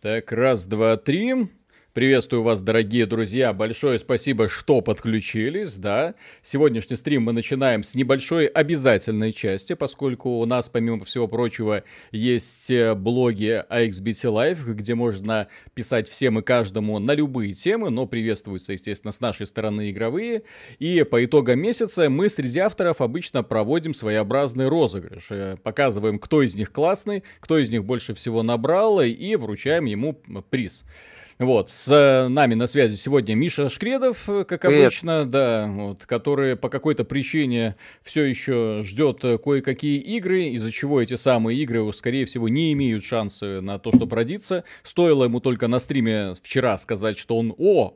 Так, раз, два, три. Приветствую вас, дорогие друзья. Большое спасибо, что подключились, да. Сегодняшний стрим мы начинаем с небольшой обязательной части, поскольку у нас, помимо всего прочего, есть э, блоги AXBT Live, где можно писать всем и каждому на любые темы, но приветствуются, естественно, с нашей стороны игровые. И по итогам месяца мы среди авторов обычно проводим своеобразный розыгрыш. Э, показываем, кто из них классный, кто из них больше всего набрал, и вручаем ему приз. Вот, с нами на связи сегодня Миша Шкредов, э, как Привет. обычно, да, вот, который по какой-то причине все еще ждет э, кое-какие игры, из-за чего эти самые игры, скорее всего, не имеют шансы на то, чтобы родиться. Стоило ему только на стриме вчера сказать, что он, о,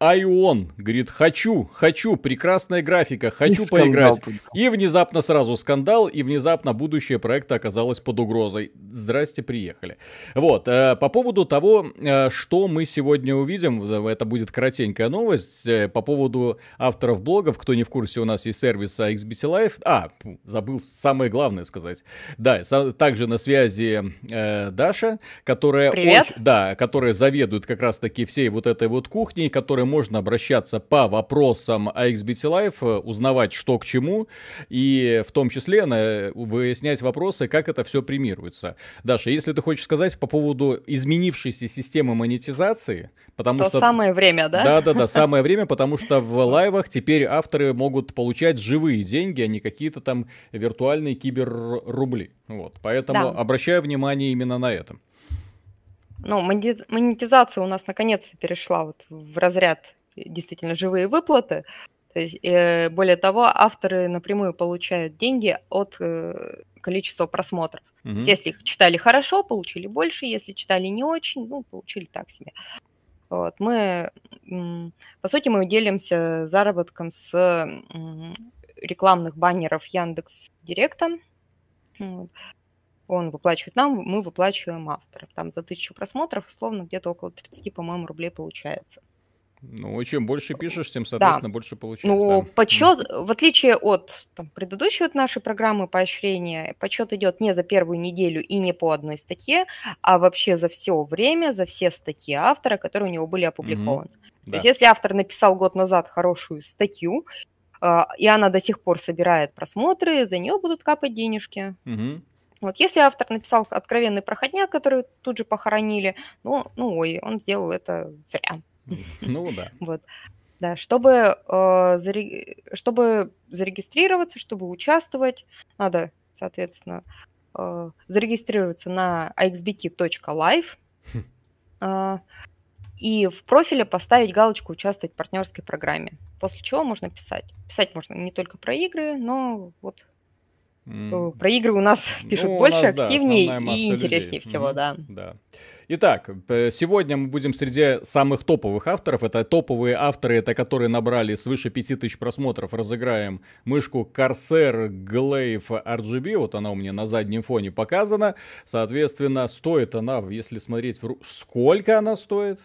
а и он говорит, хочу, хочу, прекрасная графика, хочу и поиграть. И внезапно сразу скандал, и внезапно будущее проекта оказалось под угрозой. Здрасте, приехали. Вот, э, по поводу того, э, что мы сегодня увидим, это будет коротенькая новость, э, по поводу авторов блогов, кто не в курсе, у нас есть сервис XBT Live. А, забыл самое главное сказать. Да, также на связи э, Даша, которая... Привет. Очень, да, которая заведует как раз-таки всей вот этой вот кухней, которая можно обращаться по вопросам AXBT Live, э, узнавать, что к чему, и в том числе на, выяснять вопросы, как это все премируется. Даша, если ты хочешь сказать по поводу изменившейся системы монетизации, потому То что... самое время, да? Да-да-да, самое время, потому что в лайвах теперь авторы могут получать живые деньги, а не какие-то там виртуальные киберрубли. Вот, поэтому да. обращаю внимание именно на это ну, монетизация у нас наконец-то перешла вот в разряд действительно живые выплаты. То есть, э, более того, авторы напрямую получают деньги от э, количества просмотров. Есть, если их читали хорошо, получили больше, если читали не очень, ну, получили так себе. Вот. Мы, по сути, мы делимся заработком с рекламных баннеров Яндекс Директа. Вот он выплачивает нам, мы выплачиваем авторам. Там за тысячу просмотров, условно, где-то около 30, по-моему, рублей получается. Ну, чем больше пишешь, тем, соответственно, да. больше получаешь. Ну, да. почет, mm. в отличие от там, предыдущей вот нашей программы поощрения, почет идет не за первую неделю и не по одной статье, а вообще за все время, за все статьи автора, которые у него были опубликованы. Mm-hmm. То да. есть, если автор написал год назад хорошую статью, э, и она до сих пор собирает просмотры, за нее будут капать денежки. Mm-hmm. Вот если автор написал откровенный проходняк, который тут же похоронили, ну, ну ой, он сделал это зря. Ну да. Вот. Да, чтобы, э, заре... чтобы зарегистрироваться, чтобы участвовать, надо, соответственно, э, зарегистрироваться на axbt.live хм. э, и в профиле поставить галочку «Участвовать в партнерской программе», после чего можно писать. Писать можно не только про игры, но вот про игры у нас пишут ну, больше, нас, активнее да, и интереснее людей. всего, mm-hmm. да. да. Итак, сегодня мы будем среди самых топовых авторов. Это топовые авторы, это которые набрали свыше 5000 просмотров. Разыграем мышку Corsair Glaive RGB. Вот она у меня на заднем фоне показана. Соответственно, стоит она, если смотреть... В... Сколько она стоит?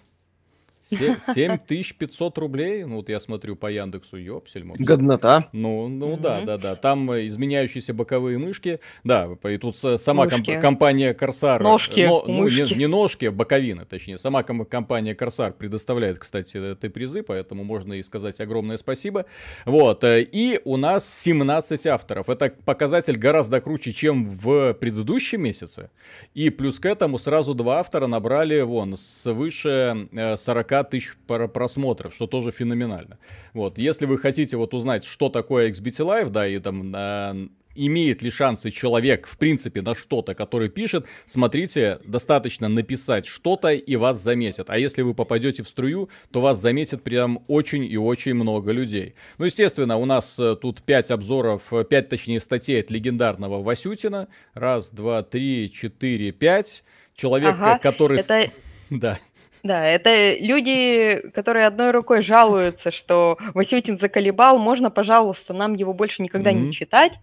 7500 рублей, ну вот я смотрю по Яндексу, ёпсель. Годнота. Ну, ну да, да, да. Там э, изменяющиеся боковые мышки. Да, и тут сама комп- компания Corsair... Ножки, но, ну, не, не ножки, а боковины, точнее. Сама ком- компания Corsair предоставляет, кстати, эти призы, поэтому можно и сказать огромное спасибо. Вот, э, и у нас 17 авторов. Это показатель гораздо круче, чем в предыдущем месяце. И плюс к этому сразу два автора набрали, вон, свыше 40 40 тысяч просмотров, что тоже феноменально. Вот, если вы хотите вот узнать, что такое XBT Live, да, и там э, имеет ли шансы человек, в принципе, на что-то, который пишет, смотрите, достаточно написать что-то, и вас заметят. А если вы попадете в струю, то вас заметит прям очень и очень много людей. Ну, естественно, у нас э, тут 5 обзоров, 5, э, точнее, статей от легендарного Васютина. Раз, два, три, четыре, пять. Человек, ага, который... Это... Да. Да, это люди, которые одной рукой жалуются, что Васютин заколебал, можно, пожалуйста, нам его больше никогда mm-hmm. не читать.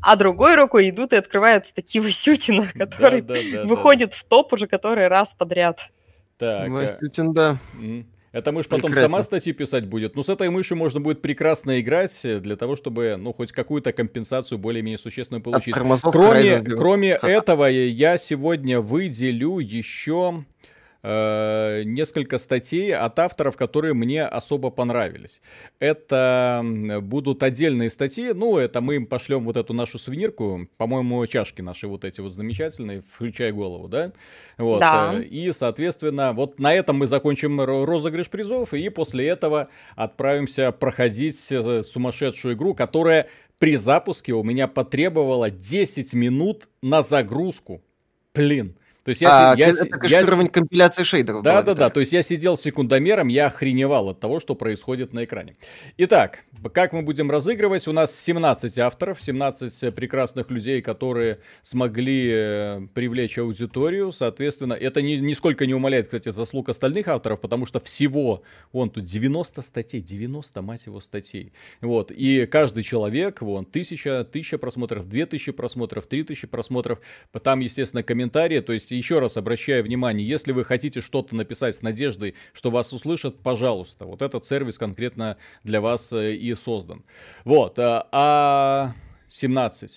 А другой рукой идут и открывают статьи Васютина, который да, да, да, выходит да. в топ уже который раз подряд. Так. Васютин, да. Эта мышь потом Прекрасно. сама статьи писать будет. Но с этой мышью можно будет прекрасно играть для того, чтобы, ну, хоть какую-то компенсацию более-менее существенную получить. Кроме, кроме этого, я сегодня выделю еще э, несколько статей от авторов, которые мне особо понравились. Это будут отдельные статьи, ну, это мы им пошлем вот эту нашу сувенирку, по-моему, чашки наши вот эти вот замечательные, включай голову, да? Вот. Да. Э, и, соответственно, вот на этом мы закончим розыгрыш призов, и после этого отправимся проходить э, сумасшедшую игру, которая при запуске у меня потребовала 10 минут на загрузку. Блин. То есть я, а, я, это кэширование я, компиляции шейдеров. Да, да, да. То есть я сидел секундомером, я охреневал от того, что происходит на экране. Итак, как мы будем разыгрывать? У нас 17 авторов, 17 прекрасных людей, которые смогли э, привлечь аудиторию. Соответственно, это ни, нисколько не умаляет, кстати, заслуг остальных авторов, потому что всего, вон тут 90 статей, 90, мать его, статей. Вот. И каждый человек, вон, тысяча, тысяча просмотров, две тысячи просмотров, три тысячи просмотров. Там, естественно, комментарии, то есть еще раз обращаю внимание, если вы хотите что-то написать с надеждой, что вас услышат, пожалуйста, вот этот сервис конкретно для вас э, и создан. Вот, э, а 17...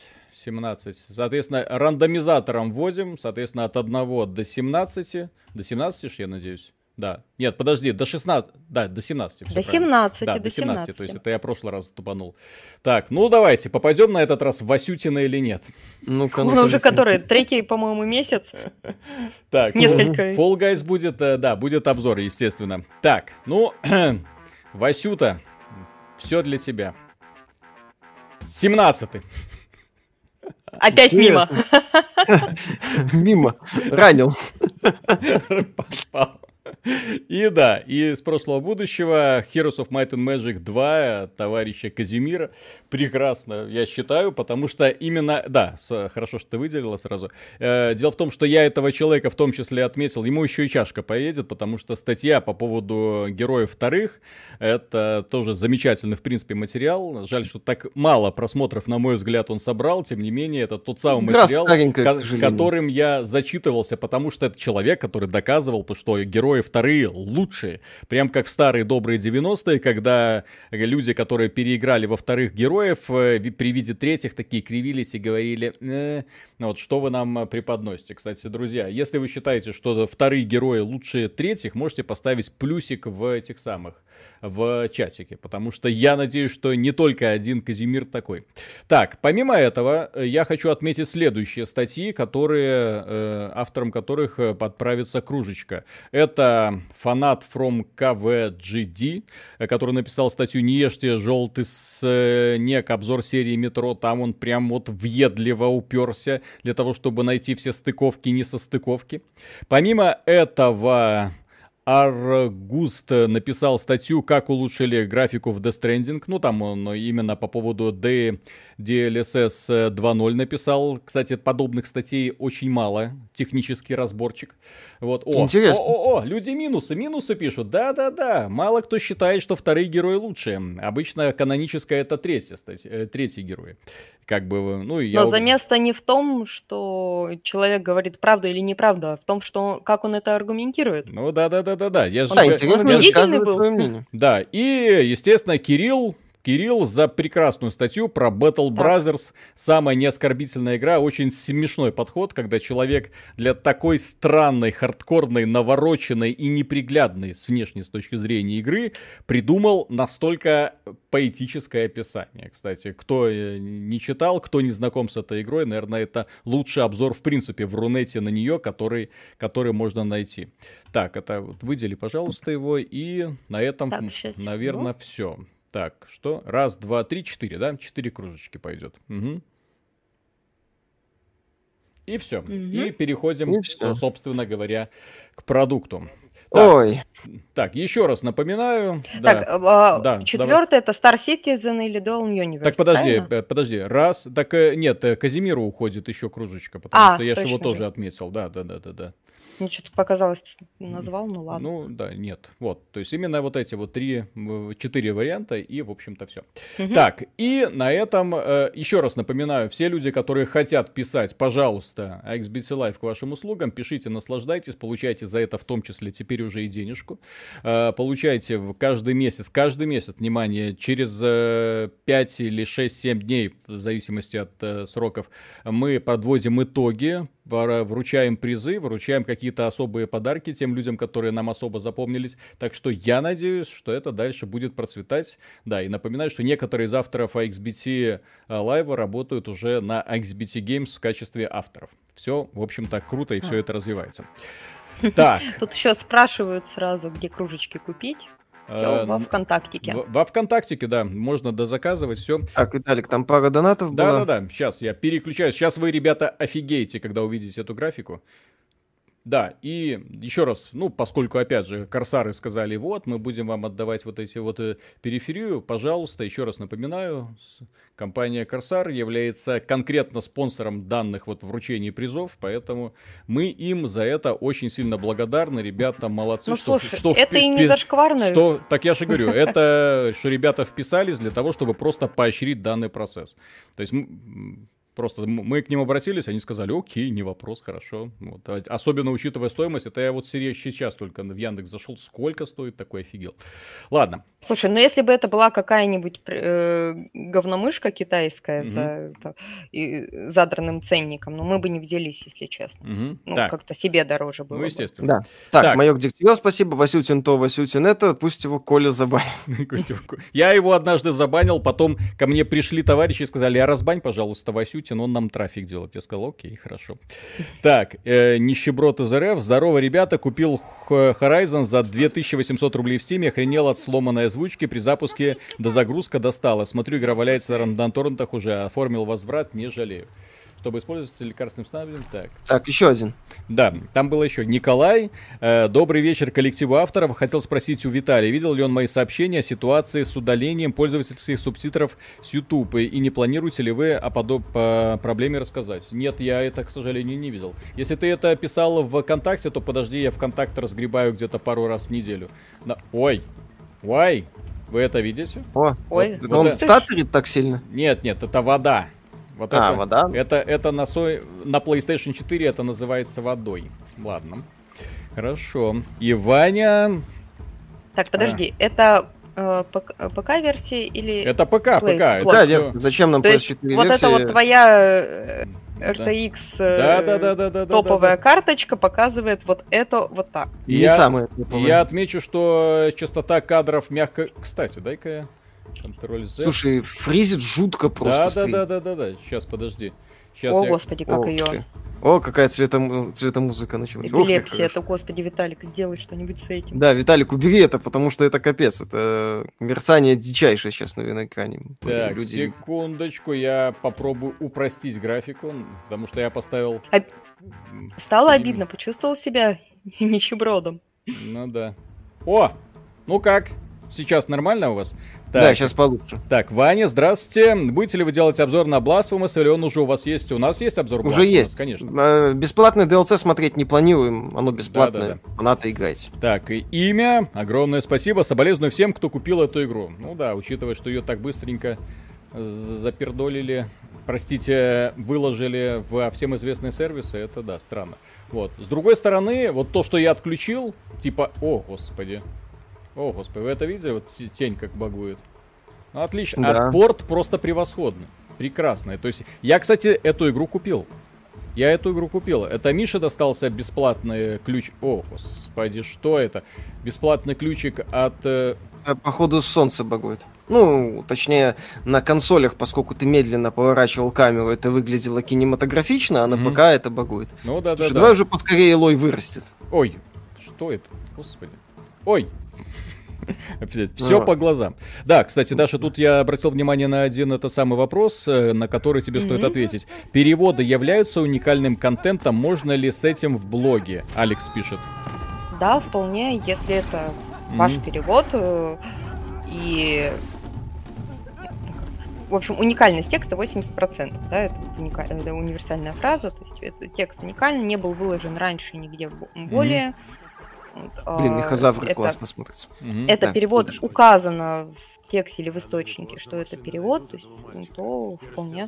17. Соответственно, рандомизатором вводим, соответственно, от 1 до 17. До 17, я надеюсь. Да. Нет, подожди, до 16. Да, до 17. До 17. Да, до 17. 17. То есть это я прошлый раз тупанул. Так, ну давайте, попадем на этот раз в Васютина или нет? Ну-ка, ну уже который? Третий, по-моему, месяц. Так, несколько. Fall Guys будет, э, да, будет обзор, естественно. Так, ну, Васюта, все для тебя. 17 Опять мимо. Мимо. Ранил. Попал. И да, и с прошлого будущего Heroes of Might and Magic 2 товарища Казимира прекрасно, я считаю, потому что именно, да, с, хорошо, что ты выделила сразу. Э, дело в том, что я этого человека в том числе отметил, ему еще и чашка поедет, потому что статья по поводу героев вторых, это тоже замечательный, в принципе, материал. Жаль, что так мало просмотров, на мой взгляд, он собрал, тем не менее, это тот самый материал, ко- которым я зачитывался, потому что это человек, который доказывал, что герои вторые лучшие. Прям как в старые добрые 90-е, когда люди, которые переиграли во вторых героев, э, при виде третьих такие кривились и говорили, э, вот что вы нам преподносите. Кстати, друзья, если вы считаете, что вторые герои лучше третьих, можете поставить плюсик в этих самых в чатике, потому что я надеюсь, что не только один Казимир такой. Так, помимо этого, э, я хочу отметить следующие статьи, которые, э, автором которых э, подправится кружечка. Фанат from KVGD, который написал статью «Не ешьте желтый снег», обзор серии «Метро», там он прям вот въедливо уперся для того, чтобы найти все стыковки и несостыковки. Помимо этого, Аргуст написал статью, как улучшили графику в Death Stranding. Ну, там он именно по поводу D DLSS 2.0 написал. Кстати, подобных статей очень мало. Технический разборчик. Вот. О, Интересно. О, о, о, люди минусы, минусы пишут. Да-да-да. Мало кто считает, что вторые герои лучшие. Обычно каноническая это третья, кстати, э, третий герой. Как бы, ну, я... Но замес-то не в том, что человек говорит правду или неправду, а в том, что как он это аргументирует. Ну да-да-да-да-да. Я да, же... интересно, он был. свое мнение. Да, и, естественно, Кирилл Кирилл за прекрасную статью про Battle Brothers. Самая неоскорбительная игра. Очень смешной подход, когда человек для такой странной, хардкорной, навороченной и неприглядной с внешней с точки зрения игры придумал настолько поэтическое описание. Кстати, кто э, не читал, кто не знаком с этой игрой, наверное, это лучший обзор в принципе в Рунете на нее, который, который можно найти. Так, это вот выдели, пожалуйста, его, и на этом, так, наверное, все. Так, что? Раз, два, три, четыре, да? Четыре кружечки пойдет. Угу. И все. Угу. И переходим, И все. собственно говоря, к продукту. Так, Ой. Так, еще раз напоминаю. Так, да, а, да, четвертый это Star Citizen или Dual Universe. Так, подожди, правильно? подожди. Раз. Так, э, нет, э, Казимиру уходит еще кружечка, потому а, что я же его тоже отметил. Да, да, да, да, да. Мне что-то показалось, назвал, ну ладно. Ну да, нет. Вот, то есть именно вот эти вот три, четыре варианта и, в общем-то, все. Угу. Так, и на этом э, еще раз напоминаю, все люди, которые хотят писать, пожалуйста, XBT Live к вашим услугам, пишите, наслаждайтесь, получайте за это в том числе теперь уже и денежку. Э, получайте в каждый месяц, каждый месяц, внимание, через э, 5 или 6-7 дней, в зависимости от э, сроков, мы подводим итоги вручаем призы, вручаем какие-то особые подарки тем людям, которые нам особо запомнились. Так что я надеюсь, что это дальше будет процветать. Да, и напоминаю, что некоторые из авторов XBT Live работают уже на XBT Games в качестве авторов. Все, в общем-то, круто, и все это развивается. Так. Тут еще спрашивают сразу, где кружечки купить. Все, э, во ВКонтактике. Во ВКонтактике, да, можно дозаказывать все. Так, Виталик, там пара донатов да, была. Да-да-да, сейчас я переключаюсь. Сейчас вы, ребята, офигеете, когда увидите эту графику. Да, и еще раз, ну, поскольку, опять же, корсары сказали, вот, мы будем вам отдавать вот эти вот э, периферию, пожалуйста, еще раз напоминаю, компания Корсар является конкретно спонсором данных вот вручений призов, поэтому мы им за это очень сильно благодарны, ребята молодцы. Ну, что, слушай, что это впи- и не зашкварно. Что, так я же говорю, это, что ребята вписались для того, чтобы просто поощрить данный процесс. То есть Просто мы к ним обратились, они сказали, окей, не вопрос, хорошо. Вот. А особенно учитывая стоимость, это я вот сейчас только в Яндекс зашел, сколько стоит, такой офигел. Ладно. Слушай, ну если бы это была какая-нибудь э, говномышка китайская угу. за это, и, задранным ценником, ну мы бы не взялись, если честно. Угу. Ну, так. как-то себе дороже было. Ну, естественно. Да. Так, так. Маёк Дегтярев, спасибо, Васютин то, Васютин это, пусть его Коля забанит. Я его однажды забанил, потом ко мне пришли товарищи и сказали, а разбань, пожалуйста, Васютин Путин, он нам трафик делает. Я сказал, окей, хорошо. Так, э, нищеброд из РФ. Здорово, ребята, купил Horizon за 2800 рублей в Steam. Охренел от сломанной озвучки. При запуске до загрузка достала. Смотрю, игра валяется на торрентах уже. Оформил возврат, не жалею чтобы использовать лекарственным снадобьем. Так. Так, еще один. Да, там было еще Николай. Э, добрый вечер коллективу авторов. Хотел спросить у Виталия, видел ли он мои сообщения о ситуации с удалением пользовательских субтитров с YouTube? И не планируете ли вы о подоб по проблеме рассказать? Нет, я это, к сожалению, не видел. Если ты это писал в ВКонтакте, то подожди, я ВКонтакт разгребаю где-то пару раз в неделю. На... Ой, Ой, вы это видите? О, Ой, вот, он вот статорит так сильно? Нет, нет, это вода. Вот а, это, вода? Это, это на, со... на PlayStation 4 это называется водой. Ладно. Хорошо. И Ваня... Так, подожди, а. это э, ПК-версия или... Это ПК, Play, ПК. Это все... Зачем нам PS4 версия? Вот это вот твоя RTX да. Да, да, да, да, топовая да, да. карточка показывает вот это вот так. Я, самое я отмечу, что частота кадров мягко... Кстати, дай-ка я... Контроль Z. Слушай, фризит жутко просто. Да, да, да, да, да, да. Сейчас, подожди. Сейчас О, я... господи, как О, ее. Ты. О, какая цветом, цветомузыка началась. Эпилепсия, это, господи, Виталик, сделай что-нибудь с этим. Да, Виталик, убери это, потому что это капец. Это мерцание дичайшее сейчас на экране. Так, Люди... секундочку, я попробую упростить графику, потому что я поставил... Об... Стало обидно, почувствовал себя нищебродом. Ну да. О, ну как? Сейчас нормально у вас? Так. Да, сейчас получше. Так, Ваня, здравствуйте. Будете ли вы делать обзор на Blasphemous, или он уже у вас есть? У нас есть обзор Blasphemous? Уже есть. Конечно. Э, бесплатный DLC смотреть не планируем, оно бесплатное. Да, да, да. Надо играть. Так, и имя. Огромное спасибо. Соболезную всем, кто купил эту игру. Ну да, учитывая, что ее так быстренько запердолили, простите, выложили во всем известные сервисы, это да, странно. Вот. С другой стороны, вот то, что я отключил, типа, о, господи, о, господи, вы это видели? Вот тень как багует. Ну, отлично. Да. А порт просто превосходный. Прекрасный. То есть, я, кстати, эту игру купил. Я эту игру купил. Это Миша достался бесплатный ключ. О, господи, что это? Бесплатный ключик от... Э, э... Походу, солнце багует. Ну, точнее, на консолях, поскольку ты медленно поворачивал камеру, это выглядело кинематографично, а на mm-hmm. ПК это багует. Ну да, да, да. Давай уже поскорее Лой вырастет. Ой, что это? Господи. Ой, все по глазам. Да, кстати, Даша, тут я обратил внимание на один это самый вопрос, э, на который тебе стоит ответить. Переводы являются уникальным контентом, можно ли с этим в блоге? Алекс пишет. Да, вполне, если это ваш перевод э, и в общем, уникальность текста 80%, да, это, уника... это универсальная фраза, то есть это текст уникальный, не был выложен раньше нигде более, mm-hmm. Блин, а, мехозавр это, классно смотрится. Это да, перевод дальше. указано в тексте или в источнике, что это перевод, то есть ну, то вполне.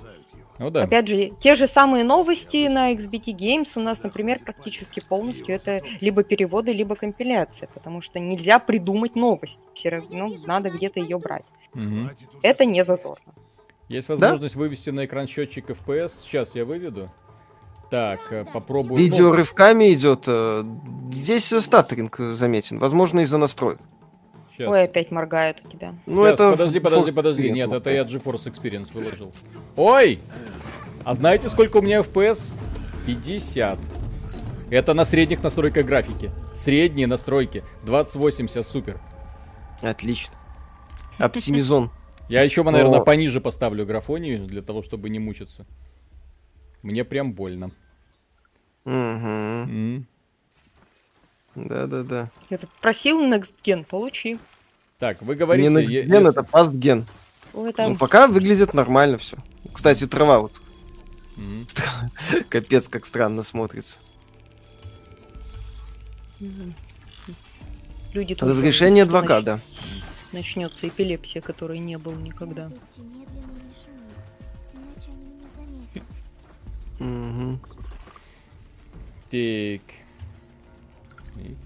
Ну, да. Опять же, те же самые новости на XBT Games у нас, например, практически полностью это либо переводы, либо компиляция, потому что нельзя придумать новость, все равно надо где-то ее брать. Угу. Это не зазорно. Есть возможность да? вывести на экран счетчик FPS. Сейчас я выведу. Так, э, попробую. Видео рывками идет. э, Здесь э, статтеринг заметен. Возможно, из-за настроек. щас. Ой, опять моргает у тебя. Ну, Щас, это Подожди, подожди, Force подожди. Experience Нет, это я. GeForce Experience выложил. Ой! А знаете, сколько у меня FPS? 50. Это на средних настройках графики. Средние настройки. 2080, супер. Отлично. Оптимизон. Я еще, наверное, Но- пониже поставлю графонию, для того, чтобы не мучиться. Мне прям больно. Мгм. М. Да-да-да. Это просил Next Gen, получи. Так, вы Не говорите... на е- ген, если- это пастген. Ой, там Ну, пока выглядит нормально все. Кстати, трава вот М. капец как странно смотрится. Люди тут Разрешение говорят, 2К, что да. нач- Начнется эпилепсия, которой не было никогда. Мгм. Так. Так.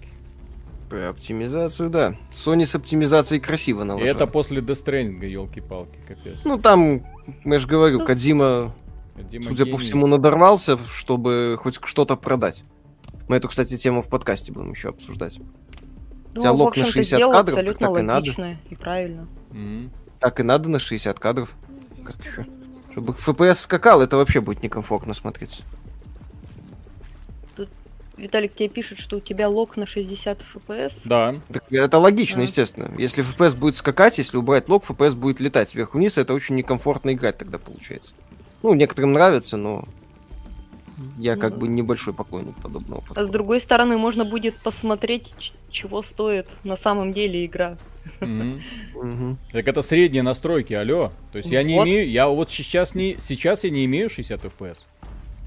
Про оптимизацию, да. Sony с оптимизацией красиво И наложила. это после Stranding, елки-палки, капец. Ну, там, я же говорю, Ну, Кадима, Дима судя по всему, надорвался, чтобы хоть что-то продать. Мы эту, кстати, тему в подкасте будем еще обсуждать. Ну, тебя в лог на общем-то, 60 сделал кадров, так абсолютно так и надо. и правильно. М. Так и надо на 60 кадров. Как еще? Чтобы. FPS скакал, это вообще будет некомфортно смотреться. Виталик тебе пишет, что у тебя лог на 60 FPS. Да. Так это логично, А. естественно. Если FPS будет скакать, если убрать лог, FPS будет летать вверх-вниз, это очень некомфортно играть тогда получается. Ну, некоторым нравится, но я Ну как да. бы небольшой поклонник подобного А с подхода. другой стороны, можно будет посмотреть, чего стоит на самом деле игра. Так это средние настройки, алло. То есть я не Вот. имею, я вот сейчас не, сейчас я не имею 60 FPS.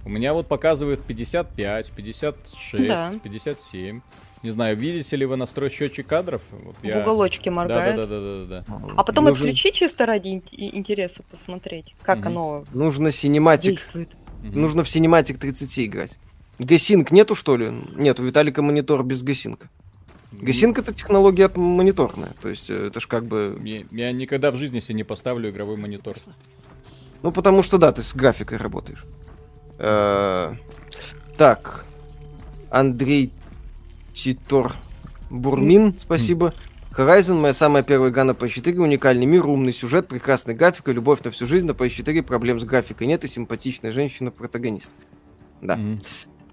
У меня вот показывает 55, 56, Да. 57. Не знаю, видите ли вы настрой счетчик кадров? Вот В уголочке Да, моргает. да, да, да, да, да. А потом Нужен- отключи чисто ради интереса посмотреть, как Мгм. оно Нужно cinematic. действует. Мгм. Нужно в cinematic 30 играть. G-Sync нету, что ли? Нет, у Виталика монитор без G-Sync а. G-Sync это технология от мониторная. То есть э, это ж как бы... Я, я никогда в жизни себе не поставлю игровой монитор. Ну, потому что, да, ты с графикой работаешь. Э, Так. Андрей Титор Бурмин, спасибо. Horizon, моя самая первая игра на PS4, уникальный мир, умный сюжет, прекрасная графика, любовь на всю жизнь, на PS4 проблем с графикой нет и симпатичная женщина-протагонист. Да. Мгм.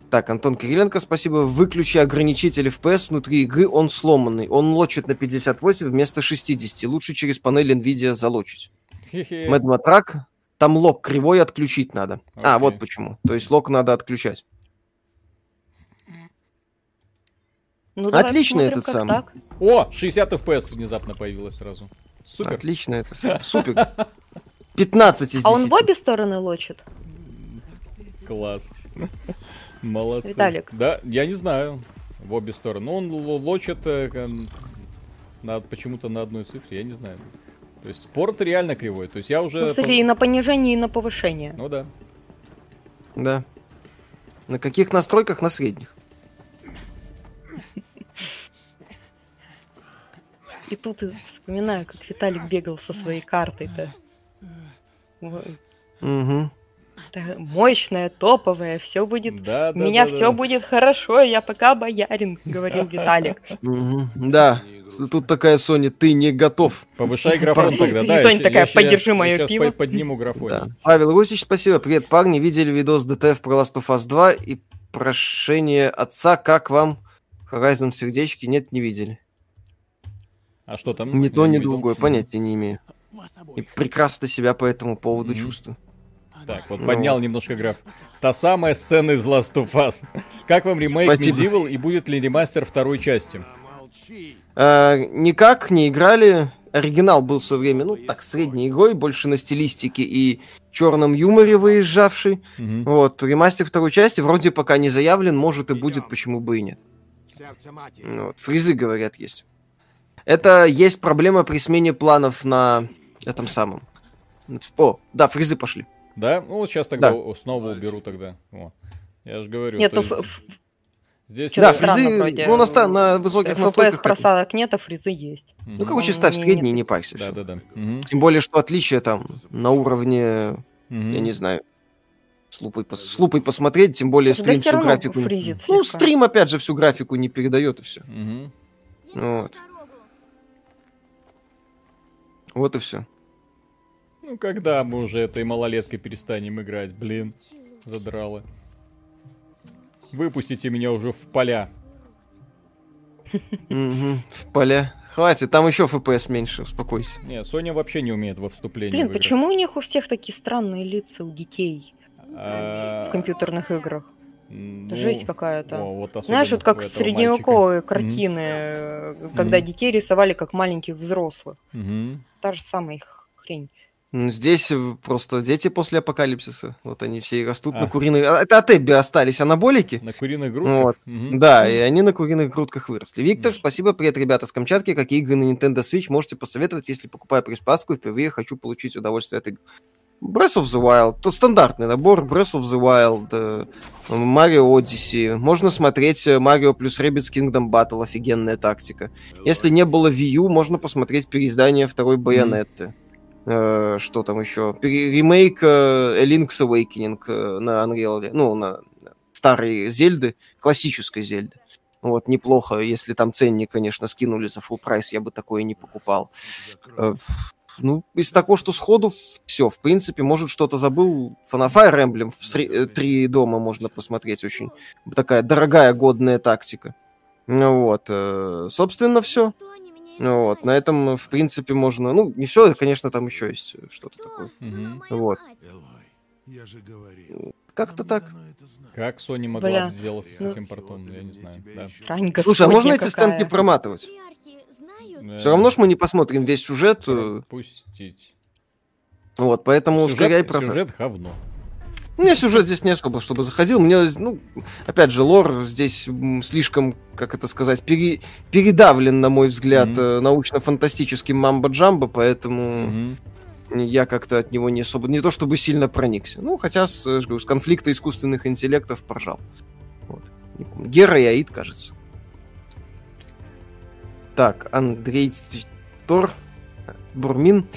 Так, Антон Кириленко, спасибо. Выключи ограничитель FPS внутри игры, он сломанный. Он лочит на 58 вместо 60. Лучше через панель NVIDIA залочить. Matrack, там лог кривой отключить надо. А, Окей. вот почему. То есть лог надо отключать. Ну, Отлично этот самый. так. О, 60 FPS внезапно появилось сразу. Супер. Отлично это. Супер. 15 из 10. А он в обе стороны лочит? Класс. Молодцы. Виталик. Да, я не знаю. В обе стороны. Ну, он лочит э, на, почему-то на одной цифре, я не знаю. То есть порт реально кривой. То есть я уже... Ну, кстати, и на понижение, и на повышение. Ну да. Да. На каких настройках? На средних. И тут вспоминаю, как Виталик бегал со своей картой-то. Угу. Да, Мощная, топовая, все будет... Да, У да, меня да, все да. будет хорошо, я пока боярин, говорил Виталик. Да. Тут такая Sony, ты не готов. Повышай графон тогда, да. Соня такая, я щ- «Подержи я моё щас пиво». по- подниму графон. Павел Русич, спасибо. Привет, парни. Видели видос ДТФ про Last of Us 2 и прошение отца. Как вам? Horizon в сердечке? Нет, не видели. А что там? Ни то, не ни другое. Понятия не имею. И прекрасно себя по этому поводу чувствую. Так, вот Ну. поднял немножко граф. Та самая сцена из Last of Us. Как вам ремейк Спасибо. Medieval и будет ли ремастер второй части? А, никак не играли. Оригинал был в свое время, ну, так, средней игрой, больше на стилистике и черном юморе выезжавший. Мгм. Вот, ремастер второй части вроде пока не заявлен, может и будет, почему бы и нет. Ну, вот, фризы, говорят, есть. Это есть проблема при смене планов на этом самом. О, да, фризы пошли. Да? Ну вот сейчас тогда Да. снова уберу тогда. О. Я же говорю. Нет, то есть ф- здесь... Да, э, фризы, вроде. ну, на, ста- на высоких FPS настройках. это- просадок нет, а фризы есть. мгм. Ну, короче, ставь не- средний, не- не парься. Да, всё. да, да. Мгм. Тем более, что отличие там на уровне, Мгм. я не знаю, с лупой, пос- с лупой посмотреть, тем более стрим всю графику. не- фризит Ну, слегка. стрим, опять же, всю графику не передает, и все. Мгм. Вот. Вот и все. Ну, когда мы уже этой малолеткой перестанем играть, блин, задрало. Выпустите меня уже в поля. В поля. Хватит, там еще FPS меньше, успокойся. Не, Соня вообще не умеет во вступлении Блин, почему у них у всех такие странные лица у детей А, в компьютерных играх? Ну, Жесть какая-то. о, вот Знаешь, вот как средневековые картины, э, когда Мгм. детей рисовали как маленьких взрослых. мальчика. Мгм. Та же самая их хрень. Ну, Здесь э, просто дети после апокалипсиса. Вот они все и растут на А. куриных... а, Это от Эбби остались анаболики. На куриных грудках? Вот. Мгм. Да, и они на куриных грудках выросли. Виктор, Мгм. спасибо. Привет, ребята с Камчатки. Какие игры на Nintendo Switch можете посоветовать, если покупаю приспадку и впервые хочу получить удовольствие от игр? Breath of the Wild. Тут стандартный набор. Breath of the Wild, э, Mario Odyssey. Можно смотреть э, Mario плюс Rabbids Kingdom Battle. Офигенная тактика. Если не было Wii U, можно посмотреть переиздание второй Байонетты. Э, что там еще? Ремейк A Link's Awakening на Unreal. Ну, на старой Зельды, классической Зельды. Вот, неплохо, если там ценник, конечно, скинули за full прайс, я бы такое не покупал. Ну, из такого, что сходу, все, в принципе, может, что-то забыл. Fire Emblem в сре- три дома можно посмотреть, очень такая дорогая, годная тактика. Ну вот, э, собственно, все. Ну вот, на этом, в принципе, можно... Ну, не все, конечно, там еще есть что-то такое. Мгм. Вот. Элой, я же говорил. Как-то так. Как Соня могла Бля. бы сделать с Ну- этим портом, я не знаю. Да. Рань Слушай, а можно эти сценки проматывать? Э, Все равно ж мы не посмотрим весь сюжет. э, Пропустить. Вот, поэтому ускоряй Сюжет, процесс. сюжет говно. У меня сюжет здесь не особо, чтобы заходил. Мне, ну, опять же, лор здесь слишком, как это сказать, пере- передавлен, на мой взгляд, э, научно-фантастическим мамбо-джамбо, поэтому Мгм. я как-то от него не особо, не то чтобы сильно проникся. Ну, хотя с, э, с конфликта искусственных интеллектов поржал. Вот. Гера и Аид, кажется. Так, Андрей Тор, Бурмин.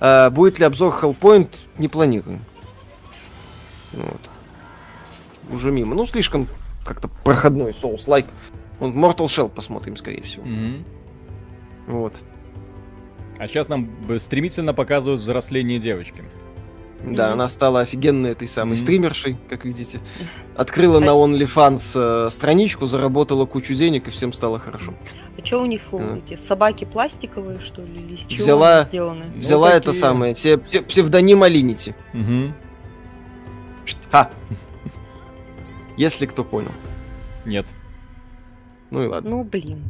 А, будет ли обзор Hellpoint? Не планирую. Вот. Уже мимо. Ну, слишком как-то проходной соус-лайк. Вот Mortal Shell посмотрим, скорее всего. Мгм. Вот. А сейчас нам стремительно показывают взросление девочки. Да, она стала офигенной этой самой Мгм. стримершей, как видите. Открыла на OnlyFans э, страничку, заработала кучу денег, и всем стало хорошо. А что у них А. эти собаки пластиковые, что ли, или из чего Взяла- они сделаны? Ну, Взяла это такие. самое, се- псе- псевдоним Алинити. Мгм. Ха! Если кто понял. Нет. Ну и ладно. Ну, блин.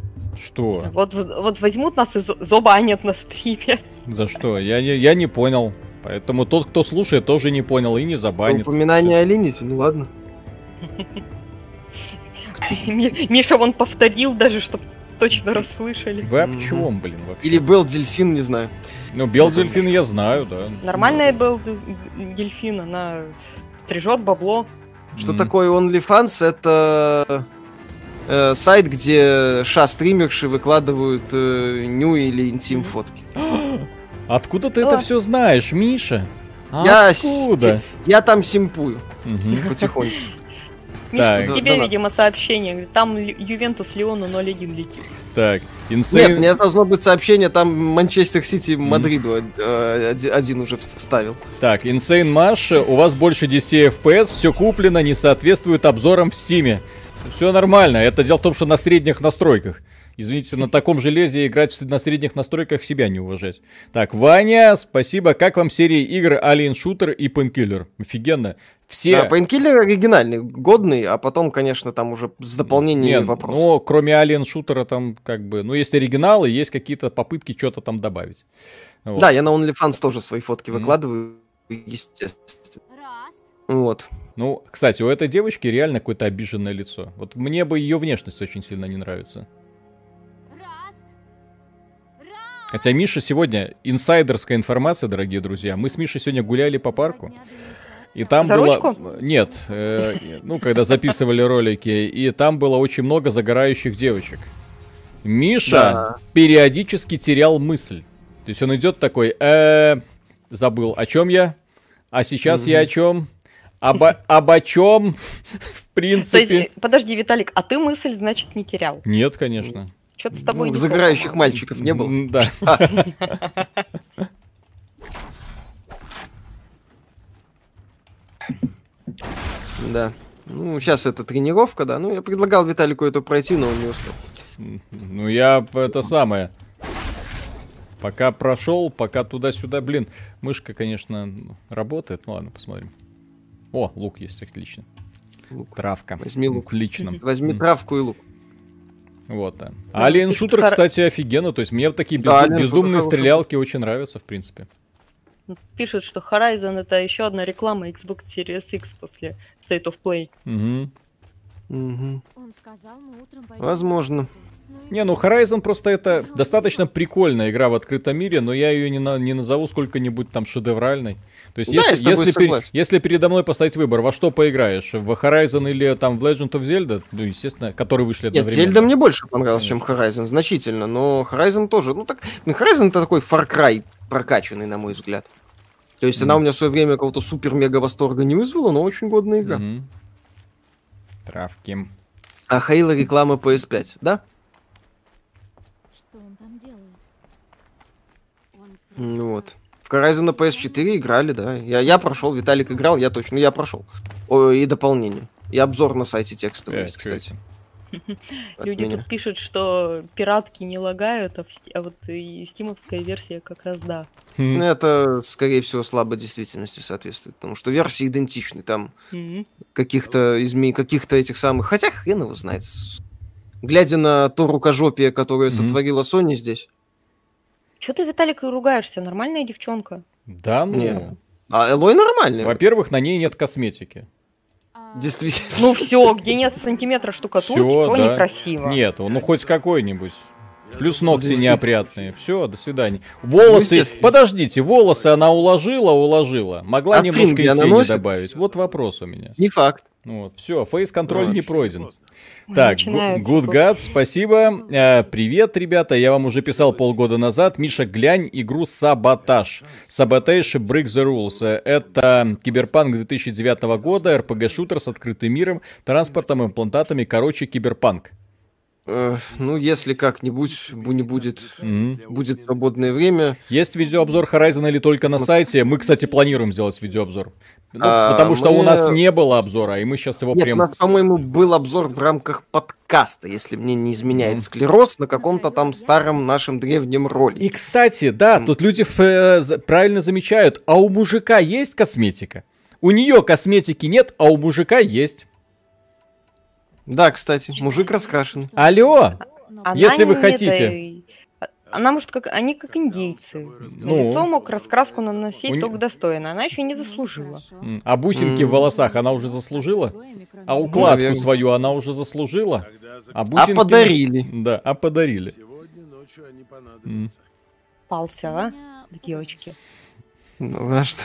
Что? Вот, вот возьмут нас и зо- забанят на стриме. За что? Я не, я не понял. Поэтому тот, кто слушает, тоже не понял и не забанит. Упоминание Алинити, ну ладно. Ми- Миша вон повторил даже, чтобы точно расслышали. Вы об чем, блин, вообще? Или был дельфин, не знаю. Ну, Бел Дельфин я знаю, да. Нормальная был дельфин, она стрижет бабло. Что такое OnlyFans? Это э, сайт, где ша-стримерши выкладывают э, ню или интим фотки. Откуда ты это О. все знаешь, Миша? Я Откуда? Я там симпую Мгм. потихоньку. Миша, Так. тебе, Да, видимо, сообщение. Там Ювентус Леону 0-1 летит. Так, Нет, Insane... мне должно быть сообщение, там Манчестер Сити Мадриду э, оди- один уже вс- вставил. Так, Insane Mash, у вас больше 10 FPS, все куплено, не соответствует обзорам в Стиме. Все нормально, это дело в том, что на средних настройках. Извините, на таком железе играть в- на средних настройках себя не уважать. Так, Ваня, спасибо. Как вам серии игр Alien Shooter и Painkiller? Офигенно. Все... Да, Painkiller оригинальный, годный, а потом, конечно, там уже с дополнениями Нет, вопросов. Ну, кроме Alien Шутера там как бы... Ну, есть оригиналы, есть какие-то попытки что-то там добавить. Вот. Да, я на OnlyFans тоже свои фотки Мгм. выкладываю, естественно. Вот. Ну, кстати, у этой девочки реально какое-то обиженное лицо. Вот мне бы ее внешность очень сильно не нравится. Хотя Миша сегодня, инсайдерская информация, дорогие друзья. Мы с Мишей сегодня гуляли по парку. И там За было... ручку? Нет, э, ну, когда записывали ролики, и там было очень много загорающих девочек. Миша Да. периодически терял мысль. То есть он идет такой, «Э, забыл, о чем я? А сейчас я о чем? обо, обо чем, в То есть, принципе. подожди, Виталик, а ты мысль, значит, не терял? Нет, конечно. Что-то с тобой Ну, не загорающих по-моему. мальчиков не было. М, Да. Да. Ну, сейчас это тренировка, да. Ну, я предлагал Виталику это пройти, но он не успел. Ну, я это самое. Пока прошел, пока туда-сюда. Блин, мышка, конечно, работает. Ну ладно, посмотрим. О, лук есть, отлично. Лук. Травка. Возьми лук. Отлично. Возьми М, травку и лук. Вот, да. Да, Alien Shooter, хор- кстати, офигенно. То есть мне такие Да, безду- Shooter бездумные стрелялки очень нравятся, в принципе. Пишут, что Horizon это еще одна реклама Xbox Series X после State of Play. Мгм. Мгм. Он сказал, мы утром пойдем. Возможно. Не, ну Horizon просто это достаточно прикольная игра в открытом мире, но я ее не, на- не назову сколько-нибудь там шедевральной. То есть, Да, если, если, пер- если передо мной поставить выбор, во что поиграешь, в Horizon или там в Legend of Zelda, ну, естественно, которые вышли Нет, одновременно. Зельда мне больше понравился, чем Horizon, значительно, но Horizon тоже, ну так, ну, Horizon это такой Far Cry прокачанный, на мой взгляд. То есть она у меня в свое время какого-то супер-мега восторга не вызвала, но очень годная игра. Мгм. Травки. А Хейла реклама PS5, да? Что он там делает? Он Ну вот. В Horizon на PS4 играли, да. Я, я прошел, Виталик играл, я точно, ну я прошел. О, и дополнение. И обзор на сайте текстовый Э, есть, кстати. От Люди меня. тут пишут, что пиратки не лагают, а, в а вот и стимовская версия как раз да. Ну, это, скорее всего, слабо действительности соответствует, потому что версии идентичны, там Мгм. каких-то изме... каких-то этих самых... Хотя хрен его знает. Глядя на то рукожопие, которое Мгм. сотворила Sony здесь. Чё ты, Виталик, и ругаешься? Нормальная девчонка. Да, ну. Не. А Элой нормальный. Во-первых, на ней нет косметики. А, Действительно. Ну все, где нет сантиметра штукатурки, Всё, то да. некрасиво. Нет, ну хоть какой-нибудь. Плюс ногти неопрятные. Все, до свидания. Волосы. Подождите, волосы она уложила, уложила. Могла А немножко и тени добавить. Вот вопрос у меня. Не факт. Вот, все, фейс-контроль Ну, не пройден. поздно. Так, Good. God, спасибо. Э, привет, ребята. Я вам уже писал полгода назад. Миша, глянь игру Саботаж. Саботаж Break the Rules. Это киберпанк 2009 года, RPG-шутер с открытым миром, транспортом, имплантатами. Короче, киберпанк. Э, ну, если как-нибудь бу- не будет, Мгм. будет свободное время. Есть видеообзор Horizon или только на сайте? Мы, кстати, планируем сделать видеообзор. Ну, А, потому что у мы- нас не было обзора, и мы сейчас его Нет, прям... у нас, по-моему, был обзор в рамках подкаста, если мне не изменяет склероз, на каком-то там старом нашем древнем ролике. И, кстати, да, тут люди э, правильно замечают, а у мужика есть косметика? У нее косметики нет, а у мужика есть. Да, кстати, мужик раскрашен. Алло! Она Если вы хотите. этой- Она может как они как индейцы. Ну. На лицо мог раскраску наносить У не- только достойно. Она еще не Ну, заслужила. А бусинки в М. волосах она уже заслужила? А у укладку Наверное. свою она уже заслужила? А А бусинки... подарили. Да, а подарили. Сегодня ночью они понадобятся. Пался, а? Девочки. Ну, а что?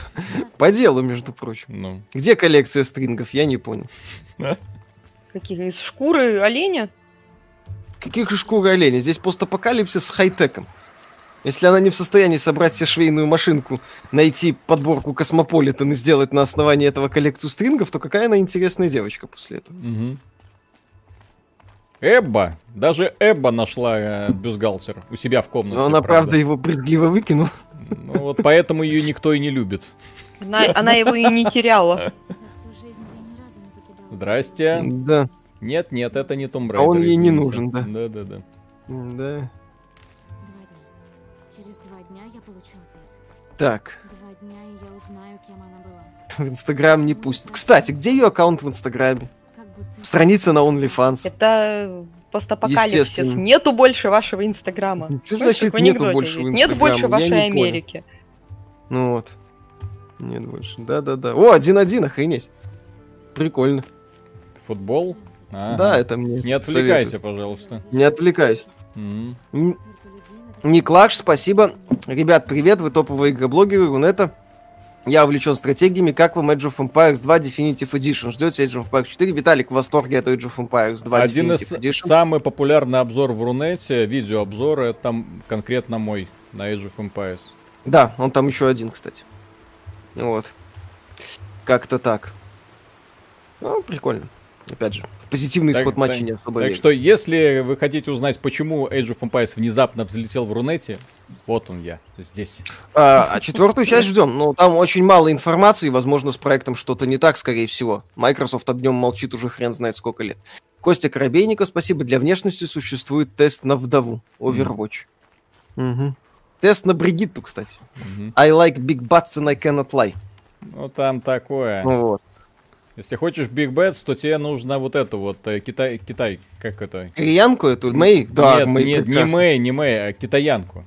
По делу, между прочим. Ну, Где коллекция стрингов, я не понял. Какие? Из шкуры оленя? Каких же шкуры оленя? Здесь постапокалипсис с хай-теком. Если она не в состоянии собрать себе швейную машинку, найти подборку Космополитен и сделать на основании этого коллекцию стрингов, то какая она интересная девочка после этого. мгм. Эбба, даже Эбба нашла э, бюстгальтер у себя в комнате. Но она, правда, его брезгливо выкинула. Ну вот поэтому ее никто и не любит. Она, она его и не теряла. Здрасте. Да, Нет, нет, это не Том А он ей не нужен, да. Да, да, да. да. Два дня. Через два дня я получу ответ. Так, Два дня, и я узнаю, кем она была. в Инстаграм не пустит. Кстати, где ее аккаунт в Инстаграме? Страница на OnlyFans. Это постапокалипсис. Естественно. Нету больше вашего Инстаграма. Что значит нету больше есть. Нет больше Инстаграма? Вашей. Америки. Ну вот. Нет больше. Да-да-да. О, один-один, охренеть. Прикольно. Футбол? Ага. Да, это мне Не отвлекайся, советую. пожалуйста. Не отвлекайся. Людей на Никлаш, спасибо. Ребят, привет, вы топовые игроблогеры Рунета. Я увлечен стратегиями. Как вам Age of Empires 2 Definitive Edition? Ждете Age of Empires 4? Виталик в восторге от Age of Empires 2 Один из Definitive Edition. самый популярный обзор в Рунете, видеообзор, это там конкретно мой на Age of Empires. Да, он там еще один, кстати. Вот. Как-то так. Ну, прикольно. Опять же, в позитивный Так- исход матча так- не особо Так верю. что, если вы хотите узнать, почему Age of Empires внезапно взлетел в Рунете, вот он я, здесь. А, а четвертую часть ждем. Ну, там очень мало информации, возможно, с проектом что-то не так, скорее всего. Microsoft об нем молчит уже хрен знает сколько лет. Костя Коробейников, спасибо. Для внешности существует тест на вдову. Overwatch. Мгм. Тест на Бригитту, кстати. Мгм. I like big butts and I cannot lie. Ну, там такое. Ну Вот. Если хочешь Big Bets, то тебе нужно вот эту вот э, Китай, Китай, как это? Кореянку эту, Мэй? Да, нет, Мэй нет, не. Мэй, не Мэй, а китаянку.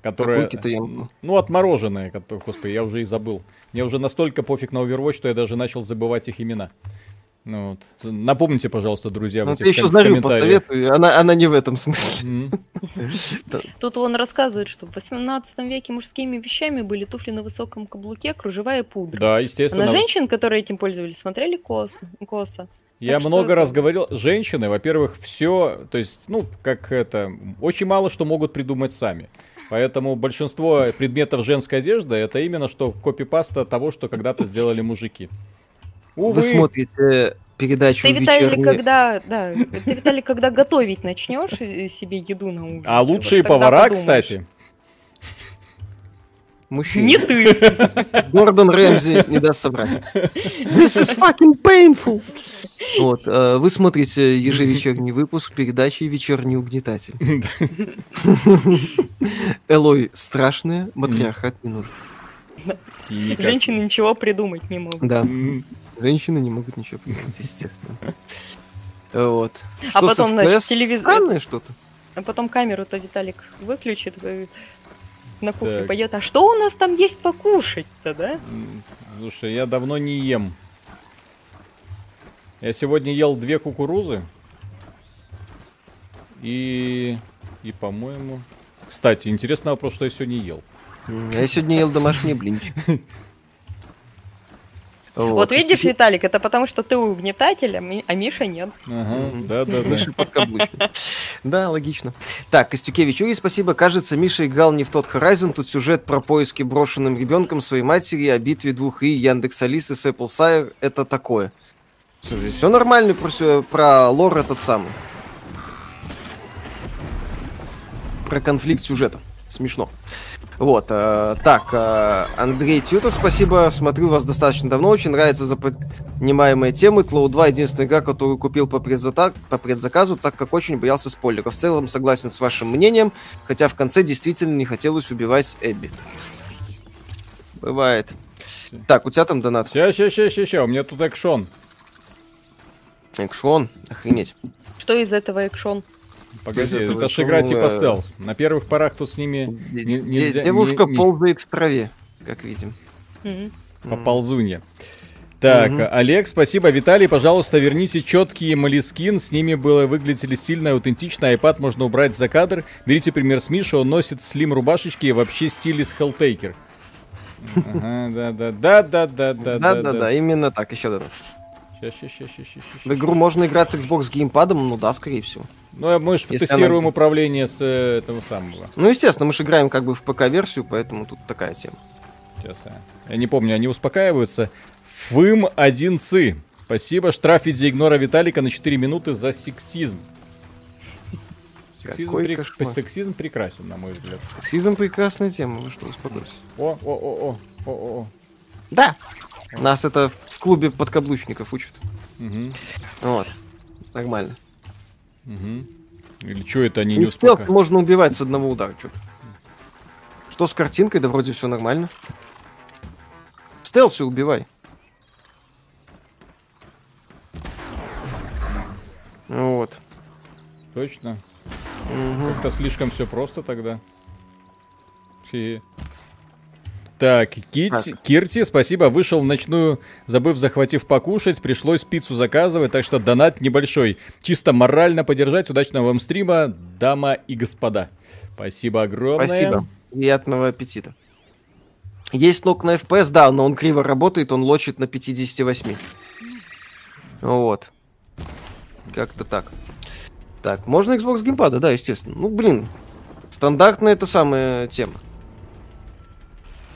Которая... Какую китаянку? Ну, отмороженная, которая, господи, я уже и забыл. Мне уже настолько пофиг на Overwatch, что я даже начал забывать их имена. Ну, вот. Напомните, пожалуйста, друзья, в Ну, этих ты еще комментариях. посоветую, она, она не в этом смысле. Тут он рассказывает, что в 18 веке мужскими вещами были туфли на высоком каблуке, кружевая пудра. Да, А естественно. на женщин, которые этим пользовались, смотрели косо. косо. Я Так что много это- раз говорил, женщины, во-первых, все, то есть, ну, как это, очень мало что могут придумать сами. Поэтому большинство предметов женской одежды это именно что копипаста того, что когда-то сделали мужики. Увы, Вы смотрите передачу Ты, Виталий, «Вечерний...» когда, да, ты, Виталий, когда готовить начнешь и- себе еду на ужин. а вот лучшие тогда повара, подумаешь. кстати. Мужчина. Не ты. Гордон Рэмзи не даст собрать. This is fucking painful. Вот, э, вы смотрите ежевечерний выпуск передачи «Вечерний угнетатель». Элой страшная, матриархат не нужен. Женщины ничего придумать не могут. Да, женщины не могут ничего придумать, естественно. Вот. А Что потом, значит, телевизор- Странное что-то. А потом камеру-то Виталик выключит, на кухне Так. пойдет. А что у нас там есть покушать-то, да? Слушай, я давно не ем. Я сегодня ел две кукурузы. И... И, по-моему... Кстати, интересный вопрос, что я сегодня ел. Я сегодня ел домашние блинчики. Вот, видишь, Виталик, это потому что ты угнетатель, а, Ми- а Миша нет. Ага, да-да-да. Миша подкаблучник. Да, логично. Так, Костюкевич, Юрий, спасибо. Кажется, Миша играл не в тот Horizon. Тут сюжет про поиски брошенным ребенком своей матери, о битве двух и Яндекс Алисы с Apple Sire. Это такое. Слушай, все нормально про, сё- про лор этот самый. Про конфликт сюжета. Смешно. Вот, э, так, э, Андрей Тьютор, спасибо, смотрю вас достаточно давно, очень нравятся запоминаемые темы. Тлоу 2 единственная игра, которую купил по, предзата- по предзаказу, так как очень боялся спойлеров. В целом согласен с вашим мнением, хотя в конце действительно не хотелось убивать Эбби. Бывает. Так, у тебя там донат. Ща, ща, ща, ща, у меня тут экшон. Экшон, охренеть. Что из этого экшон? Погоди, это ж экшона, игра типа стелс. На первых порах тут с ними не- нельзя- Девушка не- не- ползает в траве, как видим. Мгм. поползунья. Так, Мгм. Олег, спасибо. Виталий, пожалуйста, верните четкие молескин. С ними было выглядели стильно и аутентично. iPad можно убрать за кадр. Берите пример с Миши, он носит слим рубашечки и вообще стиль из Helltaker. Ага, да, да, да, да, да, да, Да-да-да, именно так, еще донат. Ща, ща, ща, ща, ща, В игру можно играть с Xbox геймпадом, ну да, скорее всего. Ну, а мы же тестируем она- управление с э, этого самого. Ну, естественно, мы же играем как бы в ПК-версию, поэтому тут такая тема. Сейчас, а. я не помню, они успокаиваются. Фым 1 цы. Спасибо, штрафить за игнора Виталика на 4 минуты за сексизм. Сексизм, Какой прек- сексизм прекрасен, на мой взгляд. Сексизм прекрасная тема, вы что, успокойтесь. О, о, о, о, о, о. Да! Нас это в клубе подкаблучников учат. Мгм, Вот. Нормально. мгм. Или что это они не Не успокаивают? можно убивать с одного удара, что Что с картинкой? Да вроде все нормально. В стелсе убивай. Вот. Точно. Мгм. Это слишком все просто тогда. Фи. Так, Кити, Кирти, спасибо. Вышел в ночную, забыв захватив покушать. Пришлось пиццу заказывать, так что донат небольшой. Чисто морально поддержать. Удачного вам стрима, дама и господа. Спасибо огромное. Спасибо. Приятного аппетита. Есть ног на FPS, да, но он криво работает, он лочит на 58. Вот. Как-то так. Так, можно Xbox геймпада, да, естественно. Ну, блин, стандартная это самая тема.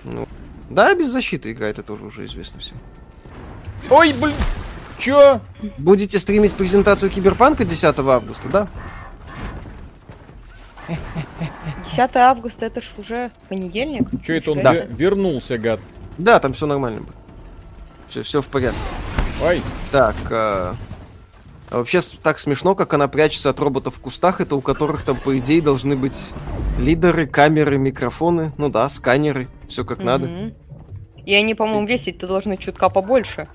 Ну, да, без защиты играет, это тоже уже известно всем. Ой, блин. Чё? Будете стримить презентацию Киберпанка 10 августа, да? 10 августа это ж уже понедельник. Чё это он себе. вернулся, гад? Да, там все нормально будет. Все, все в порядке. Ой, Так, а, а вообще так смешно, как она прячется от роботов в кустах, это у которых там, по идее, должны быть лидеры, камеры, микрофоны, ну да, сканеры, все как надо. Мгм. И они, по-моему, весить-то должны чутка побольше.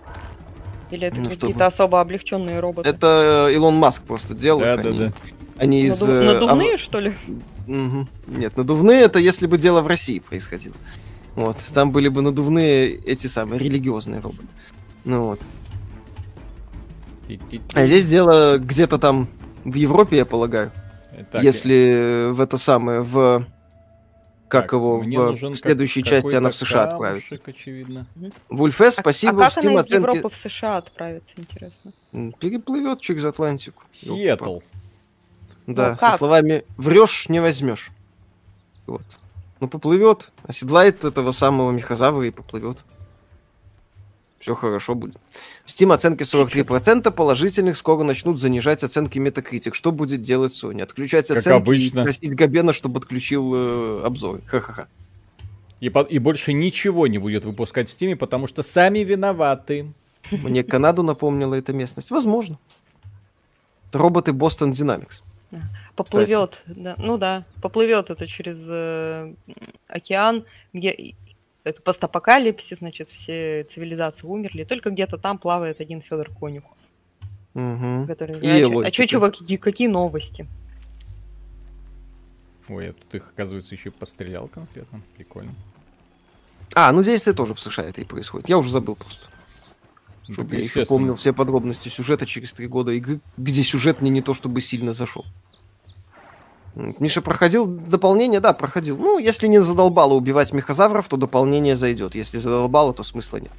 Или это Ну, какие-то чтобы- особо облегченные роботы? Это Илон Маск просто делал. да, их, да, они, да. они из... Наду- э, Надувные, что ли? Мгм. Нет, надувные это если бы дело в России происходило. Вот, там были бы надувные эти самые религиозные роботы. Ну вот. А здесь дело где-то там в Европе, я полагаю. Так, если в это самое, в... Как так, его, в, нужен в следующей как- части она в США отправит. камушек, очевидно. Вульфес, А- спасибо, а в как Steam она из оценки... Европы в США отправится, интересно? Переплывет через Атлантику. Сиэтл. Да, Ну, со как? словами «врешь, не возьмешь». Вот. Ну, поплывет, оседлает этого самого мехозавра и поплывет. Все хорошо будет. В Steam оценки 43% положительных, скоро начнут занижать оценки Metacritic. Что будет делать Sony? Отключать Как оценки обычно. и просить Габена, чтобы отключил э, обзоры. Ха-ха-ха. И, по- и больше ничего не будет выпускать в Стиме, потому что сами виноваты. Мне Канаду напомнила эта местность. Возможно. Роботы Boston Dynamics. Поплывет, да, ну да, поплывет это через э, океан, где это постапокалипсис, значит, все цивилизации умерли, только где-то там плавает один Федор Конюх, Мгм. который... И а а что, чуваки, какие новости? Ой, я тут их, оказывается, еще и пострелял конкретно. Прикольно. А, ну действие тоже в США это и происходит. Я уже забыл просто. Ну, Чтобы я еще помнил все подробности сюжета через три года игры, где сюжет мне не то чтобы сильно зашел. Миша проходил дополнение? Да, проходил. Ну, если не задолбало убивать мехозавров, то дополнение зайдет. Если задолбало, то смысла нет.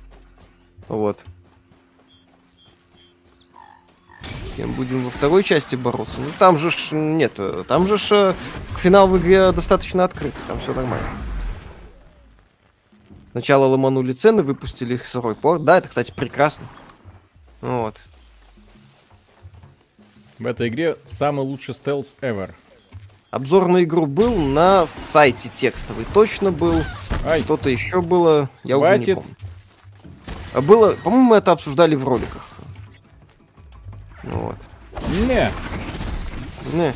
Вот. Кем будем во второй части бороться? Ну, там же ж, нет, там же ж, э, финал в игре достаточно открытый, там все нормально. Сначала ломанули цены, выпустили их сырой порт. Да, это, кстати, прекрасно. Вот. В этой игре самый лучший стелс ever. Обзор на игру был на сайте текстовый. Точно был. Ай, Что-то еще было. Я уже не Хватит. помню. А было, по-моему, мы это обсуждали в роликах. Ну вот. не. Не.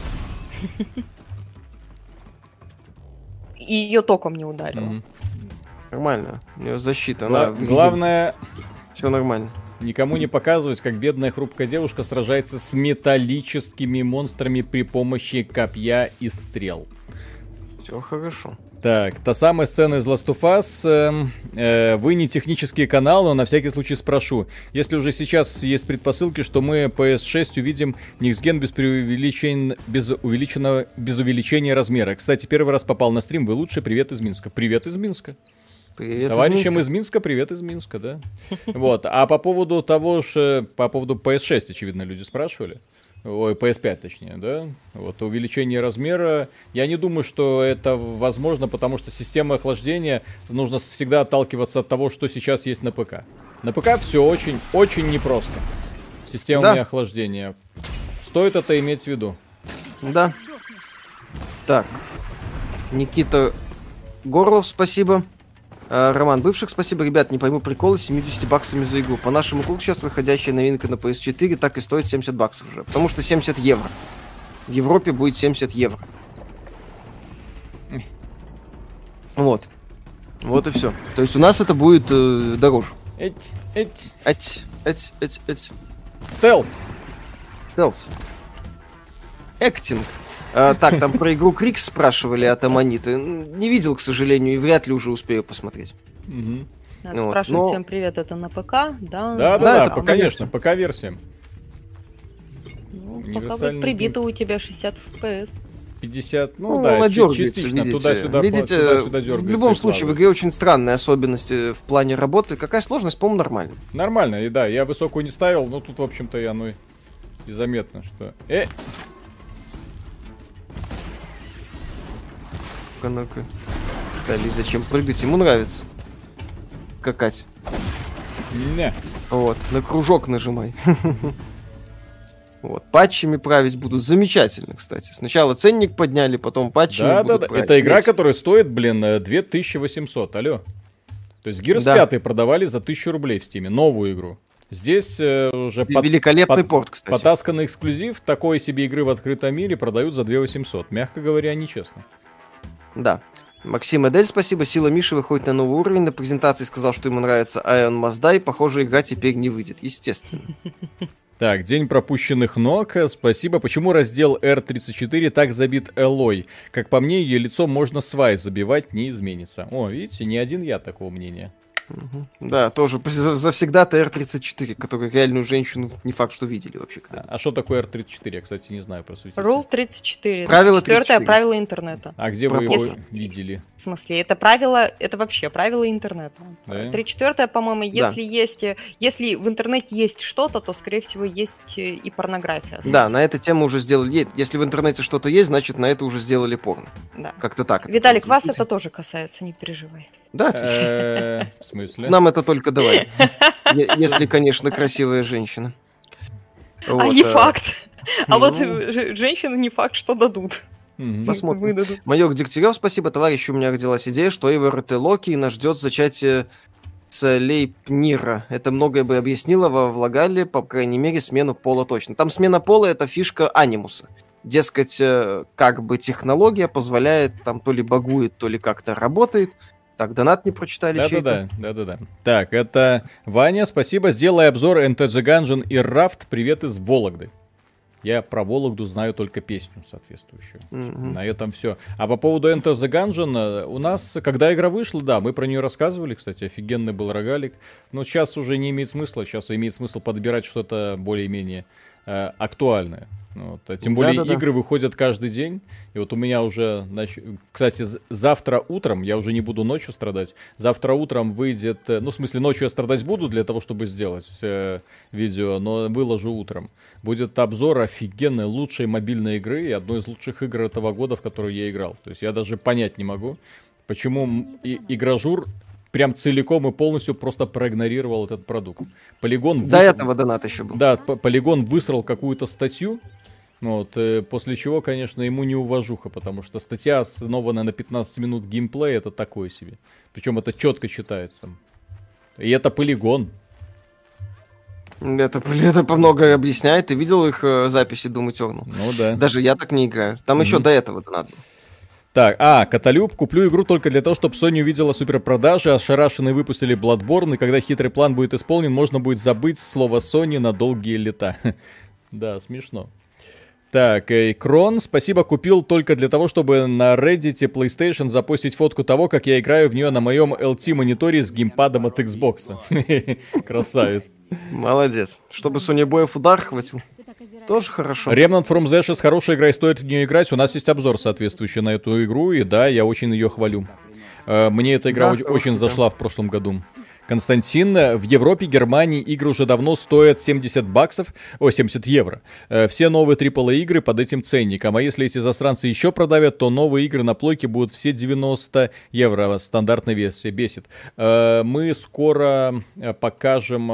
И ее током не ударило. Нормально. У нее защита. Гла- Она главное, Все нормально. Никому не показывать, как бедная хрупкая девушка сражается с металлическими монстрами при помощи копья и стрел. Все хорошо. Так, та самая сцена из Last of Us. эм, э, вы не технический канал, но на всякий случай спрошу. Если уже сейчас есть предпосылки, что мы PS6 увидим Gen без преувеличен... без увеличенного... без увеличения размера. Кстати, первый раз попал на стрим. Вы лучший. Привет из Минска. Привет из Минска. Из Товарищам Минска. из Минска, привет из Минска, да. Вот. А по поводу того же, по поводу PS6, очевидно, люди спрашивали. Ой, PS5, точнее, да? Вот, увеличение размера. Я не думаю, что это возможно, потому что система охлаждения нужно всегда отталкиваться от того, что сейчас есть на ПК. На ПК все очень, очень непросто. Система Да. охлаждения. Стоит это иметь в виду. Да. Так. Никита Горлов, спасибо. А, Роман Бывших, спасибо. Ребят, не пойму прикола с 70 баксами за игру. По нашему курсу сейчас выходящая новинка на PS4 так и стоит 70 баксов уже. Потому что 70 евро. В Европе будет 70 евро. Вот. Вот и все. То есть у нас это будет э, дороже. Эть, эть. Эть, эть, эть, эть. Стелс. Стелс. Эктинг. А, так, там про игру Крикс спрашивали от Аманиты. Не видел, к сожалению, и вряд ли уже успею посмотреть. Надо Ну вот, спрашивать но- всем привет, это на ПК? Да, Да, да, Да, да, это конечно, версия. ПК-версия. Ну, пока вот прибито у тебя 60 FPS. 50, ну, Ну, да, она дергается, частично, видите. туда-сюда, видите, туда-сюда в любом случае в игре очень странные особенности в плане работы. Какая сложность, по-моему, нормально. Нормально, и да, я высокую не ставил, но тут, в общем-то, и оно и и заметно, что... Э, Ну-ка, ну-ка. Дали зачем прыгать? Ему нравится. Скакать. не. Вот, на кружок нажимай. Вот, патчами править будут замечательно, кстати. Сначала ценник подняли, потом патчами Да, да, будут да. править. Это игра, которая стоит, блин, э, 2800. Алло. То есть Gears Да. 5 продавали за 1000 рублей в Стиме. Новую игру. Здесь э, уже под- Великолепный под- порт, кстати. потасканный эксклюзив такой себе игры в открытом мире продают за 2800. Мягко говоря, нечестно. Да. Максим Эдель, спасибо. Сила Миши выходит на новый уровень. На презентации сказал, что ему нравится Must Die. Похоже, игра теперь не выйдет. Естественно. Так, день пропущенных ног. Спасибо. Почему раздел R34 так забит Элой? Как по мне, ее лицо можно свай забивать, не изменится. О, видите, не один я такого мнения. Да, тоже за- завсегда ТР-34, который реальную женщину не факт, что видели вообще. когда. А что такое R34? Я, кстати, не знаю, просветите. Rule 34. Правило Четвертое 34. правило интернета. А где вы его видели? В смысле, это правило, это вообще правило интернета. Да? Три четвертое, по-моему, Да. если есть, э, если в интернете есть что-то, то, скорее всего, есть э, и порнография. Да, на эту тему уже сделали. Если в интернете что-то есть, значит на это уже сделали порно. Да. Как-то так. это Виталик, вас это тоже касается, не переживай. Да, отлично. Э, В смысле? Нам это только давай. Если, конечно, красивая женщина. а не э, факт. А вот ну. женщины не факт, что дадут. Посмотрим. Выдадут. Майор Дегтярев, спасибо, товарищ, у меня родилась идея, что ИВРТ Локи нас ждет зачатие с Лейпнира. Это многое бы объяснило во Влагале, по крайней мере, смену пола точно. Там смена пола — это фишка анимуса. Дескать, э, как бы технология позволяет, там то ли багует, то ли как-то работает. Так, донат не прочитали чей-то. Да-да-да, да-да-да. Так, это Ваня, спасибо. Сделай обзор NTG Gungeon и Рафт. Привет из Вологды. Я про Вологду знаю только песню соответствующую. Мгм. На этом все. А по поводу Enter the Gungeon, у нас, когда игра вышла, да, мы про нее рассказывали, кстати, офигенный был рогалик. Но сейчас уже не имеет смысла, сейчас имеет смысл подбирать что-то более-менее э, актуальное. Вот. а Тем более Да-да-да. игры выходят каждый день. И вот у меня уже, нач- кстати, завтра утром, я уже не буду ночью страдать, завтра утром выйдет, э, ну, в смысле, ночью я страдать буду для того, чтобы сделать э, видео, но выложу утром. Будет обзор офигенной, лучшей мобильной игры и одной из лучших игр этого года, в которую я играл. То есть я даже понять не могу, почему и- игражур прям целиком и полностью просто проигнорировал этот продукт. Полигон До выс- этого донат еще был. да, Полигон высрал какую-то статью, вот, э, после чего, конечно, ему не уважуха, потому что статья, основанная на 15 минут геймплея, это такое себе. Причем это четко читается. И это полигон. Это, это много объясняет. Ты видел их э, записи Doom Eternal? Ну да. Даже я так не играю. Там еще Мгм. до этого был. Так, а, Каталюб, куплю игру только для того, чтобы Sony увидела суперпродажи, ошарашенные выпустили Bloodborne, и когда хитрый план будет исполнен, можно будет забыть слово Sony на долгие лета. Да, смешно. Так, э, Крон, спасибо, купил только для того, чтобы на Reddit PlayStation запостить фотку того, как я играю в нее на моем LT-мониторе с геймпадом от Xbox. Красавец. Молодец. Чтобы Sony Боев удар хватил. Тоже хорошо. Remnant from the Ashes хорошая игра и стоит в нее играть. У нас есть обзор соответствующий на эту игру, и да, я очень ее хвалю. Э, Мне эта игра Да, очень игра. зашла в прошлом году. Константин, в Европе, Германии игры уже давно стоят 70 баксов, о, 70 евро. Э, Все новые AAA игры под этим ценником. А если эти засранцы еще продавят, то новые игры на плойке будут все 90 евро. Стандартная версия бесит. Э, Мы скоро э, покажем,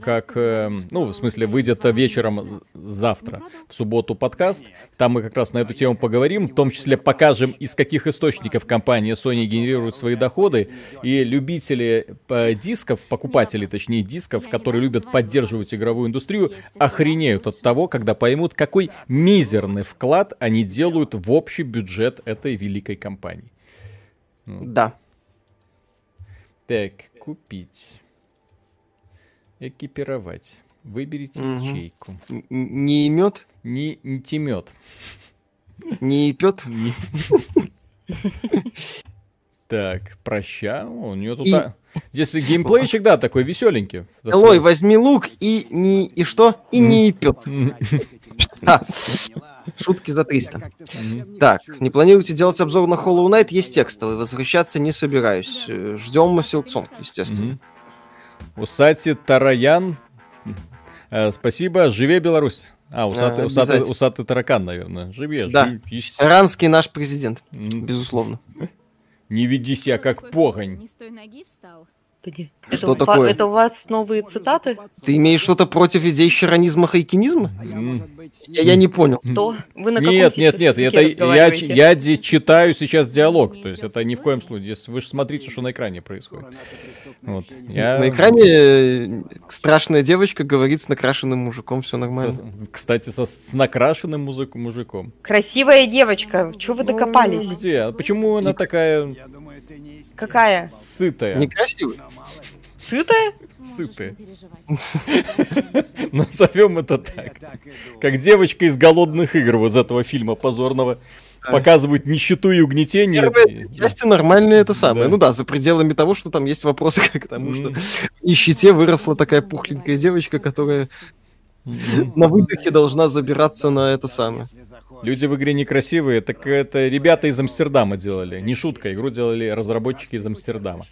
как, ну, в смысле, выйдет вечером завтра, в субботу подкаст. Там мы как раз на эту тему поговорим, в том числе покажем, из каких источников компания Sony генерирует свои доходы. И любители дисков, покупатели, точнее, дисков, которые любят поддерживать игровую индустрию, охренеют от того, когда поймут, какой мизерный вклад они делают в общий бюджет этой великой компании. Да. Так, купить. Экипировать. Выберите Мгм. ячейку. Не имет, Не, не темет. не ипет. Не- Так, проща. У нее тут... И- Здесь геймплейчик, да, такой веселенький. Элой, возьми лук и не... И что? И не ипет. Шутки за 300. Так, не планируете делать обзор на Hollow Knight? Есть текстовый. Возвращаться не собираюсь. Э, Ждем Силксон, естественно. Мгм. Усати Тараян. Э, Спасибо. Живе Беларусь. А, усатый, А, усатый, усатый таракан, наверное. Живе. Да. жи- ес- Иранский наш президент, безусловно. Не веди себя как погонь. Не с той ноги встал. Господи. Это, Что у ва- такое? это у вас новые цитаты? Ты имеешь что-то против идей щаранизма, хайкинизма? М. Я, я не понял. Что? Вы на каком Нет, нет, нет, это я, я читаю сейчас диалог, то есть это ни в коем случае. Вы же смотрите, что на экране происходит. Вот. Я- На экране э, страшная девочка говорит с накрашенным мужиком, все нормально. со- кстати, со, с накрашенным музык- мужиком. Красивая девочка. Чего вы докопались? Ну, где? А Почему она такая Какая? сытая? Некрасивый. Сытая? Сытая. Назовем это так. Как девочка из голодных игр вот из этого фильма позорного. Показывают нищету и угнетение. Первая часть нормальная это самое. Да. Ну да, за пределами того, что там есть вопросы к тому, что в нищете выросла такая пухленькая девочка, которая на выдохе должна забираться на это самое. Люди в игре некрасивые, так это ребята из Амстердама делали. Не шутка, игру делали разработчики из Амстердама.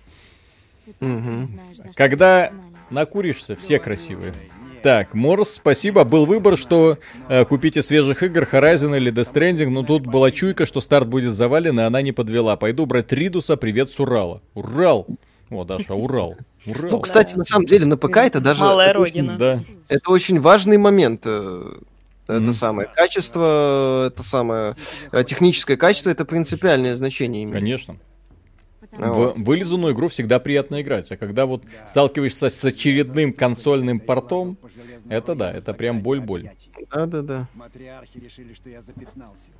Мгм. Когда накуришься, все красивые. Так, Морс, спасибо. Был выбор, что э, купите свежих игр Horizon или Death Stranding, но тут была чуйка, что старт будет завален, и она не подвела. Пойду брать Ридуса, привет с Урала. Урал! О, Даша, Урал. Урал. Ну, кстати, на самом деле на ПК это даже Малая это очень- родина. Да. Это очень важный момент. Э, Это самое качество, это самое э, техническое качество, это принципиальное значение имеет. Конечно. В вот. вылизанную игру всегда приятно играть, а когда вот сталкиваешься с очередным консольным портом, это да, это прям боль-боль. Да-да-да. Матриархи решили, что я запятнал себя. Пять лет.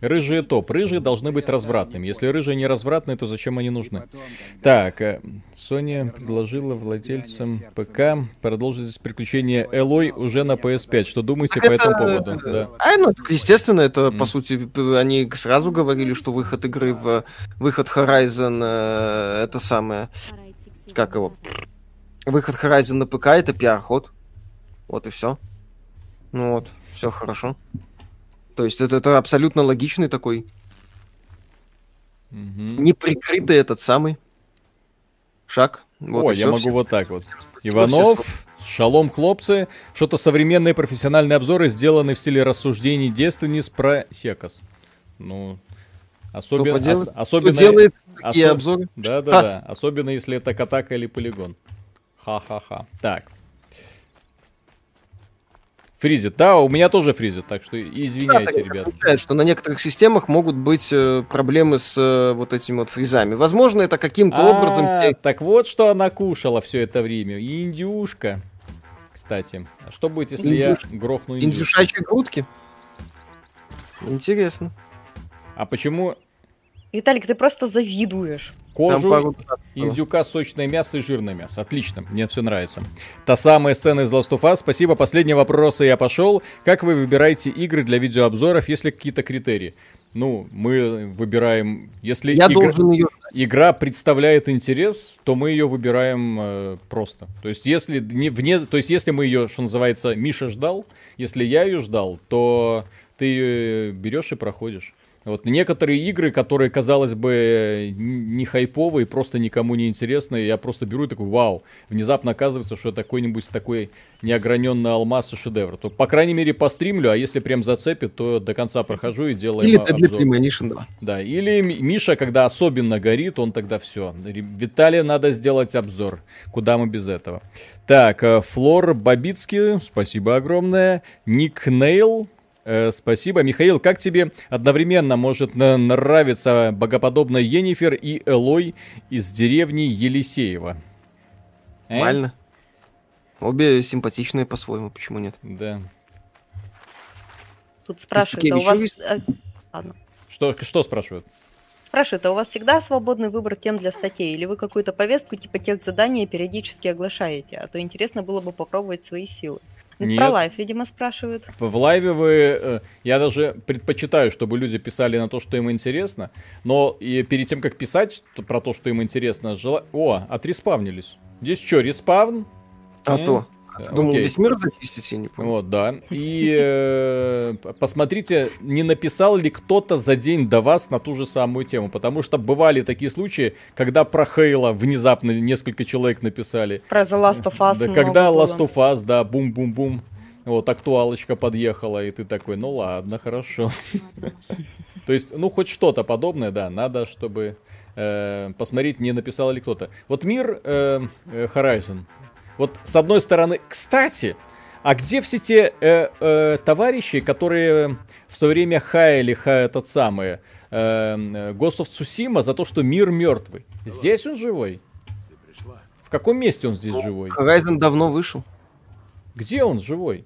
Рыжие топ. Рыжие должны быть развратными. Если рыжие не развратные, то зачем они нужны? Так, э, Sony предложила владельцам ПК продолжить приключение Элой уже на PS5. Что думаете по этому поводу? Да. А, ну, так, естественно, это, Мгм. по сути, они сразу говорили, что выход игры в... Выход Horizon, э, это самое... Как его? Выход Horizon на ПК это пиар-ход. Вот и все. Ну вот, все хорошо. То есть это, это абсолютно логичный такой, Мгм. неприкрытый этот самый шаг. Вот О, я всё. могу Всем вот так вот. спасибо, Иванов, все шалом, хлопцы. Что-то современные профессиональные обзоры сделаны в стиле рассуждений девственниц про секас. Ну, особенно... ос- Кто особенно... делает такие осо- обзоры? Да-да-да. Особенно, если это катака или полигон. Ха-ха-ха. Так. Фризит. Да, у меня тоже фризит, так что Да, извиняйте, так ребят. отмечают, что на некоторых системах могут быть э, проблемы с э, вот этими вот фризами. Возможно, это каким-то образом... А, те- Так вот, что она кушала все это время. Индюшка. Кстати, а что будет, если Индюшка. я грохну индюшку? Индюшачьи грудки. Интересно. А почему Виталик, ты просто завидуешь. Кожу пару... индюка сочное мясо и жирное мясо? Отлично, мне все нравится. Та самая сцена из Last of Us. Спасибо. Последний вопрос, и я пошел. Как вы выбираете игры для видеообзоров, если какие-то критерии? Ну, мы выбираем, если Я игра- должен ее... игра представляет интерес, то мы ее выбираем э, просто. То есть, если не вне, то есть, если мы ее, что называется, Миша ждал, если я ее ждал, то ты ее берешь и проходишь. Вот некоторые игры, которые, казалось бы, не хайповые, просто никому не интересные, я просто беру и такой, вау, внезапно оказывается, что это какой-нибудь такой неограненный алмаз и шедевр. То, по крайней мере, постримлю, а если прям зацепит, то до конца прохожу и делаю Или это для обзор. Premonition 2. Да, или Ми- Миша, когда особенно горит, он тогда все. Виталия надо сделать обзор. Куда мы без этого? Так, э, Флор Бабицкий, спасибо огромное. Ник Нейл, спасибо. Михаил, как тебе одновременно может нравиться богоподобная Енифер и Элой из деревни Елисеева? Э? Нормально. Обе симпатичные по-своему, почему нет? Да. Тут спрашивают, а у вас... есть? а, Ладно. Что, что спрашивают? Спрашивают, а у вас всегда свободный выбор тем для статей? Или вы какую-то повестку типа тех задания периодически оглашаете? А то интересно было бы попробовать свои силы. Нет. Про лайф, видимо, спрашивают. В лайве вы... э, Я даже предпочитаю, чтобы люди писали на то, что им интересно. Но и перед тем, как писать то- про то, что им интересно, жела... О, отреспавнились. Здесь что, респавн? А Э, то. Да, Думал, весь мир зачистить, я не понял. Вот, да. И э, посмотрите, не написал ли кто-то за день до вас на ту же самую тему. Потому что бывали такие случаи, когда про Хейла внезапно несколько человек написали. Про The Last of Us Да, когда было. Last of Us, да, бум-бум-бум. Вот, актуалочка подъехала, и ты такой, ну ладно, хорошо. То есть, ну, хоть что-то подобное, да, надо, чтобы э, посмотреть, не написал ли кто-то. Вот мир э, э, Horizon. Вот с одной стороны, кстати, а где все те э, э, товарищи, которые в свое время хаяли ха, этот самый э, Ghost of Tsushima за то, что мир мертвый? Здесь он живой? Ты пришла? В каком месте он здесь живой? Horizon давно вышел. Где он живой?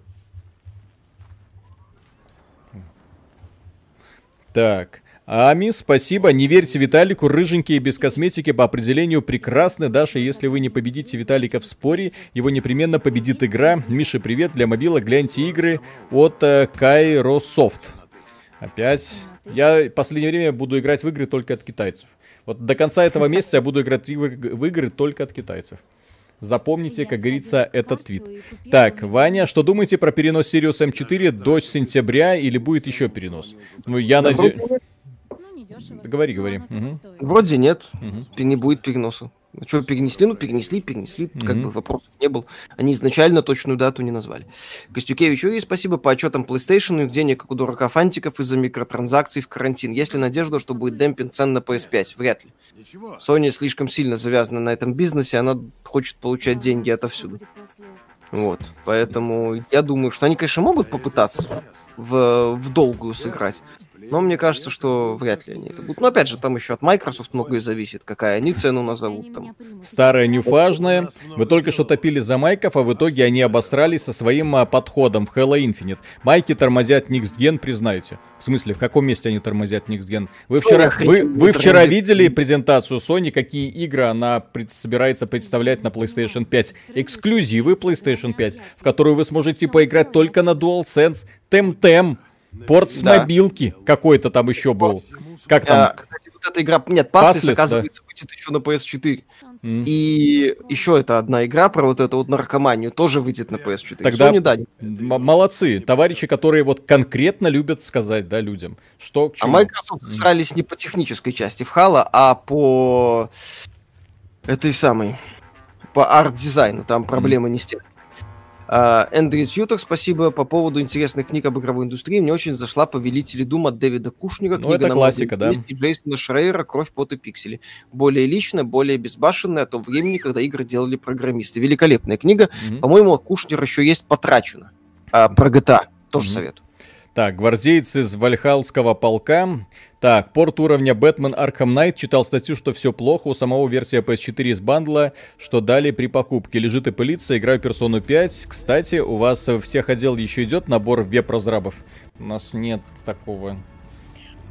Так. Ами, спасибо. Не верьте Виталику, рыженькие без косметики по определению прекрасны. Даша, если вы не победите Виталика в споре, его непременно победит игра. Миша, привет. Для мобила гляньте игры от э, Kairosoft. Опять. Я в последнее время буду играть в игры только от китайцев. Вот до конца этого месяца я буду играть в игры- только от китайцев. Запомните, как говорится, этот твит. Так, Ваня, что думаете про перенос Sirius M4 до сентября или будет еще перенос? Ну, я Да вроде, Говори, говори. Мгм. вроде нет, Мгм. не будет переноса. Ну, что, перенесли? Ну, перенесли, перенесли. Тут Как бы вопросов не был. Они изначально точную дату не назвали. Костюкевич, Юрий, спасибо по отчетам PlayStation. Их денег, как у дурака фантиков, из-за микротранзакций в карантин. Есть ли надежда, что будет демпинг цен на PS5? Вряд ли. Sony слишком сильно завязана на этом бизнесе, она хочет получать деньги отовсюду. Вот. Поэтому я думаю, что они, конечно, могут попытаться в, в долгую сыграть. Но мне кажется, что вряд ли они это будут. Но опять же, там еще от Microsoft многое зависит, какая они цену назовут там. Старая нюфажная. Вы только что топили за майков, а в итоге они обосрались со своим а, подходом в Halo Infinite. Майки тормозят Next Gen, признайте. В смысле, в каком месте они тормозят Next Gen? Вы вчера, вы, вы вчера видели презентацию Sony, какие игры она пред- собирается представлять на PlayStation 5? Эксклюзивы PlayStation 5, в которую вы сможете поиграть только на DualSense, Temtem, порт с Да. мобилки какой-то там еще был. Как А, там? кстати, вот эта игра... Нет, Passless, оказывается, выйдет еще на PS4. М. И еще это одна игра про вот эту вот наркоманию тоже выйдет на PS4. Тогда- Sony, да. М- Молодцы, товарищи, которые вот конкретно любят сказать, да, людям, что к А. Microsoft всрались не по технической части в Halo, а по этой самой, по арт-дизайну. Там проблемы не с тем. А, Эндрю Тьютер, спасибо. По поводу интересных книг об игровой индустрии, мне очень зашла «Повелители Дума» от Дэвида Кушнера. Ну, это классика, да. интереснее Джейсона Шрейера «Кровь, пот и пиксели». Более личная, более безбашенная о том времени, когда игры делали программисты. Великолепная книга. Мгм. По-моему, от Кушнера еще есть «Потрачено». А, про GTA. Тоже Мгм. советую. Так, гвардейцы из Вальхалского полка. Так, порт уровня Бэтмен Arkham Knight читал статью, что все плохо. У самого версия PS4 из бандла, что дали при покупке. Лежит и пылится, играю персону 5. Кстати, у вас в всех отдел еще идет набор веб-разрабов? У нас нет такого.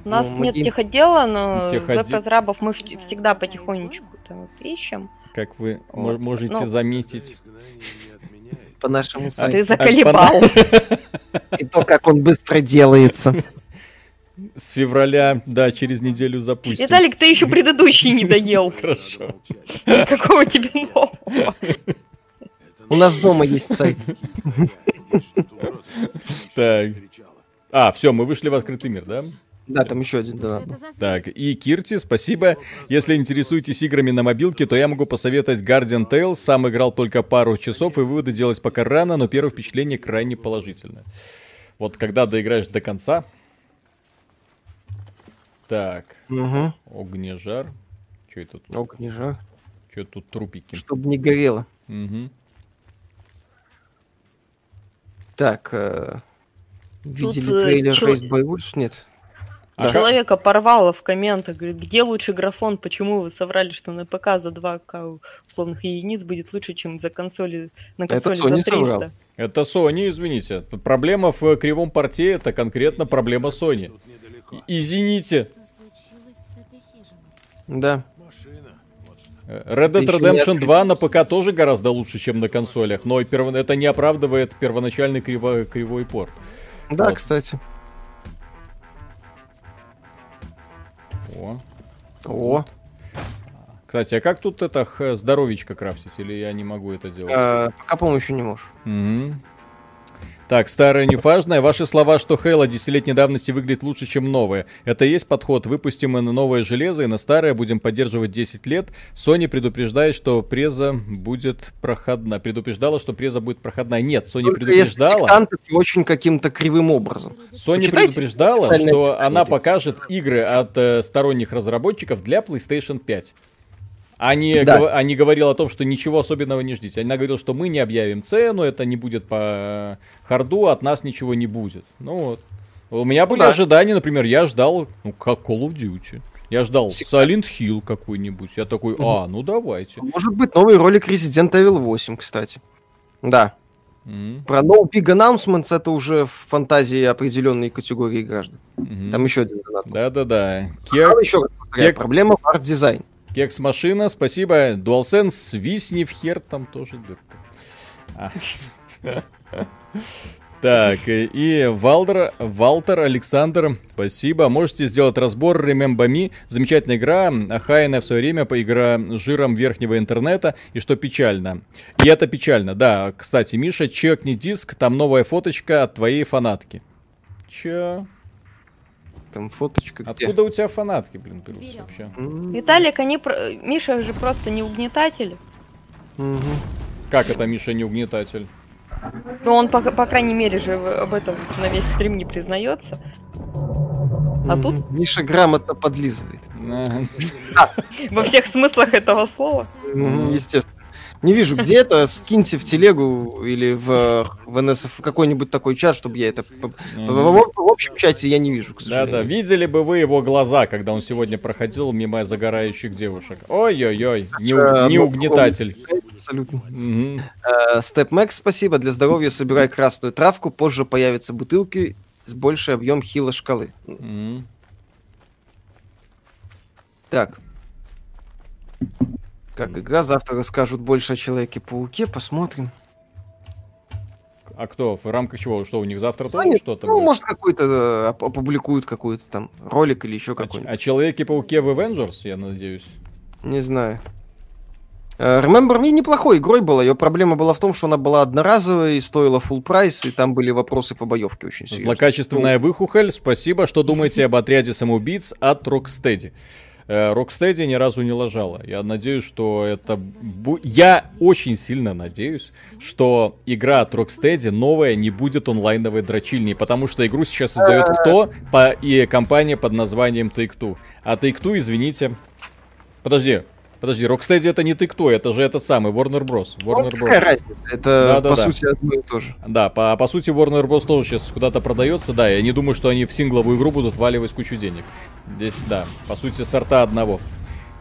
У нас Ну, нет мы- техдела, но Техотдел- веб-разрабов мы всегда потихонечку там вот ищем. Как вы Вот. мо- можете Ну, заметить. По нашему Ты сайту. заколебал. И то, как он быстро делается. С февраля, да, через неделю запустим. Виталик, ты еще предыдущий не доел. Хорошо. Какого тебе нового? У нас дома есть сайт. Так. А, все, мы вышли в открытый мир, да? Да, там еще один донат. был. Так, и Кирти, спасибо. Если интересуетесь играми на мобилке, то я могу посоветовать Guardian Tales. Сам играл только пару часов, и выводы делать пока рано, но первое впечатление крайне положительное. Вот когда доиграешь до конца... Так, Угу. огнежар. Что это тут? Ох, не жар. Что тут трупики? Чтобы не горело. Мгм. Так, э, видели э, трейлер Raised by Wolves? Нет. А Да. Человека порвало в комментах, говорит, где лучше графон, почему вы соврали, что на ПК за 2К условных единиц будет лучше, чем за консоли, на Это консоли Sony за 300. соврал. Это Sony, извините. Проблема в э, кривом порте, это конкретно проблема Sony. Извините. Что случилось с этой хижиной? Да. Вот. Э, Red Dead Redemption 2 на ПК тоже гораздо лучше, чем на консолях, но перво- это не оправдывает первоначальный криво- кривой порт. Да, Вот. кстати. О. О. Кстати, а как тут это здоровичка крафтить, или я не могу это делать? Э, пока, по-моему, еще не можешь. Мгм. Так, старое неважное. Ваши слова, что Halo десятилетней давности выглядит лучше, чем новое. Это и есть подход. Выпустим мы на новое железо и на старое будем поддерживать 10 лет. Sony предупреждает, что преза будет проходна. Предупреждала, что преза будет проходная. Нет, Sony Только если предупреждала. очень каким-то кривым образом. Sony предупреждала, что она покажет игры от э, сторонних разработчиков для PlayStation 5. Они, Да. гов- они говорили о том, что ничего особенного не ждите. Она говорила, что мы не объявим цену, это не будет по харду, от нас ничего не будет. Ну вот. У меня были да. ожидания, например, я ждал, ну, как Call of Duty. Я ждал. Silent Hill какой-нибудь. Я такой, а, ну давайте. Может быть, новый ролик Resident Evil 8, кстати. Да. М, Про No Big Announcements это уже в фантазии определенной категории граждан. мгм. Там еще один донат. Да-да-да. Там Кек, еще кек- проблема в арт-дизайне. Кекс машина, спасибо. DualSense, свистни в хер, там тоже дырка. А. Так, и Валдер, Валтер Александр, спасибо. Можете сделать разбор Remember Me. Замечательная игра, охаянная в свое время по игра жиром верхнего интернета. И что печально. И это печально, да. Кстати, Миша, чекни диск, там новая фоточка от твоей фанатки. Чё? Там фоточка. где? Откуда у тебя фанатки, блин, берутся вообще? Виталик, они... про- Миша же просто не угнетатель. мгм. Как это Миша не угнетатель? Ну, он, по, по крайней мере, же об этом на весь стрим не признается. А Мгм. тут? Миша грамотно подлизывает. Во всех смыслах этого слова. Естественно. Не вижу, где это. Скиньте в телегу или в, в НСФ какой-нибудь такой чат, чтобы я это... В, в- в общем чате я не вижу, к Да-да, сожалению. видели бы вы его глаза, когда он сегодня проходил мимо загорающих девушек. Ой-ой-ой, не, Э, не ну, угнетатель. Абсолютно. Степ Мэкс, спасибо. Для здоровья собирай красную травку. Позже появятся бутылки с больший объем хила шкалы. Так. Как игра, завтра расскажут больше о Человеке-пауке, посмотрим. А кто? В рамках чего? Что, у них завтра тоже Они- что-то ну, будет? может, какой-то э, оп- опубликуют какой-то там ролик или еще А какой-нибудь. О Человеке-пауке в Avengers, я надеюсь. Не знаю. Э, Remember Me неплохой игрой была. Ее проблема была в том, что она была одноразовая и стоила full прайс, и там были вопросы по боевке очень серьезные. Злокачественная выхухоль, спасибо. Что думаете об отряде самоубийц от Rocksteady? Э, Rocksteady ни разу не лажала. Я надеюсь, что это... Я очень сильно надеюсь, что игра от Rocksteady новая не будет онлайновой дрочильней, потому что игру сейчас создает кто? По... И компания под названием Take-Two. А Take-Two, извините... Подожди, подожди, Rocksteady это не Take-Two, это же этот самый Warner Bros. Ну, Warner какая Bros. разница? Это, Да-да-да. по сути, одно и то же. Да, по, по сути, Warner Bros. тоже сейчас куда-то продается, да, я не думаю, что они в сингловую игру будут валивать кучу денег. Здесь, да, по сути, сорта одного.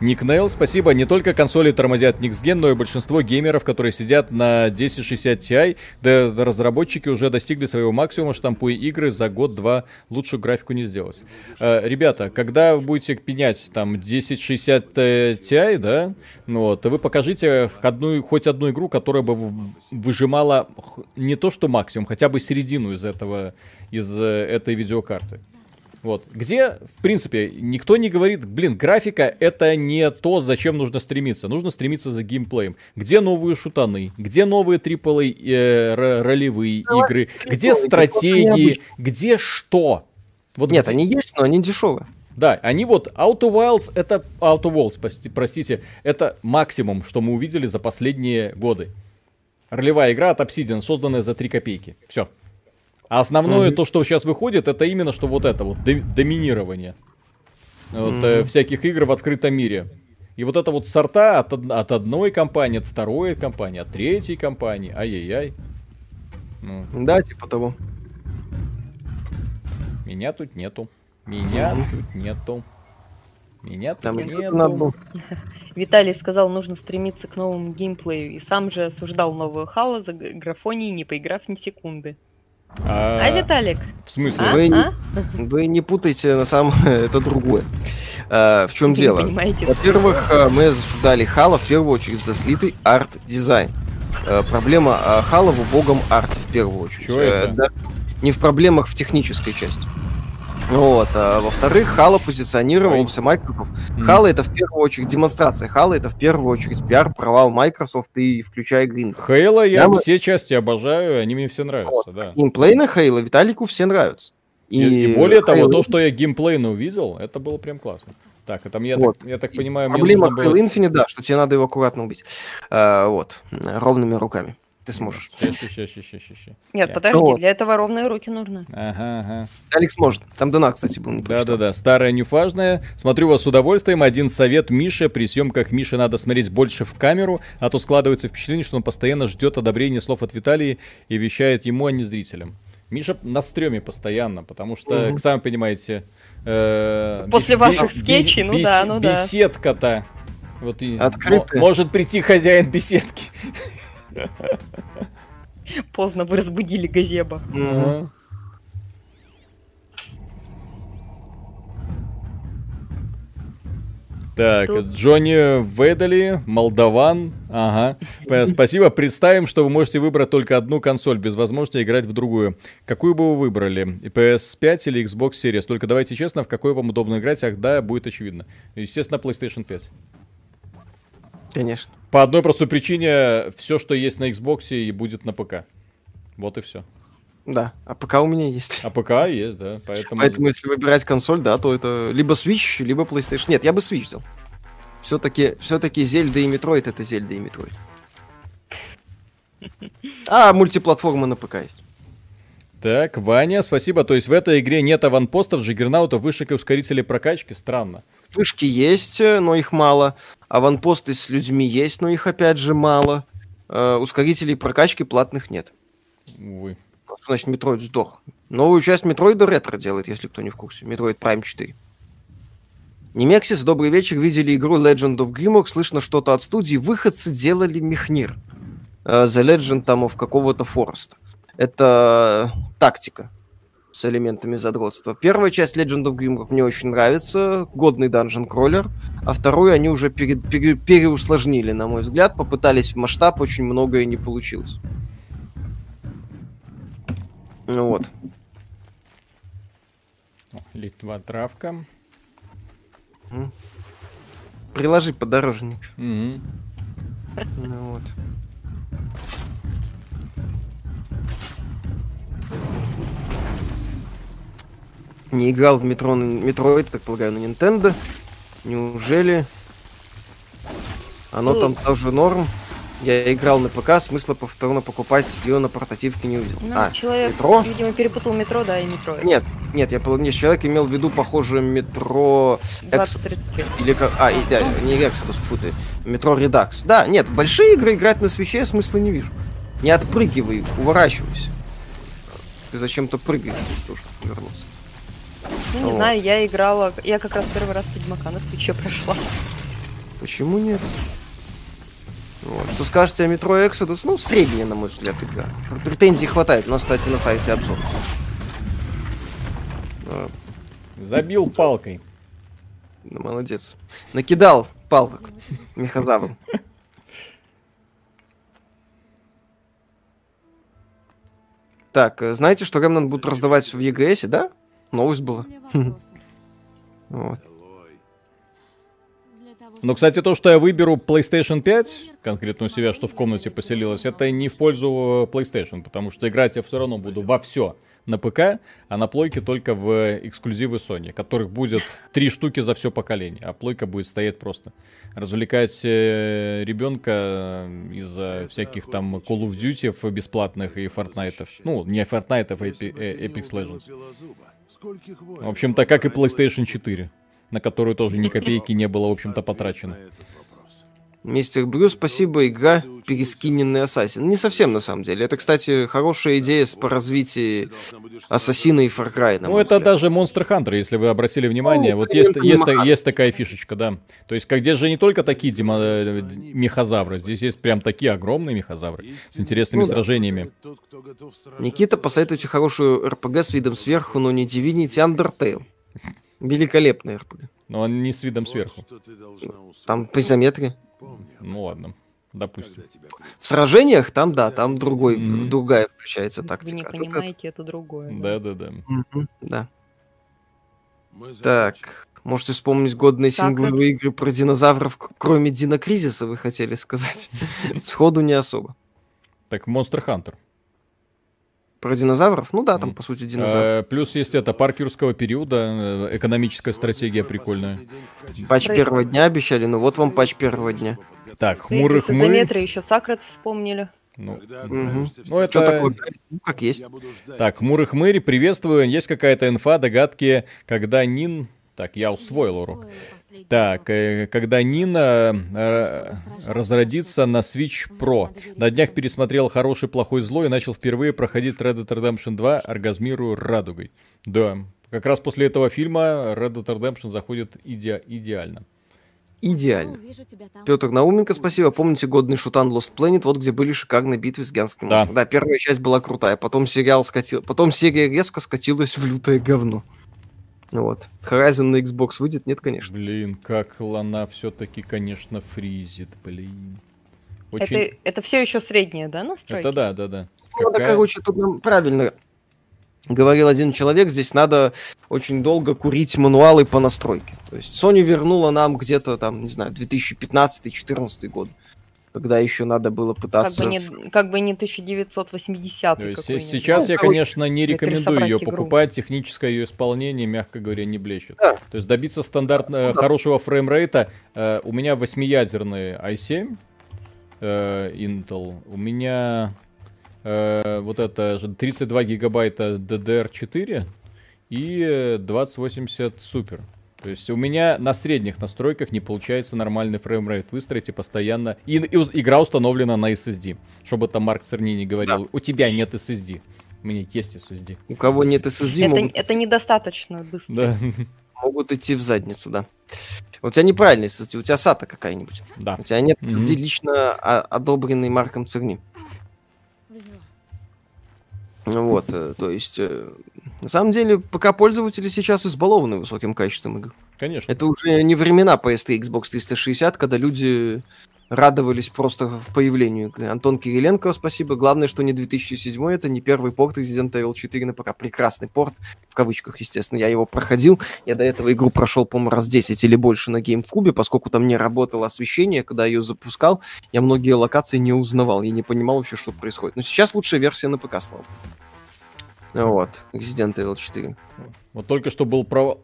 Ник Нейл, спасибо. Не только консоли тормозят Gen, но и большинство геймеров, которые сидят на 1060 Ti, да разработчики уже достигли своего максимума, штампуя игры за год-два лучшую графику не сделать. Э, ребята, когда вы будете пенять там 1060 Ti, да, ну вот, вы покажите одну, хоть одну игру, которая бы выжимала не то что максимум, хотя бы середину из этого, из э, этой видеокарты. Вот. Где, в принципе, никто не говорит, блин, графика это не то, зачем нужно стремиться. Нужно стремиться за геймплеем. Где новые шутаны? Где новые AAA э, ро- ролевые игры? Где стратегии? Где что? Вот Нет, где- они есть, но они дешевые. да, они вот Outer Wilds, это Outer Worlds, прости- простите, это максимум, что мы увидели за последние годы. Ролевая игра от Obsidian, созданная за 3 копейки. Все. А основное, Мгм. то, что сейчас выходит, это именно что вот это вот, до- доминирование. Вот, э, Мгм. всяких игр в открытом мире. И вот это вот сорта от, от одной компании, от второй компании, от третьей компании. Ай-яй-яй. Ну, Да, типа того. меня тут нету. Меня тут нету. Меня тут Там нету. надо было. Виталий сказал, нужно стремиться к новому геймплею. И сам же осуждал новую Halo за г- графоний, не поиграв ни секунды. А, А, Виталик? В смысле? А? Вы не- А? Вы не путайте, на самом это другое. А, в чем Вы не дело? понимаете? Во-первых, э, мы осуждали Halo в первую очередь за слитый арт-дизайн. Э, Проблема э, Хала в убогом арте в первую очередь. Чё Э, это? да, не в проблемах в технической части. Вот. А во-вторых, Halo позиционировался Microsoft. М. Halo это в первую очередь демонстрация. Halo это в первую очередь пиар-провал Microsoft и включая Green. Хейла я Я все части обожаю, они мне все нравятся, да. Геймплей на Halo Виталику все нравятся. И, и более того, Halo- то, что я геймплейно увидел, это было прям классно. Так, это мне, Вот. так, я так понимаю, мне Проблема нужно Halo было... Infinite, да, что тебе надо его аккуратно убить. А, вот. Ровными руками. Ты сможешь. Ща, ща, ща, ща. Нет, Я- подожди, Вот. для этого ровные руки нужны. Ага, ага. Алекс может. Там донат, кстати, был. Да-да-да, старая нюфажная. Смотрю вас с удовольствием. Один совет Мише. При съемках Миши надо смотреть больше в камеру, а то складывается впечатление, что он постоянно ждет одобрения слов от Виталии и вещает ему, а не зрителям. Миша на стреме постоянно, потому что, Мгм. сами понимаете... э, После бес- ваших бес- скетчей, ну бес- да, ну да. Беседка-то. Вот и Открытая. мо- может прийти хозяин беседки. Поздно вы разбудили Газеба. Так, Тут- Джонни Ведали, Молдаван, ага. Спасибо. Представим, что вы можете выбрать только одну консоль, без возможности играть в другую. Какую бы вы выбрали? PS5 или Xbox Series? Только давайте честно, в какой вам удобно играть, ах да, будет очевидно. Естественно, PlayStation 5. Конечно. По одной простой причине, все, что есть на Xbox, и будет на ПК. Вот и все. Да. А пока у меня есть. А ПК есть, да. Поэтому... Поэтому, если выбирать консоль, да, то это либо Switch, либо PlayStation. Нет, я бы Switch взял. Все-таки, все-таки Zelda и Metroid это Zelda и Metroid. А мультиплатформа на ПК есть. Так, Ваня, спасибо. То есть в этой игре нет аванпостов, джаггернаутов, вышек и ускорителей прокачки? Странно. Вышки есть, э, но их мало. Аванпосты с людьми есть, но их опять же мало. Э, ускорителей прокачки платных нет. Увы. Значит Metroid сдох? Новую часть Metroid а Retro делает, если кто не в курсе. Metroid Prime 4. Немексис, добрый вечер. Видели игру Legend of Grimrock? Слышно что-то от студии. Выходцы делали Мехнир. Э, The Legend там of какого-то Фореста. Это тактика с элементами задротства. Первая часть Legend of Grimrock мне очень нравится. Годный данжен кроллер. А вторую они уже пере- пере- переусложнили, на мой взгляд. Попытались в масштаб, очень многое не получилось. Ну вот. Литва травка. Приложи подорожник. Мгм. Ну вот. Не играл в метро, Metroid, так полагаю, на Nintendo. Неужели? Оно там тоже норм. Я играл на ПК, смысла повторно покупать ее на портативке не увидел. Ну, а, человек, метро? видимо, перепутал метро, да, и метро. Нет, нет, я нет, человек имел в виду похожее метро 2033. Или как... А, и, да, не Exodus, фу ты. Метро Redux. Да, нет, большие игры играть на свече я смысла не вижу. Не отпрыгивай, уворачивайся. Ты зачем-то прыгаешь чтобы вернуться. Ну, не Вот. знаю, я играла... Я как раз первый раз Ведьмака на свече прошла. Почему нет? Вот. Что скажете о метро Exodus? Ну, средняя, на мой взгляд, игра. Претензий хватает. У нас, кстати, на сайте обзор. Забил палкой. ну, молодец. Накидал палок мехозавром. Так, э, знаете, что Remnant будут раздавать в EGS, да? Новость была. Вот. Но, кстати, то, что я выберу PlayStation 5, конкретно у себя, что в комнате поселилось, это не в пользу э, PlayStation, потому что играть я все равно буду во все на ПК, а на плойке только в эксклюзивы Sony, которых будет три штуки за все поколение, а плойка будет стоять просто. Развлекать э, ребенка из-за всяких там Call of Duty бесплатных и Fortnite. Ну, не Fortnite, а Epi- э, Apex Legends. В общем-то, как и PlayStation 4, на которую тоже ни копейки не было, в общем-то, потрачено. Мистер Брюс, спасибо, игра перескиненный Ассасин. Не совсем, на самом деле. Это, кстати, хорошая идея по развитию Ассасина и Far Cry. Ну, это взгляд. даже Monster Hunter, если вы обратили внимание. Ну, вот есть, есть, есть такая фишечка, да. То есть, как здесь же не только такие демо- э, мехозавры, здесь есть прям такие огромные мехозавры с интересными Ну сражениями. Никита, посоветуйте хорошую РПГ с видом сверху, но не Divinity Undertale. Великолепная РПГ. Но он не с видом сверху. Там по изометрии. Ну ладно, допустим. В сражениях там, да, там другой, Мгм. другая включается Вы тактика. не А тут понимаете, это другое. Да-да-да. это- Да. Так, можете вспомнить годные Так, сингловые игры про динозавров, кроме Динокризиса, вы хотели сказать? Сходу не особо. Так, Monster Hunter. Про динозавров? Ну да, там, по сути, динозавры. Э, Плюс есть это парк юрского периода, э, экономическая стратегия прикольная. Патч первого дня обещали, ну вот вам патч первого дня. Так, хмурых Из мы. изометра еще Сакрат вспомнили. Ну, Мгм. Ну, это- Что такое? Ну, как есть. Так, хмурых мыри, приветствую. Есть какая-то инфа, догадки, когда Нин... Так, я усвоил урок. Так, э, когда Нина э, разродится на Switch Pro. На днях пересмотрел «Хороший, плохой, злой» и начал впервые проходить Red Dead Redemption 2, оргазмирую радугой. Да, как раз после этого фильма Red Dead Redemption заходит иде- идеально. Идеально. Петр Науменко, спасибо. Помните годный шутан Lost Planet, вот где были шикарные битвы с гигантским Да. Да, первая часть была крутая, потом сериал скатил, потом серия резко скатилась в лютое говно. Вот. Horizon на Xbox выйдет? Нет, конечно. Блин, как Лана все-таки, конечно, фризит, блин. Очень... Это, это все еще средние, да, настройки? Это да, да, да. Ну, да, Какая- короче, тут нам правильно говорил один человек, здесь надо очень долго курить мануалы по настройке. То есть Sony вернула нам где-то там, не знаю, 2015-2014 год, когда еще надо было Как пытаться... бы, не, как бы не 1980 То есть какой-нибудь. сейчас Ну, я, конечно, не рекомендую ее игру. покупать. Техническое ее исполнение, мягко говоря, не блещет. Да. То есть добиться стандартного Ну да. хорошего фреймрейта. э, у меня восьмиядерный i7 э, Intel. У меня э, вот это же 32 гигабайта DDR4 и э, 2080 Super. То есть у меня на средних настройках не получается нормальный фреймрейт выстроить и постоянно... И, и игра установлена на SSD. Чтобы там Марк Церни не говорил, у тебя нет SSD. У меня есть SSD. У кого нет SSD, это, могут, это недостаточно быстро. Да, могут идти в задницу, да. У тебя неправильный SSD, у тебя SATA какая-нибудь. да. У тебя нет. SSD лично а- одобренный Марком Церни. Ну Вот, э, то есть, э, на самом деле, пока пользователи сейчас избалованы высоким качеством игр. Конечно. Это уже не времена PS3 Xbox 360, когда люди радовались просто появлению игры. Антон Кириленко, спасибо. Главное, что не 2007, это не первый порт Resident Evil 4 на ПК. Прекрасный порт, в кавычках, естественно. Я его проходил. Я до этого игру прошел, по-моему, раз 10 или больше на GameCube, поскольку там не работало освещение, когда ее запускал, я многие локации не узнавал. Я не понимал вообще, что происходит. Но сейчас лучшая версия на ПК, слава. Вот, Resident Evil 4. Вот только что был провал,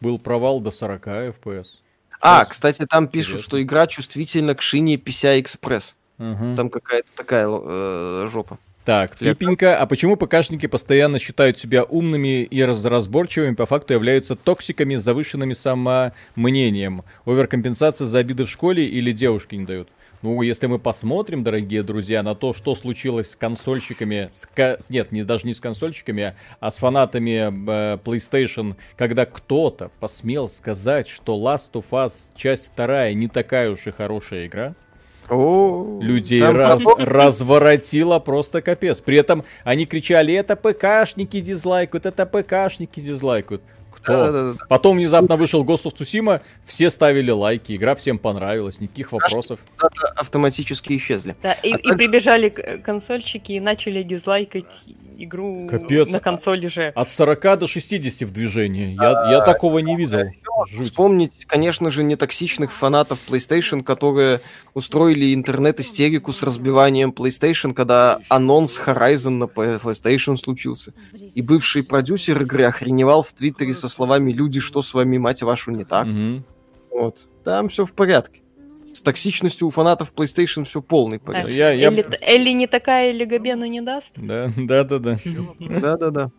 был провал до 40 FPS. А, Сейчас. кстати, там пишут, Интересно. что игра чувствительна к шине PCI Express. Мгм. Там какая-то такая э, жопа. Так. Пипенька, а почему ПКшники постоянно считают себя умными и разразборчивыми, по факту являются токсиками с завышенным самомнением? Оверкомпенсация за обиды в школе или девушки не дают? Ну, если мы посмотрим, дорогие друзья, на то, что случилось с консольщиками, с ка- нет, не, даже не с консольщиками, а с фанатами э, PlayStation, когда кто-то посмел сказать, что Last of Us часть вторая не такая уж и хорошая игра, О, людей раз- потом- разворотило просто капец. При этом они кричали, это ПКшники дизлайкают, это ПКшники дизлайкают. Кто? Потом внезапно вышел Ghost of Tsushima, все ставили лайки, игра всем понравилась, никаких вопросов. Куда-то автоматически исчезли. Да, и, А и прибежали к- консольщики и начали дизлайкать игру Капец. на консоли же. От 40 до 60 в движении. Я, я такого не видел. Жуть. Вспомнить, конечно же, нетоксичных фанатов PlayStation, которые устроили интернет-истерику с разбиванием PlayStation, когда анонс Horizon на PlayStation случился. И бывший продюсер игры охреневал в Твиттере со словами «Люди, что с вами, мать вашу, не так?» Мгм. Вот. Там все в порядке. С токсичностью у фанатов PlayStation все полный порядок. Я, я... Элли, Элли не такая, Элли Габена не даст? Да, да, да, да. Да-да-да.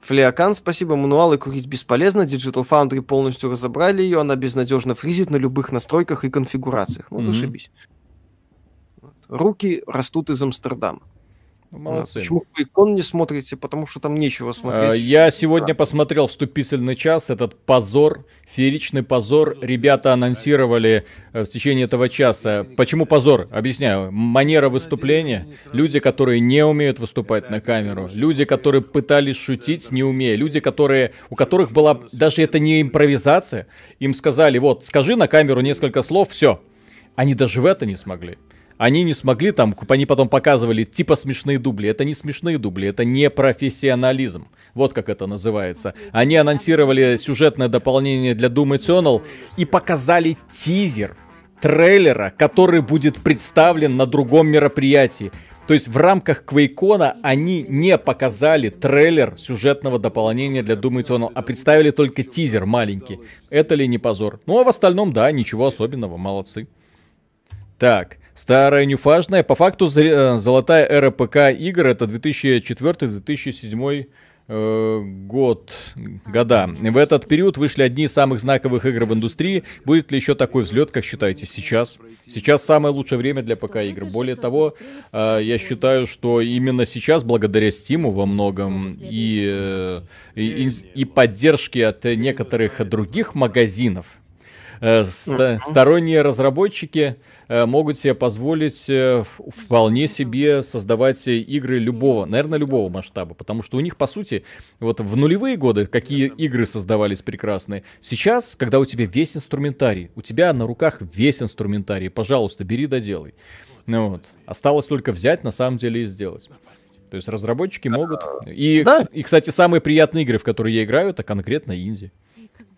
Флеокан, спасибо. Мануалы курить бесполезно. Digital Foundry полностью разобрали ее. Она безнадежно фризит на любых настройках и конфигурациях. Ну, зашибись. Руки растут из Амстердама. Ну, Молодцы. Почему вы икон не смотрите? Потому что там нечего А, смотреть. Я сегодня посмотрел вступительный час, этот позор, фееричный позор. Ребята анонсировали э, в течение этого часа. Почему позор? Объясняю. Манера выступления. Люди, которые не умеют выступать на камеру. Люди, которые пытались шутить, не умея. Люди, которые, у которых была даже это не импровизация. Им сказали, вот, скажи на камеру несколько слов, все. Они даже в это не смогли. Они не смогли там, они потом показывали типа смешные дубли. Это не смешные дубли, это не профессионализм. Вот как это называется. Они анонсировали сюжетное дополнение для Doom Eternal и показали тизер трейлера, который будет представлен на другом мероприятии. То есть в рамках Квейкона они не показали трейлер сюжетного дополнения для Doom Eternal, а представили только тизер маленький. Это ли не позор? Ну а в остальном, да, ничего особенного, молодцы. Так, старая нюфажная. По факту э, золотая эра ПК игр это 2004-2007 э, год, года. В этот период вышли одни из самых знаковых игр в индустрии. Будет ли еще такой взлет, как считаете, сейчас? Сейчас самое лучшее время для ПК игр. Более того, э, я считаю, что именно сейчас, благодаря Стиму во многом и, и, и поддержке от некоторых других магазинов, э, ста- сторонние разработчики э, могут себе позволить э, вполне себе создавать игры любого, наверное, любого масштаба, потому что у них, по сути, вот в нулевые годы какие игры создавались прекрасные. Сейчас, когда у тебя весь инструментарий, у тебя на руках весь инструментарий, пожалуйста, бери да делай. Ну вот. Осталось только взять, на самом деле, и сделать. То есть разработчики могут. И, Да. и, кстати, самые приятные игры, в которые я играю, это конкретно инди.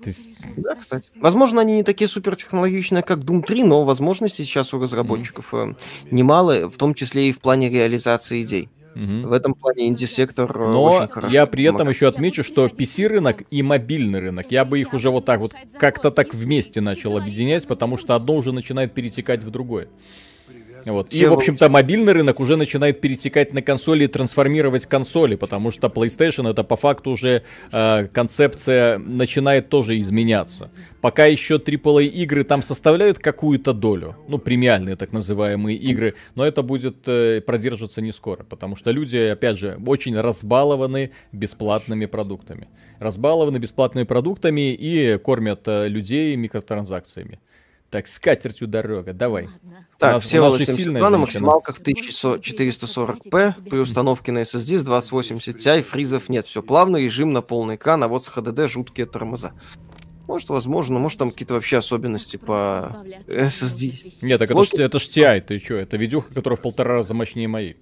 Есть, Да, кстати. Возможно, они не такие супертехнологичные, как Doom 3, но возможности сейчас у разработчиков э, немало, в том числе и в плане реализации идей. мгм. В этом плане инди-сектор э, Но очень хорошо я при этом помогает. еще отмечу, что PC-рынок и мобильный рынок, я бы их уже вот так вот как-то так вместе начал объединять, потому что одно уже начинает перетекать в другое. Вот. И, в общем-то, мобильный рынок уже начинает перетекать на консоли и трансформировать консоли, потому что PlayStation это по факту уже э, концепция начинает тоже изменяться. Пока еще AAA игры там составляют какую-то долю, ну, премиальные так называемые игры, но это будет э, продержаться не скоро, потому что люди, опять же, очень разбалованы бесплатными продуктами. Разбалованы бесплатными продуктами и кормят э, людей микротранзакциями. Так, с катертью дорога, давай. У Так, все 72 на максималках 1440p, при установке на SSD с 2080 Ti, фризов нет, все плавно, режим на полный экран, а вот с HDD жуткие тормоза. Может, возможно, может там какие-то вообще особенности по SSD. Нет, так это ж, это ж TI, ты чё? Это видюха, которая в полтора раза мощнее моей.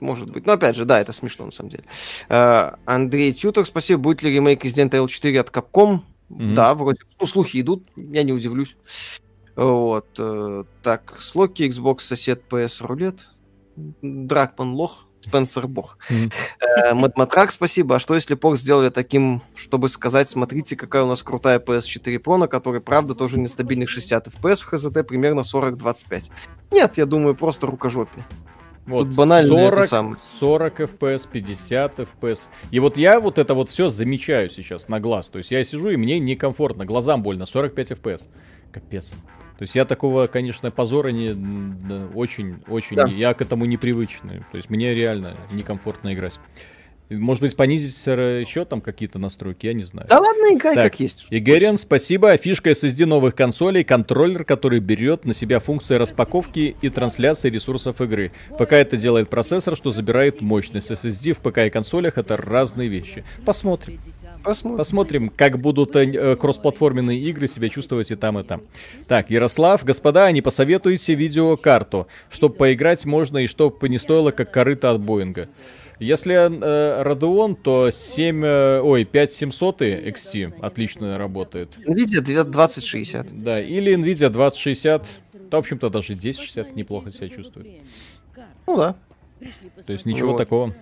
Может быть. Но опять же, да, это смешно на самом деле. Э, Андрей Тютор, спасибо. Будет ли ремейк Resident Evil 4 от Capcom? Мгм. Да, вроде. Ну, слухи идут, я не удивлюсь. Вот. э, Так, Слоки, Xbox, сосед, PS, рулет. Дракман лох, Спенсер бог. Мгм. Э, спасибо. А что если порт сделали таким, чтобы сказать, смотрите, какая у нас крутая PS4 Pro, на которой, правда, тоже нестабильных 60 FPS в HZT, примерно 40-25? Нет, я думаю, просто рукожопие. Вот, Тут банально это 40, сам. 40 FPS, 50 FPS. И вот я вот это вот все замечаю сейчас на глаз. То есть я сижу, и мне некомфортно, глазам больно, 45 FPS. Капец. То есть я такого, конечно, позора не... Очень, очень... Да. Я к этому непривычный. То есть мне реально некомфортно играть. Может быть, понизить э, еще там какие-то настройки, я не знаю. Да ладно, играй Так, как есть. Игорян, спасибо. Фишка SSD новых консолей, контроллер, который берет на себя функции распаковки и трансляции ресурсов игры. Пока это делает процессор, что забирает мощность SSD в ПК и консолях, это разные вещи. Посмотрим. Посмотрим. Посмотрим, как будут э, э, кроссплатформенные игры себя чувствовать и там, и там. Так, Ярослав, господа, не посоветуете видеокарту, чтобы поиграть можно и чтобы не стоило как корыто от Боинга. Если э, Radeon, то 7, э, ой, 5700 XT отлично работает. Nvidia 2060. Да, или Nvidia 2060, да, в общем-то, даже 1060 неплохо себя чувствует. Ну да. То есть ничего Вот. такого.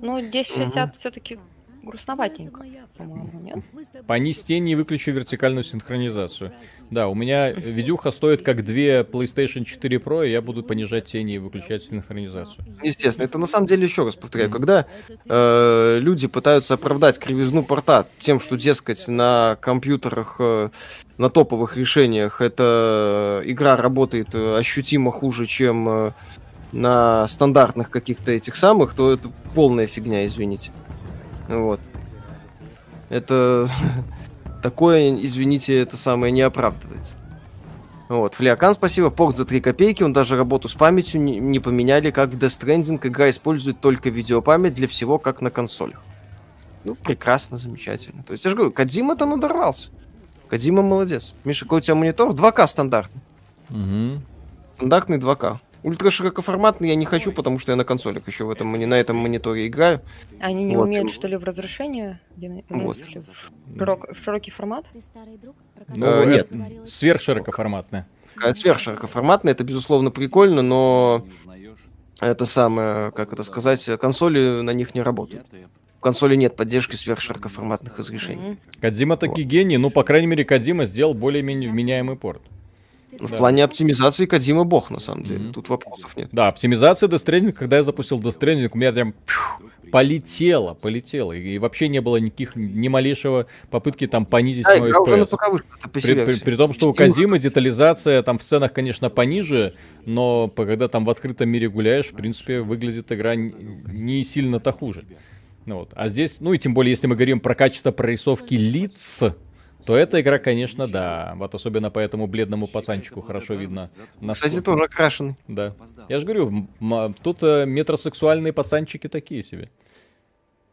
Ну, 1060 все-таки грустноватенько, по-моему, нет? Понизь тени и выключи вертикальную синхронизацию. Да, у меня видюха стоит как две PlayStation 4 Pro, и я буду понижать тени и выключать синхронизацию. Естественно, это на самом деле, еще раз повторяю, когда э, люди пытаются оправдать кривизну порта тем, что, дескать, на компьютерах, э, на топовых решениях эта игра работает э, ощутимо хуже, чем э, на стандартных каких-то этих самых, то это полная фигня, извините. Вот. Это такое, извините, это самое не оправдывается. Вот, Флеокан, спасибо. Порт за 3 копейки, он даже работу с памятью не, не поменяли, как в Death Stranding. Игра использует только видеопамять для всего, как на консолях. Ну, прекрасно, замечательно. То есть, я же говорю, Кадима-то надорвался. Кадима молодец. Миша, какой у тебя монитор? 2К стандартный. Мгм. стандартный 2К. Ультраширокоформатный я не хочу, потому что я на консолях еще в этом, на этом мониторе играю. Они не Вот. умеют, что ли, в разрешение? Вот. в, широк- в широкий формат? Ну, Э, нет. что- Сверхширокоформатная. Э, Сверхширокоформатный, это, безусловно, прикольно, но это самое, как это сказать, консоли на них не работают. В консоли нет поддержки сверхширокоформатных разрешений. Кадима таки гений, ну, по крайней мере, Кадима сделал более-менее вменяемый порт. В Да. плане оптимизации Кадима бог, на самом деле. Мгм. Тут вопросов нет. Да, оптимизация Death Stranding, когда я запустил Death Stranding, у меня прям полетело, полетело. И вообще не было никаких, ни малейшего попытки там понизить Да, мой уже FPS. Вышла, При, при- при том, что у Кадимы детализация там в сценах, конечно, пониже, но когда там в открытом мире гуляешь, в принципе, выглядит игра не сильно-то хуже. Ну вот. А здесь, ну и тем более, если мы говорим про качество прорисовки лиц, то эта игра, конечно, да. Вот особенно по этому бледному пацанчику хорошо видно. Кстати, насколько- тоже окрашенный. Да. Я же говорю, м- тут э, метросексуальные пацанчики такие себе.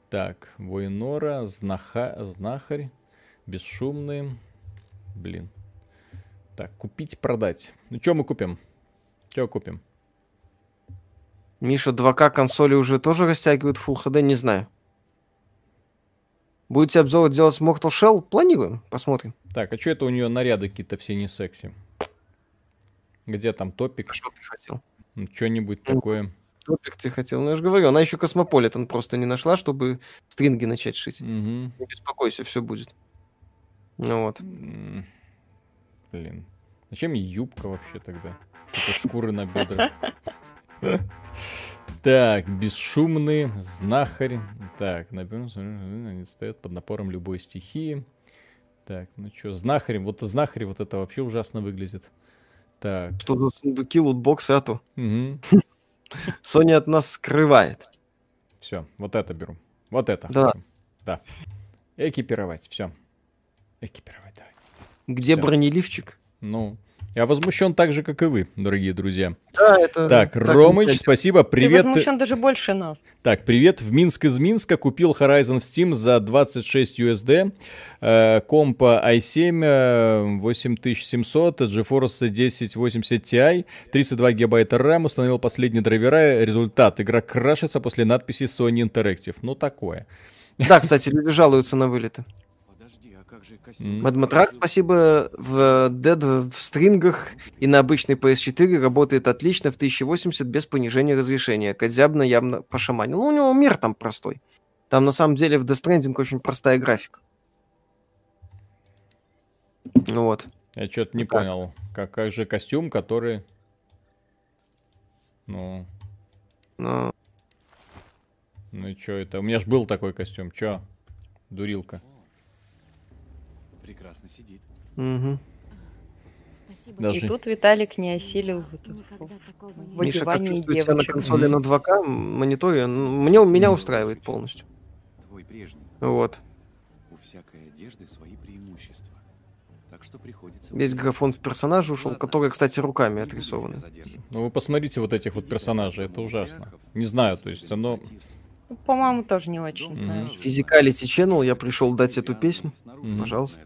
Так, Войнора, знаха... знахарь, бесшумный. Блин. Так, купить, продать. Ну, что мы купим? Что купим? Миша, 2К консоли уже тоже растягивают Full HD, не знаю. Будете обзор делать с Mortal Shell? Планируем, посмотрим. Так, а что это у нее наряды какие-то все не секси? Где там топик? А Что ты хотел? Что-нибудь Ну, такое. Топик ты хотел. Ну, я же говорю, она еще Космополитен просто не нашла, чтобы стринги начать шить. Мгм. Не беспокойся, все будет. Ну вот. Блин. Зачем ей юбка вообще тогда? Это шкуры на бедрах. Так, бесшумный, знахарь. Так, например, они стоят под напором любой стихии. Так, ну что, знахарь, вот знахарь вот это вообще ужасно выглядит. Так, Что за сундуки, лутбоксы, а то. угу. Sony от нас скрывает. все, вот это беру. Вот это. Да. Да. Экипировать, все. Экипировать, давай. Где Всё. бронеливчик? Ну, я возмущен так же, как и вы, дорогие друзья. Да, это... Так, Ромыч, пойдёт. спасибо, привет. Ты возмущен даже больше нас. Так, привет, в Минск из Минска купил Horizon в Steam за 26 USD, э, компа i7 э, 8700, GeForce 1080 Ti, 32 гигабайта RAM, установил последние драйвера, результат, игра крашится после надписи Sony Interactive, ну такое. Да, кстати, люди жалуются на вылеты. Мадматрак, спасибо, в Dead в стрингах и на обычной PS4 работает отлично в 1080 без понижения разрешения. Кодзябна явно пошаманил. Ну, у него мир там простой. Там на самом деле в Death Stranding очень простая графика. Ну вот. Я что-то не так. понял, как, как же костюм, который... Ну, Но... ну и что это? У меня же был такой костюм, чё? Дурилка. Прекрасно сидит. мгм. Спасибо. Даже- И тут Виталик не осилил в Миша, как чувствует себя на консоли на 2К мониторе? Мне, меня устраивает полностью. Твой прежний. Вот. У всякой одежды свои преимущества. Так что приходится... Весь графон в персонаже ушел, Ладно. который, кстати, руками отрисованы. Ну вы посмотрите вот этих вот персонажей, это ужасно. Не знаю, то есть оно... Ну, По-моему, тоже не очень. Знаешь. Физикалити Channel, я пришел дать эту песню. Мгм. Пожалуйста.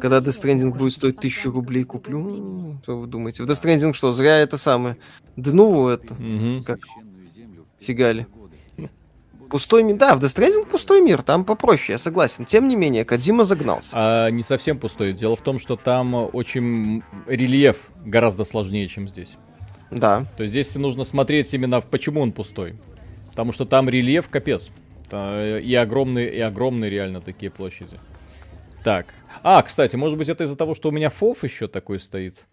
Когда Death Stranding будет стоить тысячу рублей, куплю. Что вы думаете? В Death Stranding что, зря это самое? Дну это. Мгм. Как? Фигали. Пустой мир. Да, в Death Stranding пустой мир, там попроще, я согласен. Тем не менее, Кадима загнался. А не совсем пустой. Дело в том, что там очень рельеф гораздо сложнее, чем здесь. Да. То есть здесь нужно смотреть именно в почему он пустой. Потому что там рельеф капец. Та- И огромные, и огромные реально такие площади. Так. А, кстати, может быть это из-за того, что у меня фоф еще такой стоит.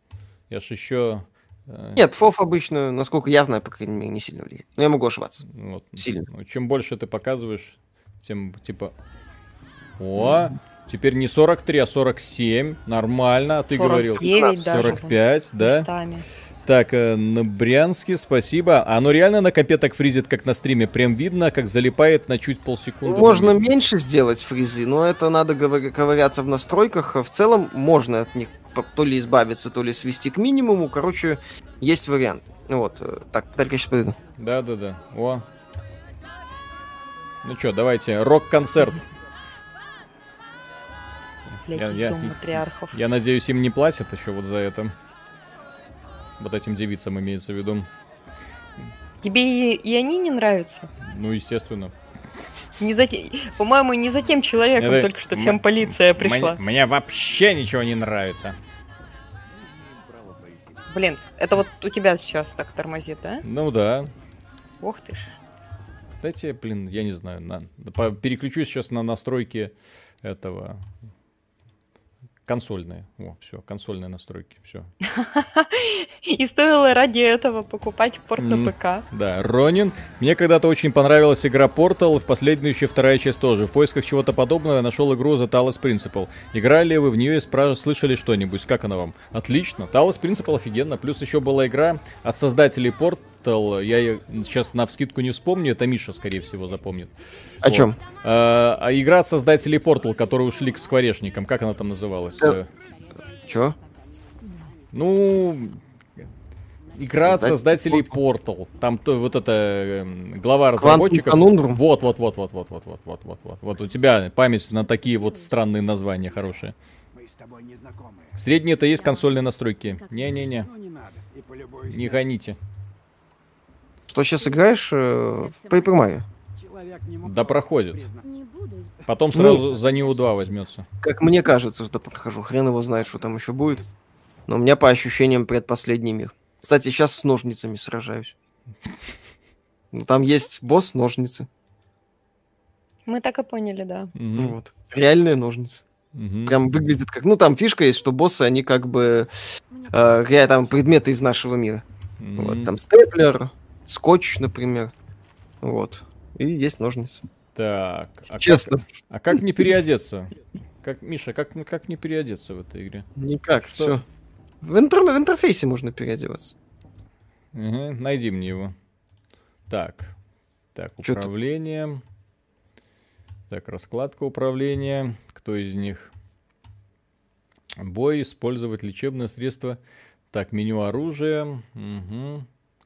Я ж еще... э, Нет, фоф обычно, насколько я знаю, по крайней мере, не сильно влияет. Но я могу ошибаться. Вот. Сильно. Ну, Чем больше ты показываешь, тем типа... О, теперь не 43, а 47. Нормально, а ты говорил. 49 даже. 45, да? местами. Так, э, на Брянске, спасибо. А Оно реально на копе так фризит, как на стриме? Прям видно, как залипает на чуть полсекунды. Можно меньше сделать фризы, но это надо ковыряться в настройках. В целом можно от них то ли избавиться, то ли свести к минимуму. Короче, есть вариант. Вот, э, так, только сейчас подойду. Да-да-да. О. Ну что, давайте, рок-концерт. Я- я- матриархов. Я надеюсь, им не платят еще вот за это. Вот этим девицам имеется в виду. Тебе и, и они не нравятся? Ну, естественно. Не за По-моему, не за тем человеком Это только что м- фемполиция пришла. Мне, мне вообще ничего не нравится. Блин, это вот у тебя сейчас так тормозит, да? Ну да. Ох ты ж. Дайте, блин, я не знаю, на, переключусь сейчас на настройки этого консольные. О, все, консольные настройки, все. И стоило ради этого покупать порт на ПК. Да, Ронин. Мне когда-то очень понравилась игра Portal, в последнюю еще вторая часть тоже. В поисках чего-то подобного я нашел игру The Talos Principle. Играли ли вы в нее и спра- слышали что-нибудь? Как она вам? Отлично. Talos Principle офигенно. Плюс еще была игра от создателей Portal. Я ее сейчас на вскидку не вспомню. Это Миша, скорее всего, запомнит. О Вот. чем? А, а игра от создателей Portal, которые ушли к скворечникам. Как она там называлась? Да. Э, Чё? Ну, игра от создателей Portal. Там то, вот это эм, глава разработчиков. Вот, вот, вот, вот, вот, вот, вот, вот, вот, вот. Вот у тебя память на такие вот странные названия хорошие. Средние это есть консольные настройки. Не-не-не, не гоните. Что сейчас играешь э, Paper Mario? Не мог Да проходит. Потом Ну. сразу за Ниу 2 возьмется. Как мне кажется, что прохожу. Хрен его знает, что там еще будет. Но у меня по ощущениям предпоследний мир. Кстати, сейчас с ножницами сражаюсь. Ну, там есть босс ножницы. Мы так и поняли, да. Мгм. Вот. Реальные ножницы. Мгм. Прям выглядит как... Ну, там фишка есть, что боссы, они как бы... Э, там предметы из нашего мира. Мгм. Вот, там степлер, скотч, например. Вот. И есть ножницы. Так, а как, Честно. а как не переодеться? Как, Миша, как, как не переодеться в этой игре? Никак, Что? все. В, интер- в интерфейсе можно переодеваться. Мгм, Найди мне его. Так. Так, Чё управление. Так, раскладка управления. Кто из них? Бой, использовать лечебное средство. Так, меню оружия. Мгм.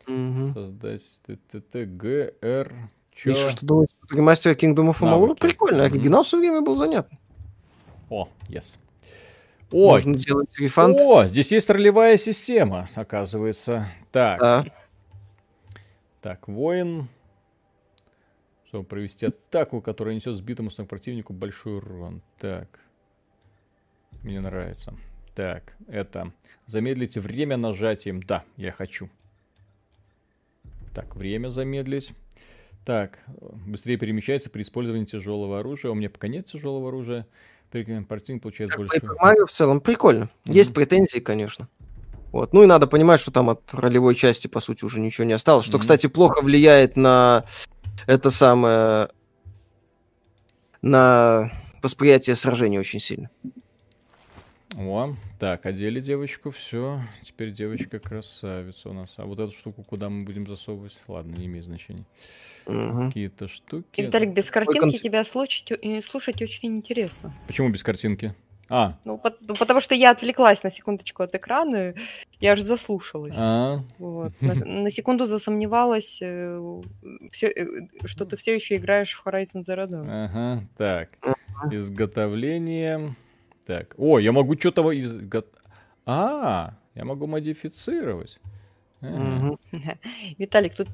Мгм. Создать ТТТ, ГР. Чё? Миша, что думаете? Ремастер Kingdom of Amalur прикольно. Мгм. Оригинал все время был занятен. О, yes. О, Можно делать рефанд. о, здесь есть ролевая система, оказывается. Так, Да. Так, воин. Чтобы провести атаку, которая несет сбитому с ног противнику большой урон. Так. Мне нравится. Так, это. Замедлите время нажатием. Да, я хочу. Так, время замедлить. Так, быстрее перемещается при использовании тяжелого оружия. У меня пока нет тяжелого оружия. Противник получает Как больше. Mario в целом прикольно. Мгм. Есть претензии, конечно. Вот. Ну и надо понимать, что там от ролевой части, по сути, уже ничего не осталось. Что, Мгм. кстати, плохо влияет на это самое... на восприятие сражения очень сильно. О, так, одели девочку, все. Теперь девочка красавица у нас. А вот эту штуку куда мы будем засовывать? Ладно, не имеет значения. Мгм. Какие-то штуки. Виталик, без картинки конце- тебя слушать, и слушать очень интересно. Почему без картинки? А, Ну, пот- ну, потому что я отвлеклась на секундочку от экрана, я аж заслушалась. а, Вот. На, на секунду засомневалась, э, всё, э, что ты все еще играешь в Horizon Zero Dawn. ага, так. Изготовление. Так. О, я могу что-то изго... А, я могу модифицировать. Ага. Мгм. Виталик, тут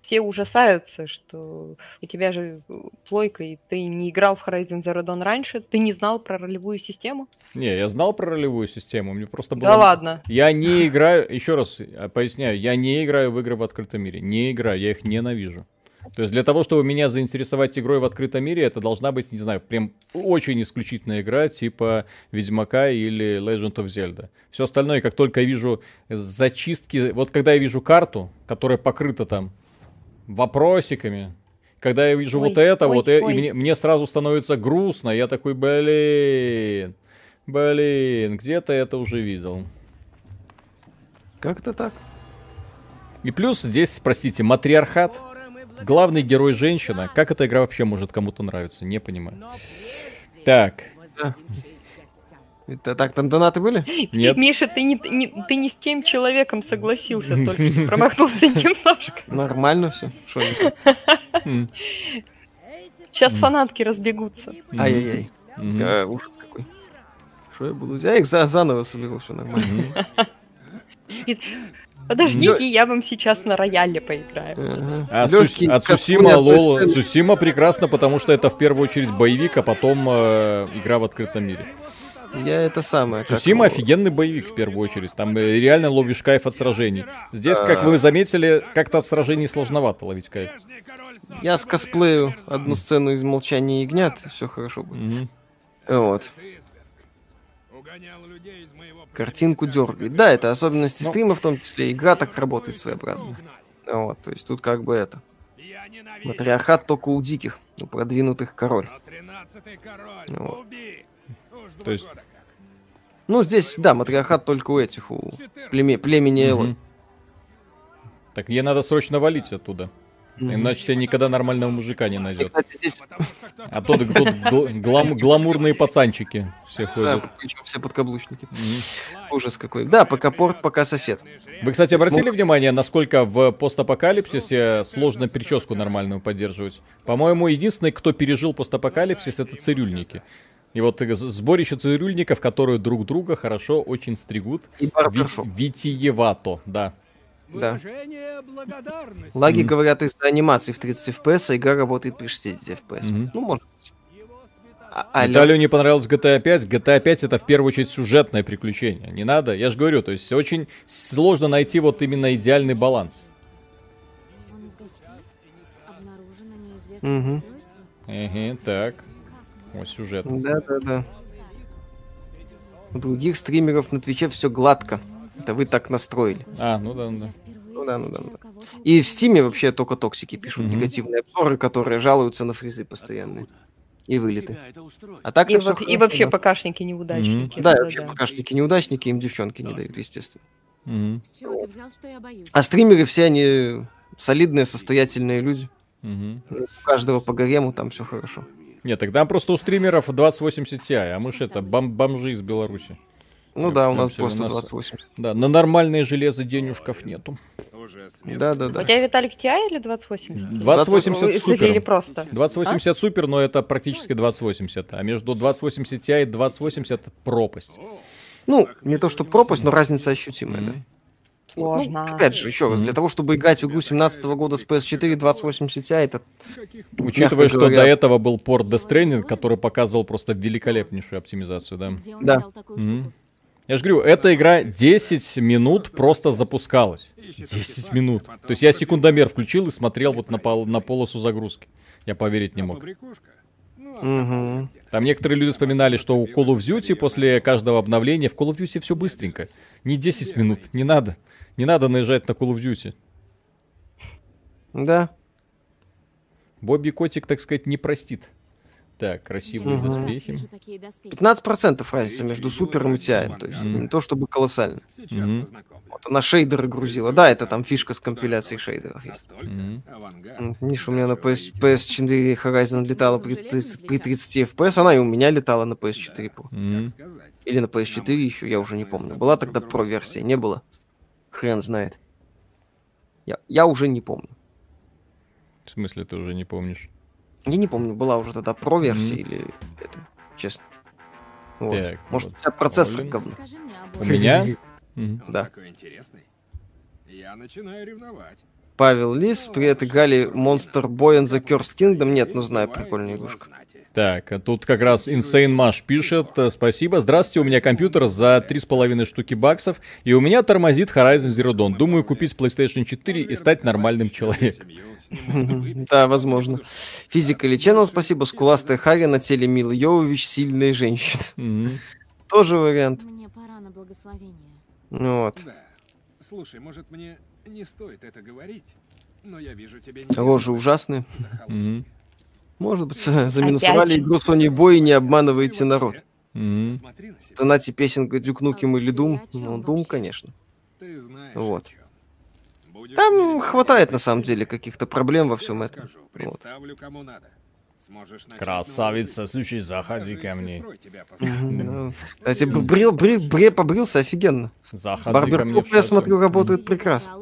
все ужасаются, что у тебя же плойка, и ты не играл в Horizon Zero Dawn раньше, ты не знал про ролевую систему? Не, я знал про ролевую систему, мне просто было... Да ладно. Я не играю, еще раз э, поясняю, я не играю в игры в открытом мире. Не играю, я их ненавижу. То есть для того, чтобы меня заинтересовать игрой в открытом мире, это должна быть, не знаю, прям очень исключительная игра, типа Ведьмака или Legend of Zelda. Все остальное, как только я вижу зачистки, вот когда я вижу карту, которая покрыта там вопросиками, когда я вижу Ой, вот это, ой, вот, э, ой. и мне, мне сразу становится грустно, я такой, блин, блин, где-то это уже видел. Как-то так. И плюс здесь, простите, матриархат. Главный герой женщина. Как эта игра вообще может кому-то нравиться? Не понимаю. Так, Это так, там донаты были? нет. Миша, ты не, не- ты не с тем человеком согласился только что, промахнулся немножко. Нормально все. Сейчас фанатки разбегутся. Ай-яй-яй. Э, Ужас какой. Что я буду? Я их за- заново соберу, все нормально. Подождите, я вам сейчас на рояле поиграю. Ага. А, Лёгкий а Цусима, от лол, Nintendo. Цусима прекрасно, потому что это в первую очередь боевик, а потом э, игра в открытом мире. Я это самое. как Цусима его, офигенный боевик в первую очередь. Там э, реально ловишь кайф от сражений. Здесь, как А. вы заметили, как-то от сражений сложновато ловить кайф. Я скосплею одну сцену из «Молчания ягнят», все хорошо будет. Мгм. Вот. Картинку дергает. Да, это особенности Ну. стрима, в том числе игра так работает своеобразно. Вот, то есть тут как бы это. Матриархат только у диких, у продвинутых король. Вот. То есть, Ну, здесь, да, матриархат только у этих, у племе- племени Эллы. мгм. Так ей надо срочно валить оттуда. Иначе себе никогда нормального мужика не найдет. кстати, здесь А тут, тут гл- глам- гламурные пацанчики все да, ходят. причем все подкаблучники. Мгм. Ужас какой. Да, пока порт, пока сосед. Вы, кстати, обратили внимание, насколько в постапокалипсисе сложно прическу нормальную поддерживать? По-моему, единственный, кто пережил постапокалипсис, это цирюльники. И вот сборище цирюльников, которые друг друга хорошо очень стригут. И барбершоп. Витиевато, да. Да. Лаги говорят из-за анимации в 30 FPS, а игра работает при 60 FPS. Мгм. Ну, может быть. А. Виталию не понравилось GTA 5. GTA 5 это в первую очередь сюжетное приключение. Не надо, я же говорю, то есть очень сложно найти вот именно идеальный баланс. Устройство. Ага, так. О, сюжет. Да, да, да. У других стримеров на Твиче все гладко. Это вы так настроили. А, ну да, ну да. Ну да, ну да, ну да. И в Стиме вообще только токсики пишут Мгм. негативные обзоры, которые жалуются на фризы постоянные. И вылеты. А так И, во- и вообще покашники неудачники. Да, и вообще покашники неудачники, им девчонки не дают, естественно. Боюсь? А стримеры все они солидные, состоятельные люди. мгм. У каждого по гарему там все хорошо. Нет, тогда просто у стримеров 2080 Ti, а мы ж это, бом- бомжи из Беларуси. Ну да, у нас просто у нас- 2080. Да, на нормальное железо денежков нету. С Да, да, У да. тебя Виталик TI или 2080? 2080 Вы супер. слили просто. 2080 супер, но это практически 2080. А между 2080 Ti и 2080 это пропасть. Ну, не то что пропасть, но разница ощутимая, да. Мгм. Сложно. Ну, опять же, еще раз, Мгм. для того, чтобы играть в игру 17 года с PS4 2080 Ti, это Учитывая, что говоря. до этого был порт Death Stranding, который показывал просто великолепнейшую оптимизацию, да. Да. штуку? Я же говорю, эта игра 10 минут просто запускалась. 10 минут. То есть я секундомер включил и смотрел вот на, пол- на полосу загрузки. Я поверить не мог. Мгм. Там некоторые люди вспоминали, что у Call of Duty после каждого обновления в Call of Duty все быстренько. Не 10 минут, не надо. Не надо наезжать на Call of Duty. Да. Бобби Котик, так сказать, не простит. Так, красивые. Раз доспехи. вижу такие доспехи. 15% разница между супером и TI. То есть Мгм. не то чтобы колоссально. Познакомлю. Вот она шейдеры грузила. Да, это там фишка с компиляцией шейдеров есть. Видишь, у меня на PS, PS4 Horizon летала при, 30 при 30 FPS, она и у меня летала на PS4 Pro. Или на PS4 еще, я уже не помню. Была тогда Pro версия, не было? Хрен знает. Я, я уже не помню. В смысле, ты уже не помнишь? Я не помню, была уже тогда Pro версия Мгм. или это, честно. Вот. Так, Может, вот. у тебя процессор Блин. говно. У меня? Да. такой интересный. Я начинаю ревновать. Павел Лис, привет, играли Monster Boy and the Cursed Kingdom? Нет, ну знаю, прикольная игрушка. Так, а тут как раз Insane Mash пишет, э, спасибо. Здравствуйте, у меня компьютер за 3,5 штуки баксов, и у меня тормозит Horizon Zero Dawn. Думаю купить PlayStation 4 и стать нормальным человеком. Да, возможно. Физика или Channel, спасибо. Скуластая Харри на теле Милы Йовович, сильная женщина. Тоже вариант. Мне пора на благословение. Ну Вот. Слушай, может мне не стоит это говорить, но я вижу тебе Рожи ужасные. Может быть, за- заминусовали Опять? игру Sony Boy и не обманывайте народ. Себя. Донате песенка Дюк Нукем или Дум. Ну, Дум, конечно. Ты знаешь, Вот. Там хватает, на самом деле, каких-то проблем во всем этом. Вот. Представлю, кому надо. Сможешь начать Красавица, жизнь. заходи ко мне. Кстати, брил, бри- бре побрился офигенно. Заходи ко мне я смотрю, работает прекрасно.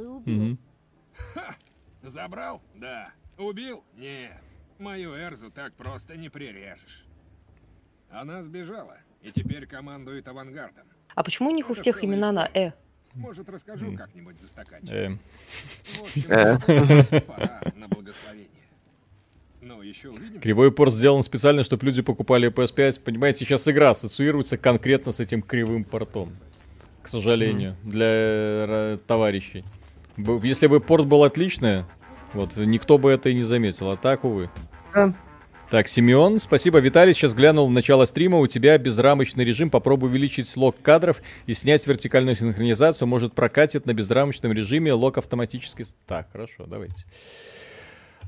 Забрал? Да. Убил? Нет. Мою Эрзу так просто не прирежешь. Она сбежала, и теперь командует авангардом. А почему у них у всех имена на «э»? Может, расскажу как-нибудь за стаканчик. Э, В общем, Э. пора на благословение. Ну, еще увидимся. Кривой порт сделан специально, чтобы люди покупали PS5. Понимаете, сейчас игра ассоциируется конкретно с этим кривым портом. К сожалению, для э, товарищей. Если бы порт был отличный, вот, никто бы это и не заметил. А так, увы. Да. Так, Симеон, спасибо. Виталий сейчас глянул в начало стрима. У тебя безрамочный режим. Попробуй увеличить лог кадров и снять вертикальную синхронизацию. Может, прокатит на безрамочном режиме. Лог автоматически... Так, хорошо, давайте.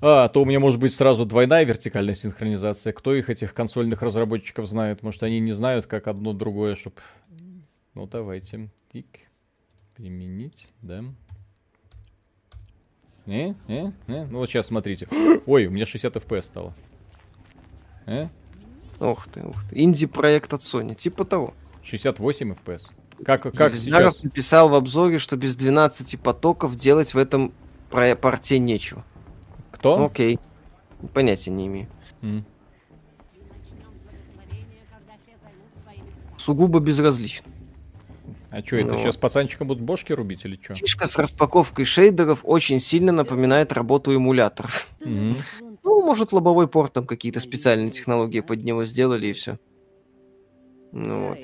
А, то у меня может быть сразу двойная вертикальная синхронизация. Кто их, этих консольных разработчиков, знает? Может, они не знают, как одно другое, чтоб... Ну, давайте. Тик. Применить, да. Не, не, не. Ну, вот сейчас смотрите. Ой, у меня 60 FPS стало. Э? Ух ты, ух ты. Инди-проект от Sony. Типа того. 68 FPS. Как, как Елизаров сейчас? написал в обзоре, что без 12 потоков делать в этом про- порте нечего. Кто? Ну, Окей. Понятия не имею. М. Сугубо безразлично. А что, это Ну. сейчас пацанчикам будут бошки рубить или что? Фишка с распаковкой шейдеров очень сильно напоминает работу эмуляторов. Ну, может, лобовой порт там какие-то специальные технологии под него сделали и все. Ну вот.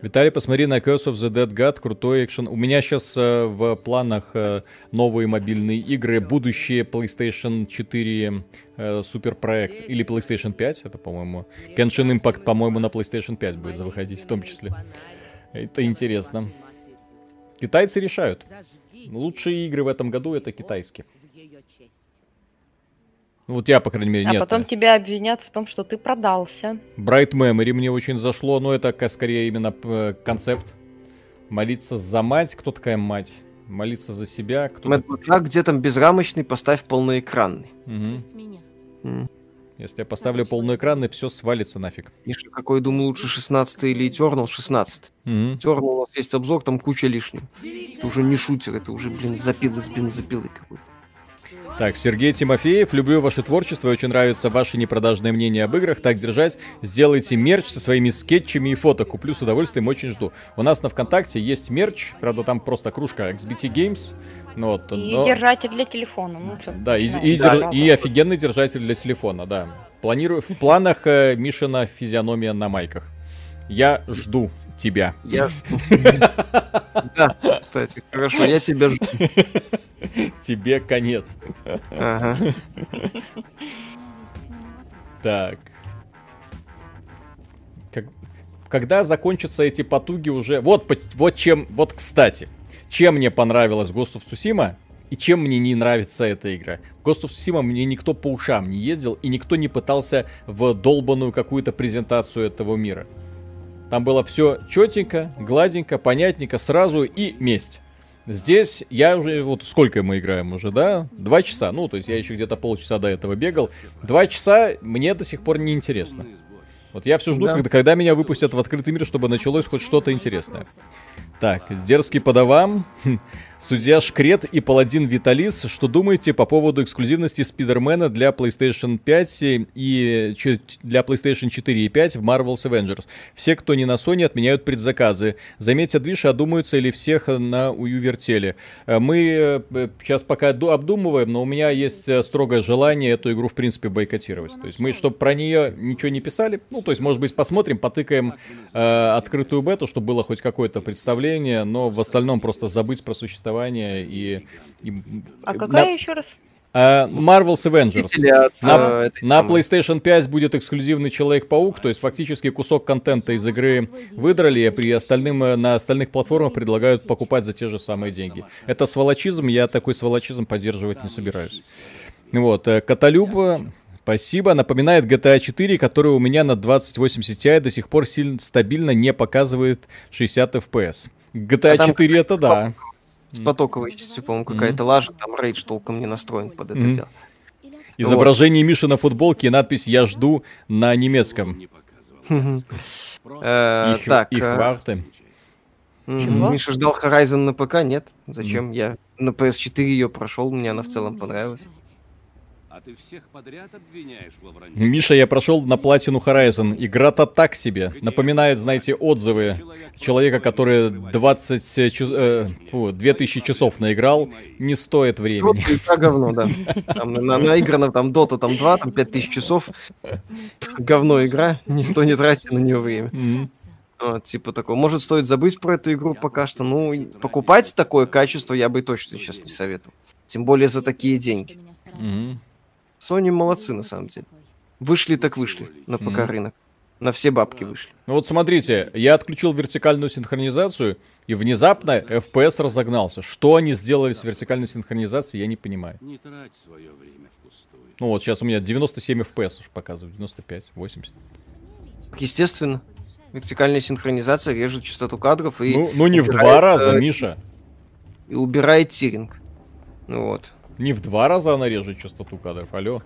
Виталий, посмотри на Curse of the Dead God, крутой экшен. У меня сейчас в планах э, новые мобильные игры, будущее PlayStation 4 э, суперпроект или PlayStation 5, это, по-моему, Genshin Impact, по-моему, на PlayStation 5 будет выходить в том числе. Это интересно. Китайцы решают. Лучшие игры в этом году это китайские. Ну, Вот я, по крайней мере, А нет. потом тебя обвинят в том, что ты продался. Bright Memory мне очень зашло, но это скорее именно э, концепт. Молиться за мать, кто такая мать? Молиться за себя, кто Мэтт так- где там безрамочный, поставь полноэкранный. Мгм. меня. Если я поставлю полный экран, и все свалится нафиг. Миша, какой, думаю, лучше 16 или Eternal 16? Мгм. Eternal у нас есть обзор, там куча лишнего. Это уже не шутер, это уже, блин, запил из бензопилы какой-то. Так, Сергей Тимофеев, люблю ваше творчество, очень нравится ваше непродажное мнение об играх. Так держать, сделайте мерч со своими скетчами и фото. Куплю с удовольствием, очень жду. У нас на ВКонтакте есть мерч, правда там просто кружка XBT Games. Ну Вот, И но- держатель для телефона. Ну, чё, Да, и, и, да, дер- да, и офигенный держатель для телефона, да. Планирую в планах э, Мишина физиономия на майках. Я жду тебя. Я... Да, кстати, хорошо, я тебя жду. Тебе конец. Ага. Так. Как- Когда закончатся эти потуги уже... Вот, по- вот чем... Вот, кстати, чем мне понравилась Ghost of Tsushima и чем мне не нравится эта игра. Ghost of Tsushima мне никто по ушам не ездил, и никто не пытался в долбанную какую-то презентацию этого мира. Там было все четенько, гладенько, понятненько, сразу и месть. Здесь я уже, вот сколько мы играем уже, да? Два часа, ну, то есть я еще где-то полчаса до этого бегал. Два часа мне до сих пор не интересно. Вот я все жду, Да. когда, когда меня выпустят в открытый мир, чтобы началось хоть что-то интересное. Так, дерзкий подавам, судья Шкрет и паладин Виталис. Что думаете по поводу эксклюзивности Спидермена для PlayStation 5 и для PlayStation 4 и 5 в Marvel's Avengers? Все, кто не на Sony, отменяют предзаказы. Заметьте, движ одумаются или всех на Ую вертели. Э, Мы сейчас пока ду- обдумываем, но у меня есть э, строгое желание эту игру, в принципе, бойкотировать. То есть мы, чтобы про нее ничего не писали, ну, то есть, может быть, посмотрим, потыкаем э, открытую бету, чтобы было хоть какое-то представление, но в остальном просто забыть про существование и... и- А на- какая еще раз? э, Marvel's Avengers. От, На, э, этой на. PlayStation 5 будет эксклюзивный Человек-паук, то есть фактически кусок контента из игры выдрали, а при остальным, э, на остальных платформах предлагают покупать за те же самые деньги. Это сволочизм, я такой сволочизм поддерживать не собираюсь. Вот, Каталюб, э, спасибо, напоминает GTA 4, который у меня на 2080 Ti до сих пор сильно стабильно не показывает 60 FPS. GTA А там 4 это да. С потоковой частью, по-моему, какая-то лажа, там рейдж толком не настроен под это Мгм. дело. Изображение Миши на футболке и надпись «Я жду» на немецком. Э, Их, Так, их э, варты. Миша ждал Horizon на ПК, нет? Зачем? Я на PS4 ее прошел, мне она в целом понравилась. А ты всех подряд обвиняешь во вранье. Миша, я прошел на платину Horizon. Игра-то так себе. Напоминает, знаете, отзывы человека, который 20 чу- э, фу, 2000 часов наиграл. Не стоит времени. Вот игра говно, да. Там на- наиграно там Dota там 2, там 5000 часов. Говно игра, никто не тратит на нее время. Вот, типа такого. Может, стоит забыть про эту игру пока что. Ну, покупать такое качество я бы точно сейчас не советовал. Тем более за такие деньги. Мгм. Sony молодцы, на самом деле. Вышли так вышли на ПК рынок. На все бабки вышли. Ну Вот смотрите, я отключил вертикальную синхронизацию, и внезапно FPS разогнался. Что они сделали с вертикальной синхронизацией, я не понимаю. Не трать свое время впустую. Ну вот сейчас у меня 97 FPS уж показывает, 95, 80. Естественно, вертикальная синхронизация режет частоту кадров и, Ну, ну не в убирает, два раза, э, Миша. и убирает тиринг. Ну вот. Не в два раза она режет частоту кадров, алло.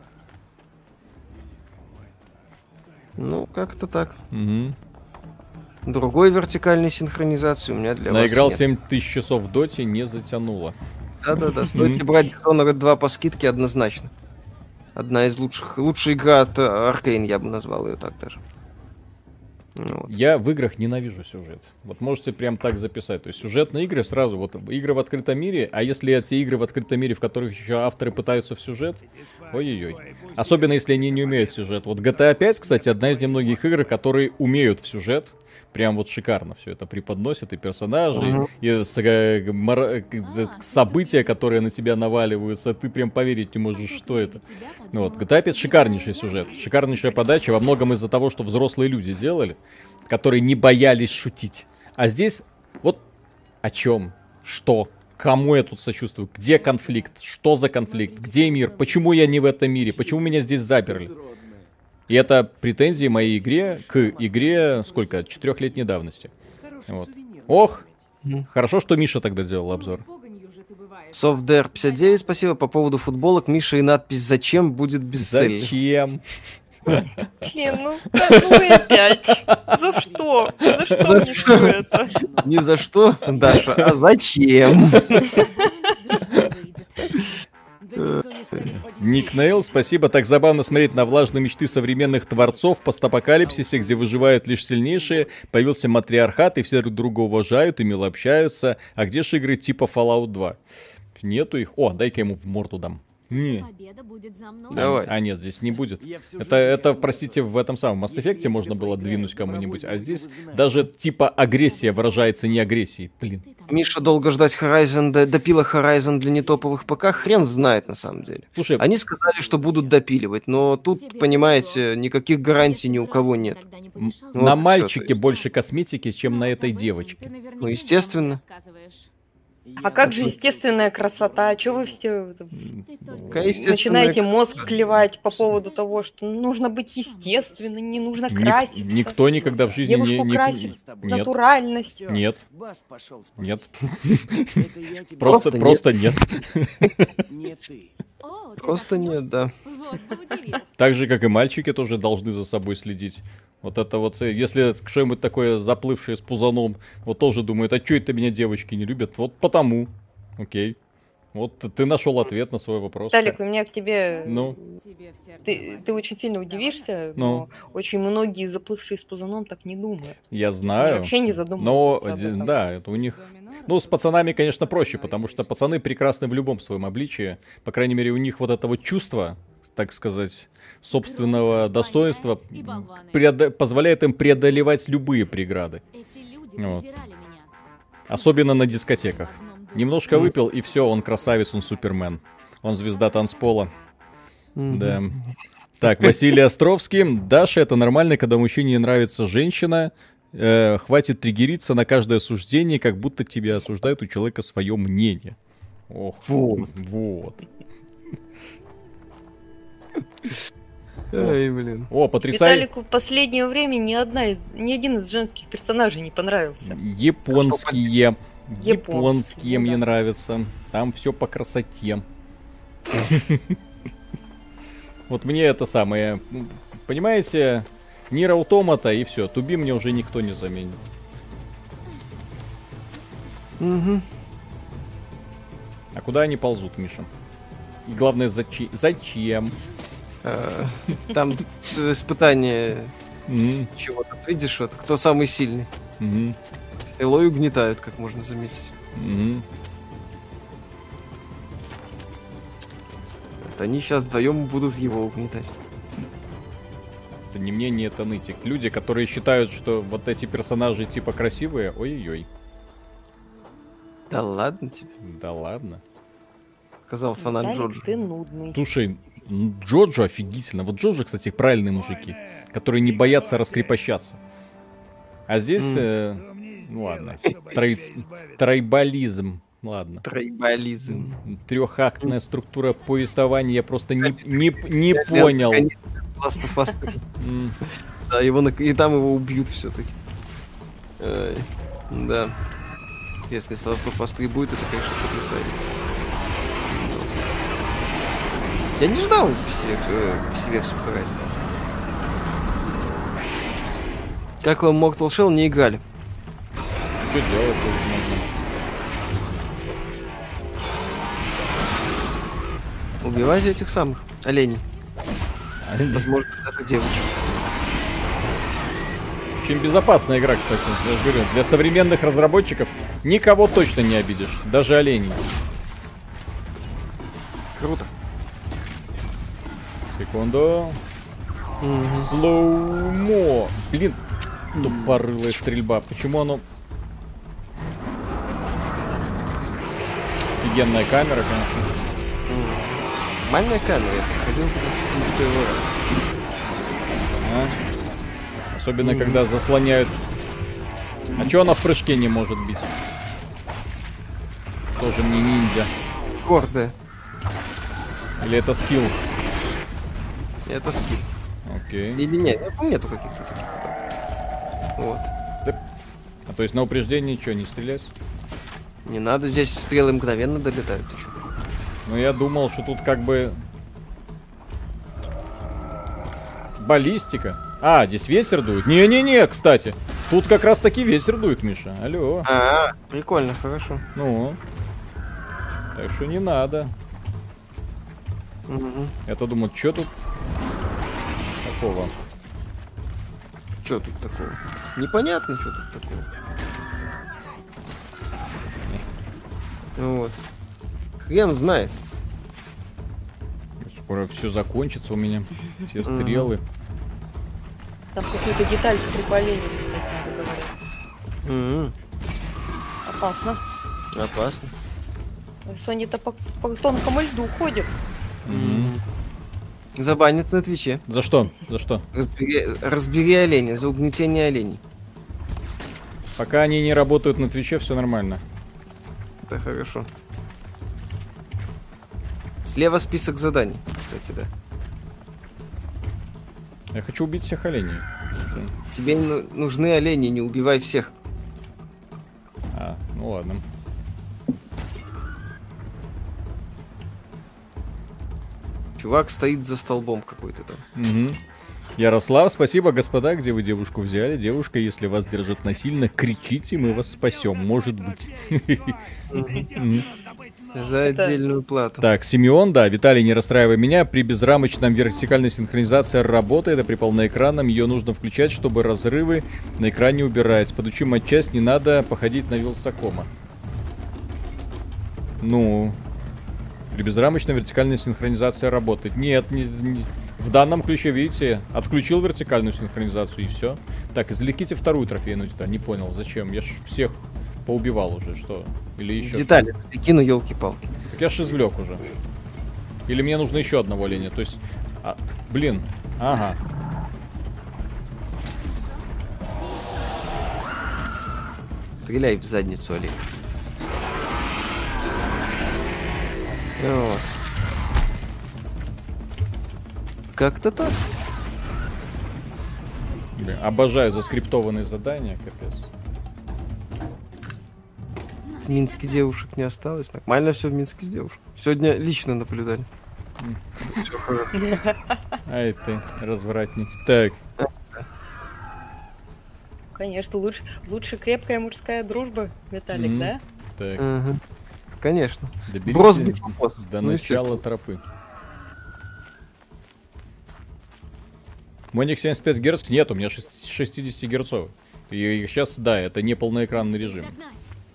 Ну, как-то так. Мгм. Другой вертикальной синхронизации у меня для Наиграл вас нет. 7000 часов в доте, не затянуло. Да-да-да, стоит ли брать Dishonored 2 по скидке однозначно. Одна из лучших, лучшая игра от Аркейн, я бы назвал ее так даже. Ну вот. Я в играх ненавижу сюжет. Вот можете прям так записать. То есть сюжетные игры сразу, вот игры в открытом мире, а если эти игры в открытом мире, в которых еще авторы пытаются в сюжет, ой-ой-ой. Особенно если они не умеют сюжет. Вот GTA 5, кстати, одна из немногих игр, которые умеют в сюжет. Прям вот шикарно все это преподносит, и персонажи, Мгм. и с- э, к- э, события, которые на тебя наваливаются, ты прям поверить не можешь, что это. Ну вот, GTA 5 шикарнейший сюжет, шикарнейшая подача, во многом из-за того, что взрослые люди делали, которые не боялись шутить. А здесь вот о чем, что, кому я тут сочувствую, где конфликт, что за конфликт, где мир, почему я не в этом мире, почему меня здесь заперли. И это претензии моей игре к игре, сколько, четырехлетней давности. Вот. Ох, хорошо, что Миша тогда делал обзор. Softdare 59, спасибо. По поводу футболок, Миша и надпись «Зачем» будет бесцельной. Зачем? Блин, ну, ну вы опять. За что? За что мне что? Ни за что, Даша, а зачем? Ник Нейл, спасибо. Так забавно смотреть на влажные мечты современных творцов в постапокалипсисе, где выживают лишь сильнейшие. Появился матриархат, и все друг друга уважают и мило общаются. А где же игры типа Fallout 2? Нету их. О, дай-ка ему в морду дам. Не. Победа будет за мной. Давай. А нет, здесь не будет. Это, это, простите, в этом самом Mass Effect можно было двинуть кому-нибудь, а здесь даже типа агрессия выражается не агрессией. Блин. Миша долго ждать Horizon, допила Horizon для нетоповых ПК, хрен знает на самом деле. Слушай, Они сказали, что будут допиливать, но тут, понимаете, никаких гарантий ни у кого нет. Вот на мальчике больше косметики, чем на этой девочке. Ну, естественно. А как же естественная красота? Чего вы все начинаете мозг клевать по поводу того, что нужно быть естественным, не нужно Ник- краситься? никто никогда в жизни не... Девушку не- красить Нет, Натуральность. нет, Баст пошел спать. нет. Это я тебе Просто, просто нет. Просто нет, да. Вот удивил. Так же, как и мальчики тоже должны за собой следить. Вот это вот, э, если что-нибудь такое заплывшее с пузаном, вот тоже думают, а что это меня девочки не любят? Вот потому. Окей. Вот ты нашел ответ на свой вопрос. Талик, у меня к тебе... Ну. Ты, ты очень сильно удивишься, Ну. но очень многие заплывшие с пузаном так не думают. Я Они знаю. вообще не Но, задумываются об этом. да, это у них... Ну, с пацанами, конечно, проще, потому что пацаны прекрасны в любом своем обличии. По крайней мере, у них вот это вот чувство, так сказать, собственного достоинства преодо- позволяет им преодолевать любые преграды. Эти люди Вот. презирали меня. Особенно на дискотеках. Немножко выпил, и все, он красавец, он супермен. Он звезда танцпола. Да. Так, Василий Островский. Даша, это нормально, когда мужчине не нравится женщина. Э, хватит триггериться на каждое осуждение, как будто тебя осуждают у человека свое мнение. Ох, Вот. вот. Ай, блин. О, потрясающе. Виталику в последнее время ни одна из, ни один из женских персонажей не понравился. Японские. Японские, Японские мне да. нравятся. Там все по красоте. Вот мне это самое. Понимаете, Нир Автомата и все. Туби мне уже никто не заменит. Мгм. А куда они ползут, Миша? И главное, зачем? Зачем? Э, Там испытание чего-то. Видишь, вот кто самый сильный. Элой угнетают, как можно заметить. Вот они сейчас вдвоем будут его угнетать. Это не мне, не это нытик. Люди, которые считают, что вот эти персонажи типа красивые, ой-ой-ой. Да ладно тебе, Да ладно. сказал фанат Джорджа. ты нудный. Слушай, Джоджо офигительно. Вот Джоджо, кстати, правильные мужики, которые не боятся раскрепощаться. А здесь, э, ну ладно, трой- тройбализм. Ладно. Тройболизм. Трехактная структура повествования я просто не, не, не понял. Last of Us 3. М, Да, его нак- и там его убьют все-таки. Да. Если Last of Us 3 будет, это, конечно, потрясающе. Я не ждал PC-версию Horizon. Как вам Mortal Shell не играли? Что делать можно? Убивайте этих самых оленей. Возможно, это девочка. Очень безопасная игра, кстати. Я же говорю, для современных разработчиков никого точно не обидишь. Даже оленей. Круто. Секунду. Слоумо. Блин, тупорылая стрельба. Почему оно... Офигенная камера, конечно. Нормальная камера, я в принципе, его раз. а. Особенно, когда заслоняют... А чё она в прыжке не может бить? Тоже не ниндзя. Гордая. Или это скилл? Это скилл. Окей. Или нет, нету каких-то таких. да. Вот. А то есть на упреждение что, не стрелять? Не надо, здесь стрелы мгновенно долетают. Ну, я думал, что тут как бы... Баллистика. А, здесь ветер дует. Не-не-не, кстати. Тут как раз таки ветер дует, Миша. Алло. А, прикольно, хорошо. Ну. Так что не надо. Угу. Я-то думал, что тут такого? Что тут такого? Непонятно, что тут такого. Вот. Хрен знает. Скоро все закончится у меня. Все стрелы. Там какие-то детальки при болезни, кстати, надо говорить. Мгм. Опасно. Опасно. Что они-то по, по тонкому льду ходят. Мгм. Забанят на Твиче. За что? За что? Разбери, разбери оленя, за угнетение оленей. Пока они не работают на Твиче, все нормально. Это хорошо. Слева список заданий, кстати, да. Я хочу убить всех оленей. Тебе ну- нужны олени, не убивай всех. А, ну ладно. Чувак стоит за столбом какой-то там. Мгм. Ярослав, спасибо, господа, где вы девушку взяли? Девушка, если вас держат насильно, кричите, мы вас спасем, может быть. За отдельную плату. Так, Симеон, да, Виталий, не расстраивай меня, при безрамочном вертикальной синхронизации работает, а при полноэкранном ее нужно включать, чтобы разрывы на экране убирать. Подучим отчасть, не надо походить на Вилсакома. Ну, при безрамочной вертикальной синхронизации работает. Нет, не, не- в данном ключе, видите, отключил вертикальную синхронизацию и все. Так, извлеките вторую трофейную деталь. Не понял, зачем? Я ж всех поубивал уже, что? Или еще? Детали кину, елки-палки. Так я ж извлек уже. Или мне нужно еще одного оленя. То есть. а, блин. Ага. Стреляй в задницу, олень. Вот. Как-то так. Блин, обожаю заскриптованные задания, капец. В Минске девушек не осталось. Нормально все в Минске с девушкой. Сегодня лично наблюдали. Ай ты, развратник. Так, Конечно, лучше, лучше крепкая мужская дружба, Виталик, да? так. Конечно. Доберитесь Брос бить вопрос. до Ну, начала тропы. Моник 75 Гц? Нет, у меня шест- 60 герцов. И сейчас, да, это не полноэкранный режим.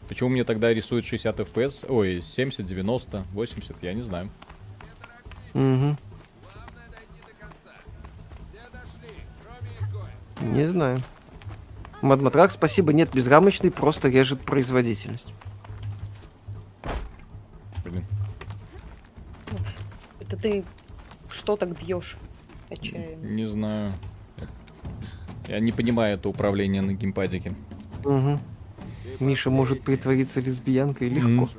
Почему мне тогда рисует 60 FPS? Ой, 70, 90, 80, я не знаю. Мгм. Не знаю. Мадматрак, спасибо, нет безрамочный, просто режет производительность. Это ты что так бьешь? Отчаянно. Не знаю. Я не понимаю это управление на геймпадике. Мгм. Миша может притвориться лесбиянкой легко.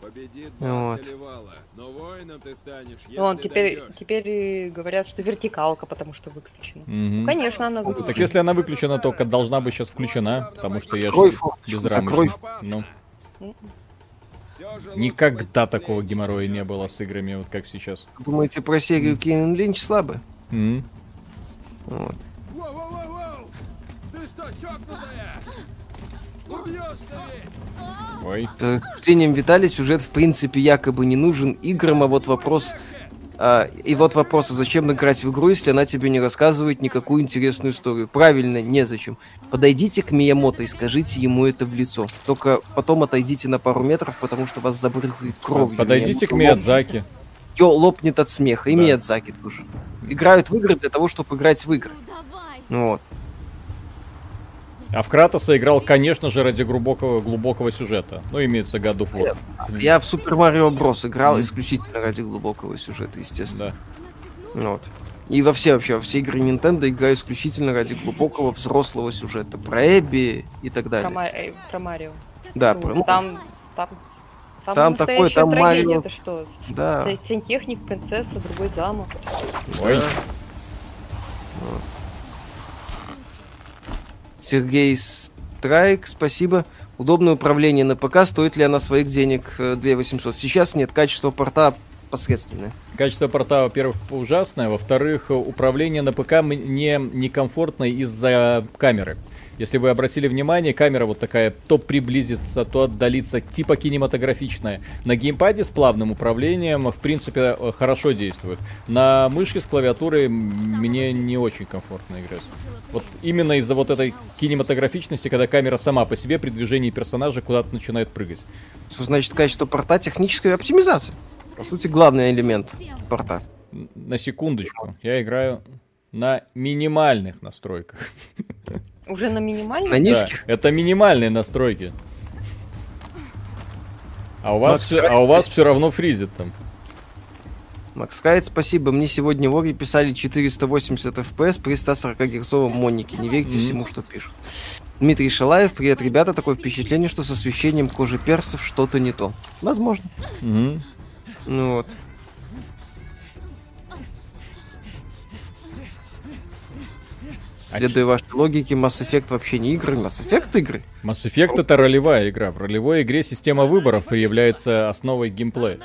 Победит Вот. Баста Левала, но воином ты станешь, если Вон, теперь, теперь говорят, что вертикалка, потому что выключена. Мгм. Конечно, она Так выключена. если она выключена, только должна быть сейчас включена, потому что я же безрамочный. закрой. Ну, никогда такого геморроя не было с играми, вот как сейчас. Думаете про серию Кейн Линч слабо? М. Вот. Ты что, чокнутая? Ой. Утверждением Виталий сюжет в принципе якобы не нужен играм, а вот вопрос... а, и вот вопрос, а зачем играть в игру, если она тебе не рассказывает никакую интересную историю? Правильно, незачем. Подойдите к Миямото и скажите ему это в лицо. Только потом отойдите на пару метров, потому что вас забрызгает кровью. Подойдите к Миямото Миядзаки. Ё лопнет от смеха. И Да. Миядзаки тоже. Играют в игры для того, чтобы играть в игры. Давай. Ну вот. А в Кратоса играл, конечно же, ради глубокого, глубокого сюжета. Ну, имеется God of War. Я в Супер Марио Брос играл Мгм. исключительно ради глубокого сюжета, естественно. Да. Вот. И во все вообще, во все игры Nintendo играю исключительно ради глубокого взрослого сюжета. Про Эбби и так Про, далее. Э, про Марио. Да, Ну, про, ну, там, там, самая Там такое, там трагедия, Марио. это что? да. Сан- Сантехник, принцесса, другой замок. Ой. Сергей Страйк, спасибо. Удобное управление на ПК. Стоит ли она своих денег э, 2800? Сейчас нет. Качество порта посредственное. Качество порта, во-первых, ужасное, во-вторых, э, управление на ПК мне некомфортно из-за камеры. Если вы обратили внимание, камера вот такая то приблизится, то отдалится, типа кинематографичная. На геймпаде с плавным управлением, в принципе, э, хорошо действует. На мышке с клавиатурой мне не очень комфортно играть. Вот именно из-за вот этой кинематографичности, когда камера сама по себе при движении персонажа куда-то начинает прыгать. Что значит качество порта? Техническая оптимизация. По сути, главный элемент порта. На секундочку, я играю на минимальных настройках. Уже на минимальном? На низких? Да, это минимальные настройки. А у вас, Макс, всё- а у вас все равно фризит там. Макс Кайт, спасибо. Мне сегодня в Ори писали 480 FPS при 140 герцовом монике. Не верьте Мгм. всему, что пишут. Дмитрий Шалаев, привет, ребята. Такое впечатление, что с освещением кожи персов что-то не то. Возможно. Мгм. Ну вот. Следуя вашей логике, Mass Effect вообще не игры, Mass Effect игры. Mass Effect это ролевая игра. В ролевой игре система выборов является основой геймплея.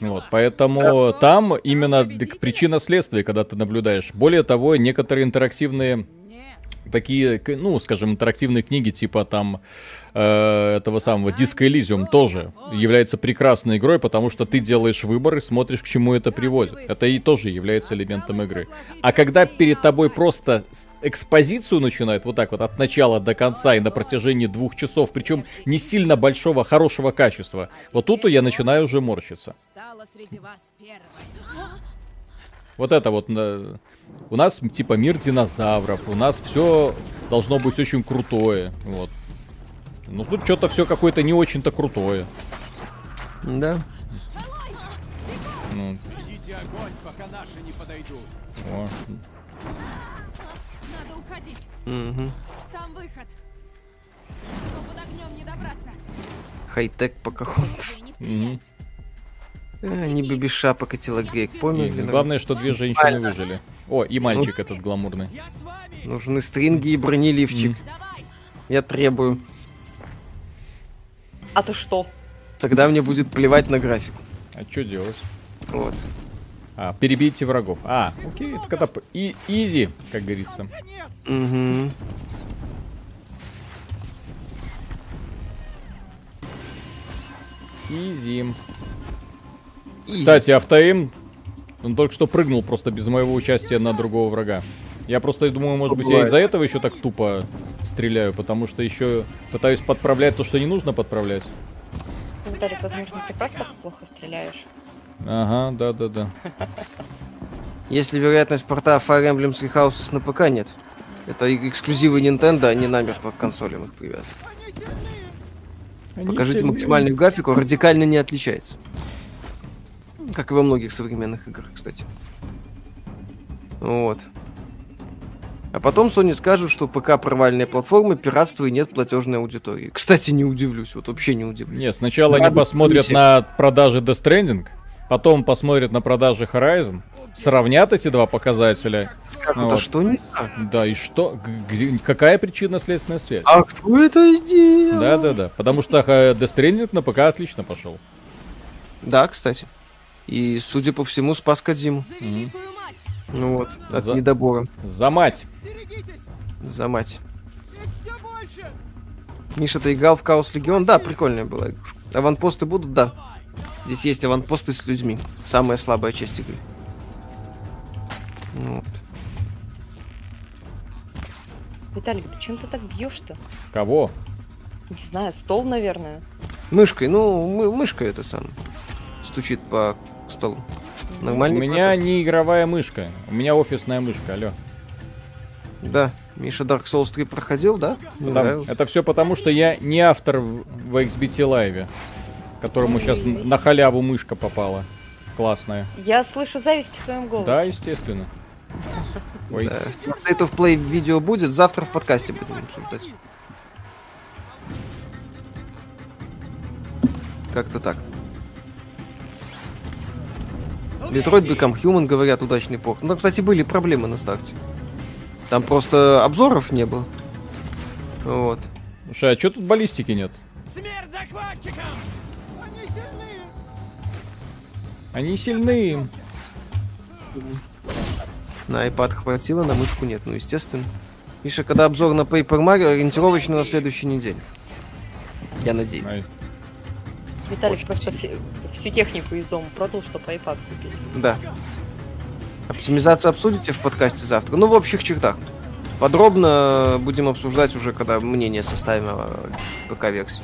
Вот, поэтому там именно причина следствия, когда ты наблюдаешь. Более того, некоторые интерактивные такие, ну, скажем, интерактивные книги типа там э, этого самого Disco Elysium тоже является прекрасной игрой, потому что ты делаешь выбор и смотришь, к чему это приводит. Это и тоже является элементом игры. А когда перед тобой просто экспозицию начинают вот так вот от начала до конца и на протяжении двух часов, причем не сильно большого, хорошего качества, вот тут я начинаю уже морщиться. Вот это вот э, у нас типа мир динозавров, у нас все должно быть очень крутое, вот. Ну тут что-то все какое-то не очень-то крутое. Да. Ну, Ведите огонь, пока наши не подойдут. о. Надо уходить. Мгм. Там выход. Но под огнем не добраться. Хай-тек Покахонтас. А, Они бы без шапок и телогрейк, поняли? И главное, что две женщины выжили. О, и мальчик этот гламурный. Нужны стринги и бронеливчик. Я требую. А то что? Тогда мне будет плевать на графику. А что делать? Вот. А, перебейте врагов. А, окей, это п- и изи, как говорится. Мгм. автоим. И- Кстати, автоим, он только что прыгнул просто без моего участия на другого врага. Я просто думаю, может быть, я из-за этого еще так тупо стреляю, потому что еще пытаюсь подправлять то, что не нужно подправлять. Виталик, возможно, ты просто плохо стреляешь. Ага, да-да-да. Если вероятность порта Fire Emblem Three Houses на ПК нет. Это эксклюзивы Nintendo, они намертво к консолям их привязаны. Покажите максимальную графику, радикально не отличается. Как и во многих современных играх, кстати. Вот. А потом Sony скажут, что ПК провальная платформа, пиратство и нет платежной аудитории. Кстати, не удивлюсь, вот вообще не удивлюсь. Не, сначала они Радость посмотрят на продажи Death Stranding, потом посмотрят на продажи Horizon, сравнят эти два показателя. Скажут, ну а вот. что не так? Да, и что? Где- какая причинно-следственная связь? А кто это сделал? Да-да-да, потому что э, Death Stranding на ПК отлично пошел. Да, кстати. И, судя по всему, спас Кадзиму. Ну вот, от За- недобора. За мать. За мать. Миша, ты играл в Хаос Легион? Да, прикольная была игрушка. Аванпосты будут? Да. Здесь есть аванпосты с людьми. Самая слабая часть игры. Вот. Виталик, ты чем ты так бьешь-то? Кого? Не знаю, стол, наверное. Мышкой, ну, мы, мышкой это сам. Стучит по столу. У Нормальный меня процесс. не игровая мышка, у меня офисная мышка, алло. Да. Миша Dark Souls 3 проходил, да? Потому- это все потому, что я не автор в в XBT Live, которому сейчас на халяву мышка попала. Классная. Я слышу зависть в твоем голосе. Да, естественно. Ой, Да. State of Play видео будет, завтра в подкасте будем обсуждать. Как-то так. Detroit Become Human, говорят, удачный порт. Ну, кстати, были проблемы на старте. Там просто обзоров не было. Вот. Слушай, а что тут баллистики нет? Смерть захватчикам! Они сильны! Они сильны. На iPad хватило, на мышку нет. Ну, естественно. Миша, когда обзор на Paper Mario, ориентировочно на следующей неделе. Я надеюсь. Виталик просто все- всю технику из дома продал, чтобы iPad купить. Да. Оптимизацию обсудите в подкасте завтра. Ну, в общих чертах. Подробно будем обсуждать уже, когда мнение составим о ПК-версии.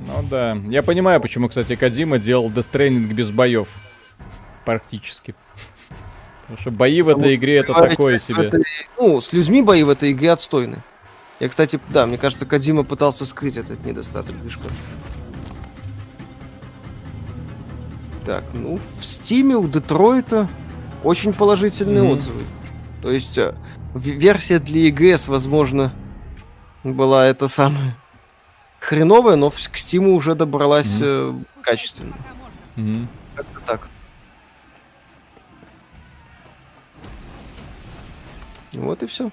Ну да. Я понимаю, почему, кстати, Кадима делал Stranding без боев. Практически. Потому что бои в этой игре это такое себе. Это- ну, с людьми бои в этой игре отстойны. Я, кстати, да, мне кажется, Кадима пытался скрыть этот недостаток движка. Так, ну, в Стиме у Детройта очень положительные Мгм. отзывы. То есть, э, версия для EGS, возможно, была это самая хреновая, но к Стиму уже добралась э, качественно. Мгм. Как-то так. Вот и все.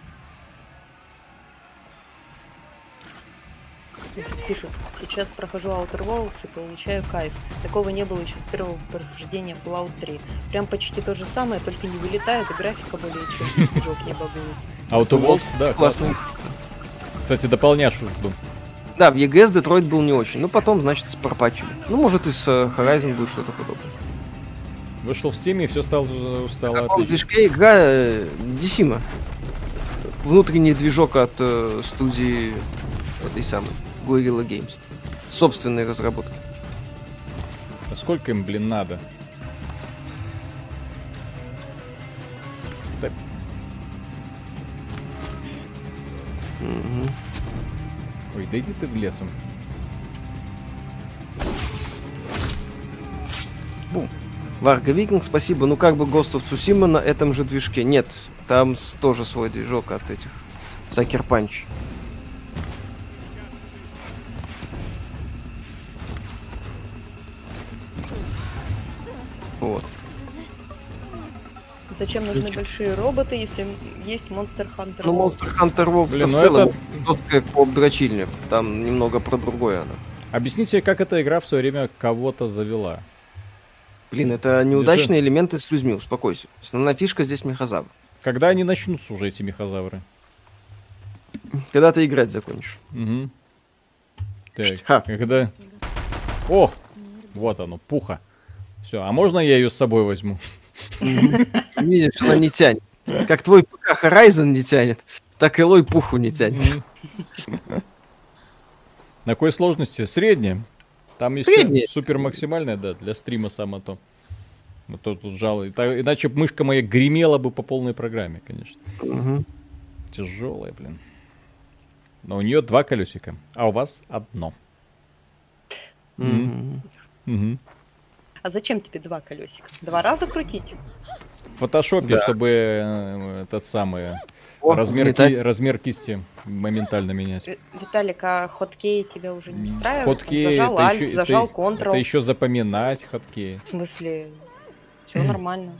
Пишет, сейчас прохожу Outer Worlds и получаю кайф. Такого не было еще с первого прохождения Fallout 3. Прям почти то же самое, только не вылетает, и графика более чем движок не багует. Outer Worlds, да, Классно. классно. Кстати, дополняшу жду. Да, в EGS Детройт был не очень. Ну, потом, значит, с пропатчили. Ну, может, и с э, Horizon будет что-то подобное. Вышел в Steam и все стало, стало отлично. движке игра э, Десима. Внутренний движок от э, студии этой самой Guerrilla Games. Собственной разработки. А сколько им, блин, надо? Да, Мгм. Ой, да иди ты в лесом. Варга Викинг, спасибо. Ну как бы Ghost of Tsushima на этом же движке? Нет, там тоже свой движок от этих Сакер Панч. Вот. Зачем нужны большие роботы, если есть Monster Hunter Ну, World? Monster Hunter World Блин, в ну целом это- жесткая коп-дрочильня. Там немного про другое она. Объясните, как эта игра в свое время кого-то завела. Блин, это неудачные элементы с людьми, успокойся. Основная фишка здесь мехозавр. Когда они начнутся уже, эти мехозавры? Когда ты играть закончишь. Угу. Так, Ха. когда... О, Вот оно, пуха. Все, а можно я ее с собой возьму? Видишь, она не тянет. Как твой ПК Horizon не тянет, так и Лой пуху не тянет. На какой сложности? Средняя. Там есть Средняя. супер максимальная, да, для стрима само то. Вот тут, тут жало. Иначе мышка моя гремела бы по полной программе, конечно. Мгм. Тяжелая, блин. Но у нее два колесика, а у вас одно. Мгм. Мгм. А зачем тебе два колесика? Два раза крутить? В фотошопе, Да. чтобы э, этот самый О, размер, ки- размер кисти моментально менять. Ви- Виталик, а хоткей тебя уже не устраивает? Хоткей, Зажал это Alt, еще, зажал это, Ctrl. это еще запоминать хоткей. В смысле, все нормально.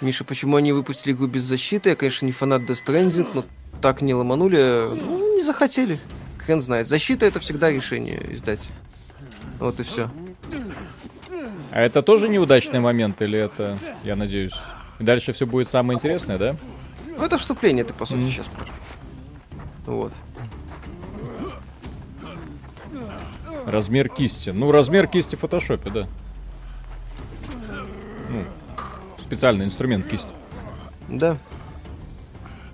Миша, почему они выпустили игру без защиты? Я, конечно, не фанат Death Stranding, но так не ломанули. Ну, не захотели. Хрен знает. Защита это всегда решение издать. Вот и все. А это тоже неудачный момент, или это, я надеюсь? И дальше все будет самое интересное, да? Ну, это вступление ты, по сути, сейчас спрашиваешь. Вот. Размер кисти. Ну, размер кисти в фотошопе, да. Ну, специальный инструмент кисти. Да.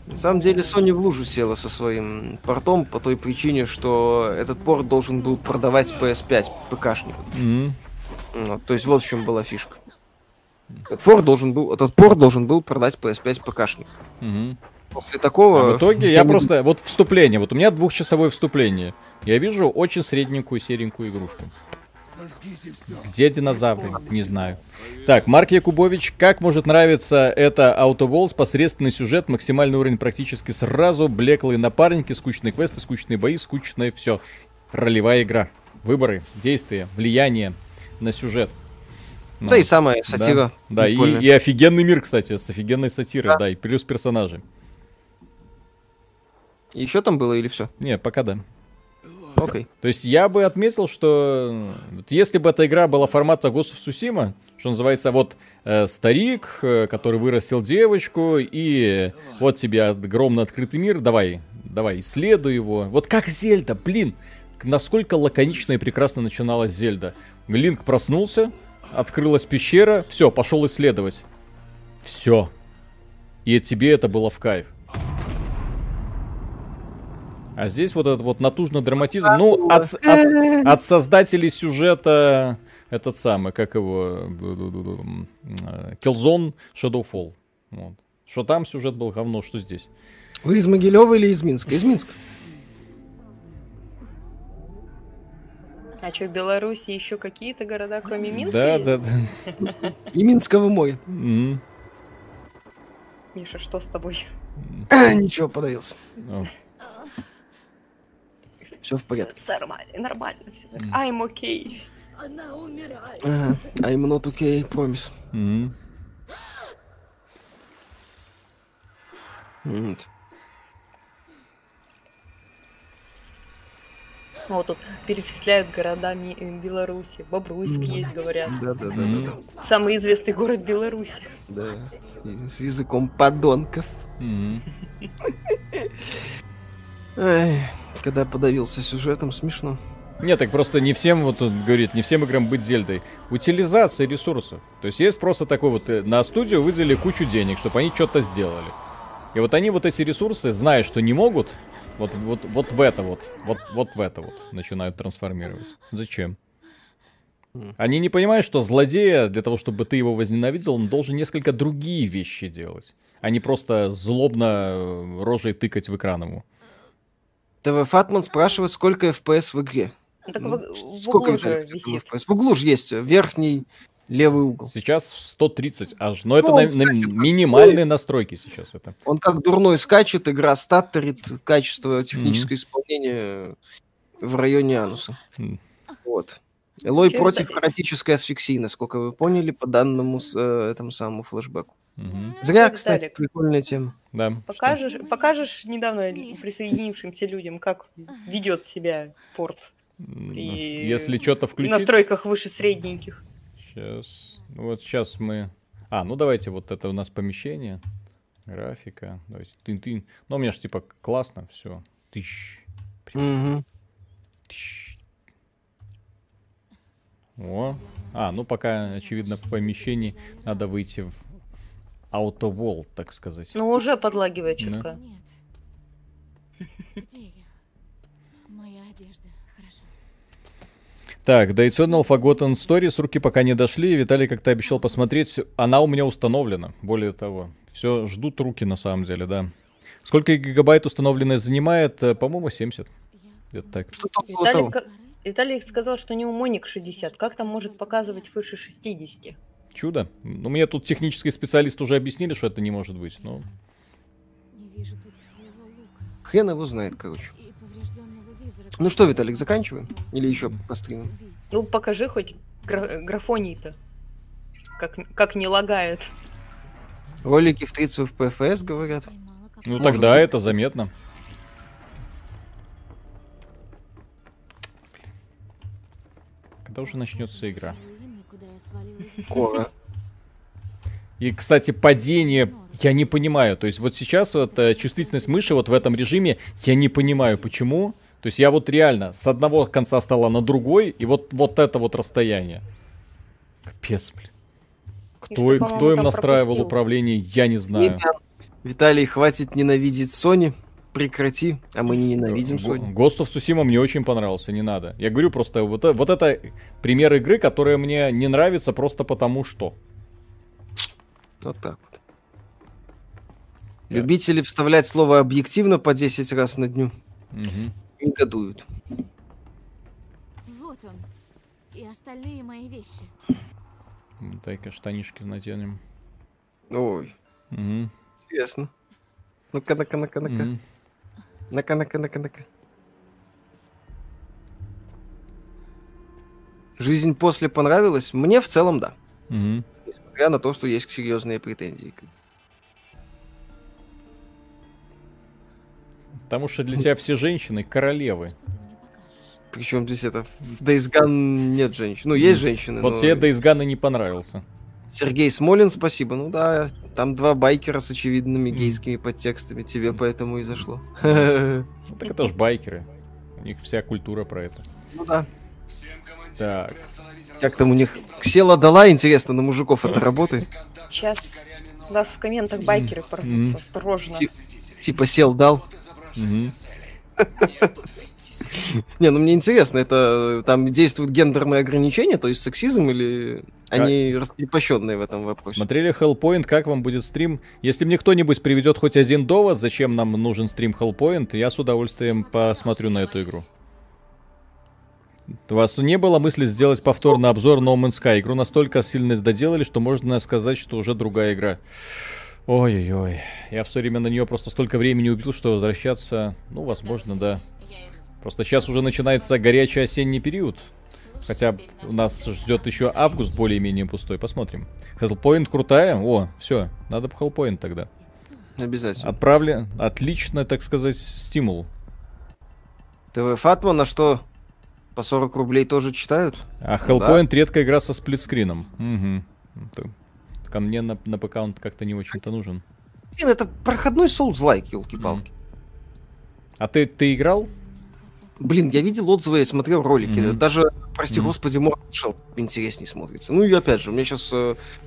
На самом деле Sony в лужу села со своим портом по той причине, что этот порт должен был продавать PS5 ПКшнику. Мгм. Вот, то есть вот в чем была фишка. Этот, порт должен был, этот порт должен был продать PS5 ПКшник. Мгм. После такого... А в итоге я я не- просто... Вот вступление. Вот у меня двухчасовое вступление. Я вижу очень средненькую серенькую игрушку. Где динозавры? Не знаю. Так, Марк Якубович, как может нравиться это Auto Walls? Посредственный сюжет, максимальный уровень практически сразу, блеклые напарники, скучные квесты, скучные бои, скучное все. Ролевая игра. Выборы, действия, влияние на сюжет. Ну, Да и самая да, сатира. Да, и, прикольная. и офигенный мир, кстати, с офигенной сатирой, Да. да, и плюс персонажи. Еще там было или все? Не, пока да. Окей. То есть я бы отметил, что если бы эта игра была формата Ghost Tsushima, что называется, вот э, старик, э, который вырастил девочку, и вот тебе огромный открытый мир, давай, давай, исследуй его. Вот как Зельда, блин, насколько лаконично и прекрасно начиналась Зельда. Линк проснулся, открылась пещера, все, пошел исследовать. Все. И тебе это было в кайф. А здесь вот этот вот натужный драматизм, ну, от, от- от создателей сюжета, этот самый, как его, Killzone Shadowfall. Вот. Что там сюжет был говно, что здесь. Вы из Могилева или из Минска? Из Минска. А что, в Беларуси еще какие-то города, кроме Минска? Да, есть? да, да. И Минского моря. М, Миша, что с тобой? Ничего, подавился. Все в порядке. Нормально, нормально все. М. I'm okay. Она умирает. Ага. I'm not okay, promise. Вот. Ну, Вот тут перечисляют города э, Беларуси. Бобруйск есть, говорят. Да, да, да, да, да. Самый известный город Беларуси. да. И С языком подонков. М. Ай, когда подавился сюжетом, смешно. Нет, так просто не всем, вот он говорит, не всем играм быть Зельдой. Утилизация ресурсов. То есть есть просто такой вот, э, на студию выделили кучу денег, чтобы они что-то сделали. И вот они вот эти ресурсы, зная, что не могут, вот, вот, вот в это вот, вот, вот в это вот начинают трансформировать. Зачем? Мгм. Они не понимают, что злодея, для того, чтобы ты его возненавидел, он должен несколько другие вещи делать. А не просто злобно э, рожей тыкать в экран ему. ТВ Фатман спрашивает, сколько FPS в игре. Так Ну, в, в сколько углу это же висит. FPS? В углу же есть э, верхний левый угол. Сейчас 130 аж. Но это Ну, он на- на скачет, минимальные настройки сейчас это. Он как дурной скачет, игра статтерит, качество техническое исполнение в районе ануса. М. Вот. Элой против это? эротической асфиксии, насколько вы поняли, по данному э, этому самому флешбеку. Мгм. Зря, Виталик. кстати, прикольная тема. Да. Покажешь, покажешь недавно присоединившимся людям, как ведет себя порт что? При Если что-то включить. настройках выше средненьких. Сейчас. Вот сейчас мы. А, ну давайте вот это у нас помещение. Графика. Давайте. Тын-тын. Ну, у меня же типа классно, все. Тыщ. Мгм. тыщ. О. А, ну пока, очевидно, в помещении надо выйти в аутовол, так сказать. Ну, уже подлагивает Да. чутка. Нет. Где я? Моя одежда. Хорошо. Так, Daytona Forgotten Stories руки пока не дошли. Виталий как-то обещал посмотреть. Она у меня установлена. Более того, все ждут руки на самом деле, да. Сколько гигабайт установленная занимает? Э, По-моему, 70. Я Где-то так. Ка- Виталий сказал, что у него моник 60. Как там может показывать выше 60? Чудо. Ну, мне тут технический специалист уже объяснили, что это не может быть. Ну, не вижу тут своего лука Хрен его знает, короче. Ну что, Виталик, заканчиваем? Или еще постримим? Убийца. Ну, покажи хоть гра- графоний-то. Как, как не лагает. Ролики в 30 FPS, говорят. Ну Может тогда быть. это заметно. Когда уже начнется игра? Скоро. И, кстати, падение я не понимаю. То есть вот сейчас вот э, чувствительность мыши вот в этом режиме я не понимаю почему. То есть я вот реально с одного конца стола на другой и вот вот это вот расстояние. Капец, блин. И Кто, что, по-моему, кто им настраивал пропустил? управление, я не знаю. Виталий, хватит ненавидеть Sony. Прекрати. А мы не ненавидим Sony. Ghost of Tsushima мне очень понравился, не надо. Я говорю просто, вот, э- вот это пример игры, которая мне не нравится просто потому что. Вот так вот. Я- Любители вставлять слово объективно по 10 раз на дню Мгм. негодуют. Вот он. И остальные мои вещи. Дай-ка штанишки наденем. Ой, Мгм. интересно. Ну-ка, ну-ка, ну-ка, ну-ка. Мгм. Ну-ка, ну-ка, ну-ка, ну-ка. Жизнь после понравилась? Мне в целом да. Мгм. Несмотря на то, что есть серьезные претензии. Потому что для тебя все женщины королевы. Причем здесь это в Days Gone нет женщин. Ну, есть женщины. Вот но тебе Days Gone и не понравился. Сергей Смолин, спасибо. Ну да, там два байкера с очевидными гейскими подтекстами. Тебе поэтому и зашло. Ну так это ж байкеры. У них вся культура про это. Ну да. Так, Как там у них Ксела дала, интересно, на мужиков это работает? Сейчас нас в комментах байкеры порвутся. Осторожно. Ти- Типа сел дал. Не, ну мне интересно, это э, там действуют гендерные ограничения, то есть сексизм или они раскрепощенные в этом вопросе? смотрели Hellpoint, как вам будет стрим? Если мне кто-нибудь приведет хоть один довод, зачем нам нужен стрим Hellpoint, я с удовольствием посмотрю на эту игру. У вас не было мысли сделать повторный обзор No Man's Sky? Игру настолько сильно доделали, что можно сказать, что уже другая игра. Ой-ой-ой. Я все время на нее просто столько времени убил, что возвращаться, ну, возможно, да. Просто сейчас уже начинается горячий осенний период. Хотя у нас ждет еще август более-менее пустой. Посмотрим. Hellpoint крутая. О, все, надо по Hellpoint тогда. Обязательно. Отправлен. Отлично, так сказать, стимул. ТВ Фатма на что? По 40 рублей тоже читают? А Ну да. Hellpoint редкая игра со сплитскрином. Угу. Ко мне на, на ПК он как-то не очень-то нужен. Блин, это проходной Souls-like, елки-палки. А ты, ты играл? Блин, я видел отзывы, я смотрел ролики. Мгм. Даже, прости Мгм. господи, Mortal Shell интереснее смотрится. Ну и опять же, у меня сейчас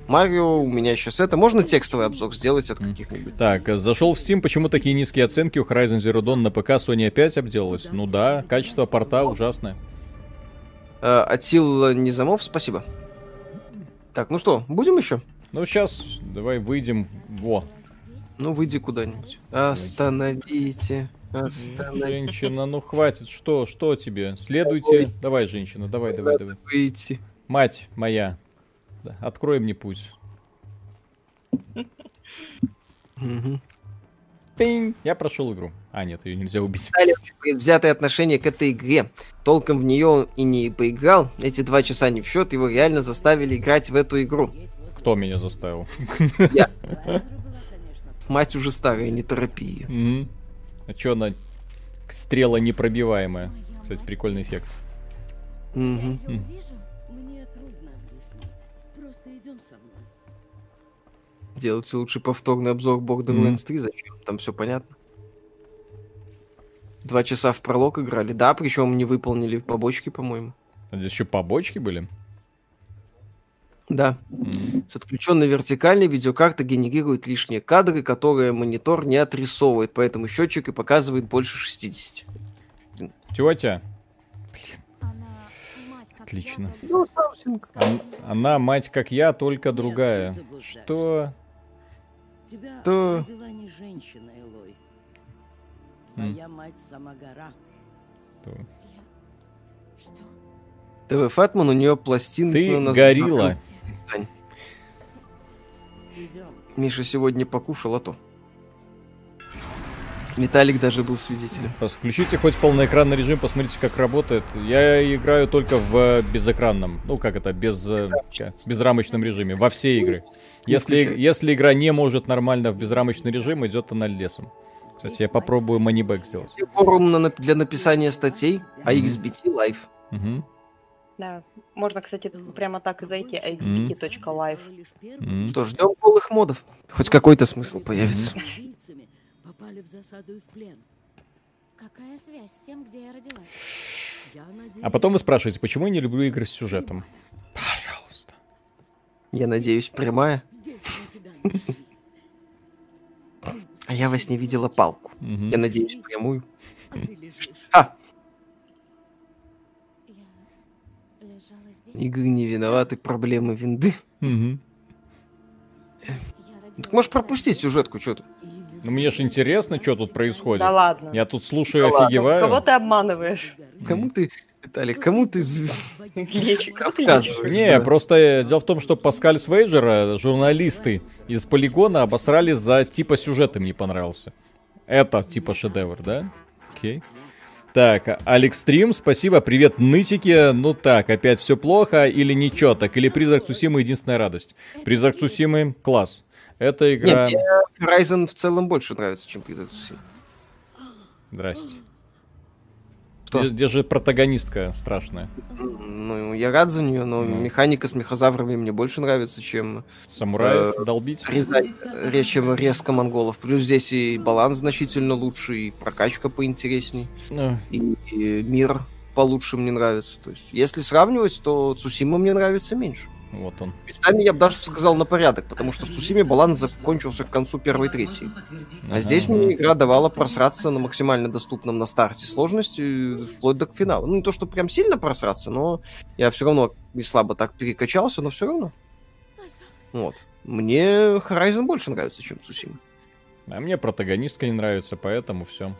Марио, у меня сейчас это. Можно текстовый обзор сделать от Мгм. каких-нибудь? Так, э, зашел в Steam, почему такие низкие оценки у Horizon Zero Dawn на ПК Sony опять обделалась? Ну да, качество порта ужасное. Э, Атил Низамов, спасибо. Так, ну что, будем еще? Ну сейчас, давай выйдем. Во, Ну, выйди куда-нибудь. Остановите. Остановите. женщина, ну хватит, что, что тебе? Следуйте. Давай, женщина, давай, давай, давай. Выйти. Мать моя, да, открой мне путь. Пинь. Я прошел игру. А, нет, ее нельзя убить. Предвзятое отношение к этой игре. Толком в нее и не поиграл. Эти два часа не в счет, его реально заставили играть в эту игру. Кто меня заставил? Мать уже старая, не торопи ее. Мгм. А чё она стрела непробиваемая? Кстати, прикольный эффект. Мгм. Я ее увижу. Мне трудно объяснить. Просто идем со мной. Делайте лучше повторный обзор Borderlands 3, зачем? Там все понятно. Два часа в пролог играли. Да, причем не выполнили побочки, по-моему. А здесь еще побочки были? Да. М. С отключенной вертикальной видеокарта генерирует лишние кадры, которые монитор не отрисовывает, поэтому счетчик и показывает больше 60. Тетя, Она мать как Отлично. Ну, она мать как я, только другая. Что? Тебя То- родила не женщина, Элой. Твоя мать сама гора. То- Что? ТВ Фатман, у нее пластинка... Ты на- горилла. Идем. Миша сегодня покушал, а то. Виталик даже был свидетелем. Включите хоть полноэкранный режим, посмотрите, как работает. Я играю только в э, безэкранном, ну как это, без э, безрамочном режиме, во все игры. Если, если игра не может нормально в безрамочный режим, идет она лесом. Кстати, я попробую манибэк сделать. Форум на для написания статей, а XBT Live. Мгм. Да. Можно, кстати, прямо так и зайти, axbt.live. М. Что, ждем полых модов. Хоть какой-то смысл появится. Попали в засаду и в плен. Какая связь с тем, где я родилась? Я надеюсь, А потом вы спрашиваете, почему я не люблю игры с сюжетом? Пожалуйста. Я надеюсь, прямая. не. А я во сне видела палку. Я надеюсь, прямую. А ты лежишь. А, Я лежала здесь. Игры не виноваты, проблемы винды. Мгм. Я родилась Можешь пропустить сюжетку, что ты. Ну мне же интересно, что тут происходит. Да ладно. Я тут слушаю, Да ладно, офигеваю. Кого ты обманываешь? Кому ты, Виталик, кому ты... лечишь? Не, просто э, дело в том, что Паскаль Свейджера журналисты из Полигона обосрали за типа сюжет им не понравился. Это типа шедевр, да? Окей. Так, Алекс Стрим, спасибо, привет, нытики. Ну так, опять все плохо или ничего так, или Призрак Цусимы единственная радость. Призрак Цусимы класс. Это игра... Не, мне Horizon в целом больше нравится, чем Prison Three. Здрасте. Что? Где, где же протагонистка страшная? Ну, я рад за нее, но Ну. механика с мехозаврами мне больше нравится, чем Самурая Э, долбить? резать, ре- чем резко монголов. Плюс здесь и баланс значительно лучше, и прокачка поинтересней, Ну, и, и мир получше мне нравится. То есть, если сравнивать, то Цусима мне нравится меньше. Вот он. Местами я бы даже сказал на порядок, потому что в Цусиме баланс закончился к концу первой трети. А здесь мне игра давала просраться на максимально доступном на старте сложности, вплоть до финала. Ну, не то, что прям сильно просраться, но я все равно не слабо так перекачался, но все равно. Вот. Мне Horizon больше нравится, чем Цусима. А мне протагонистка не нравится, поэтому все.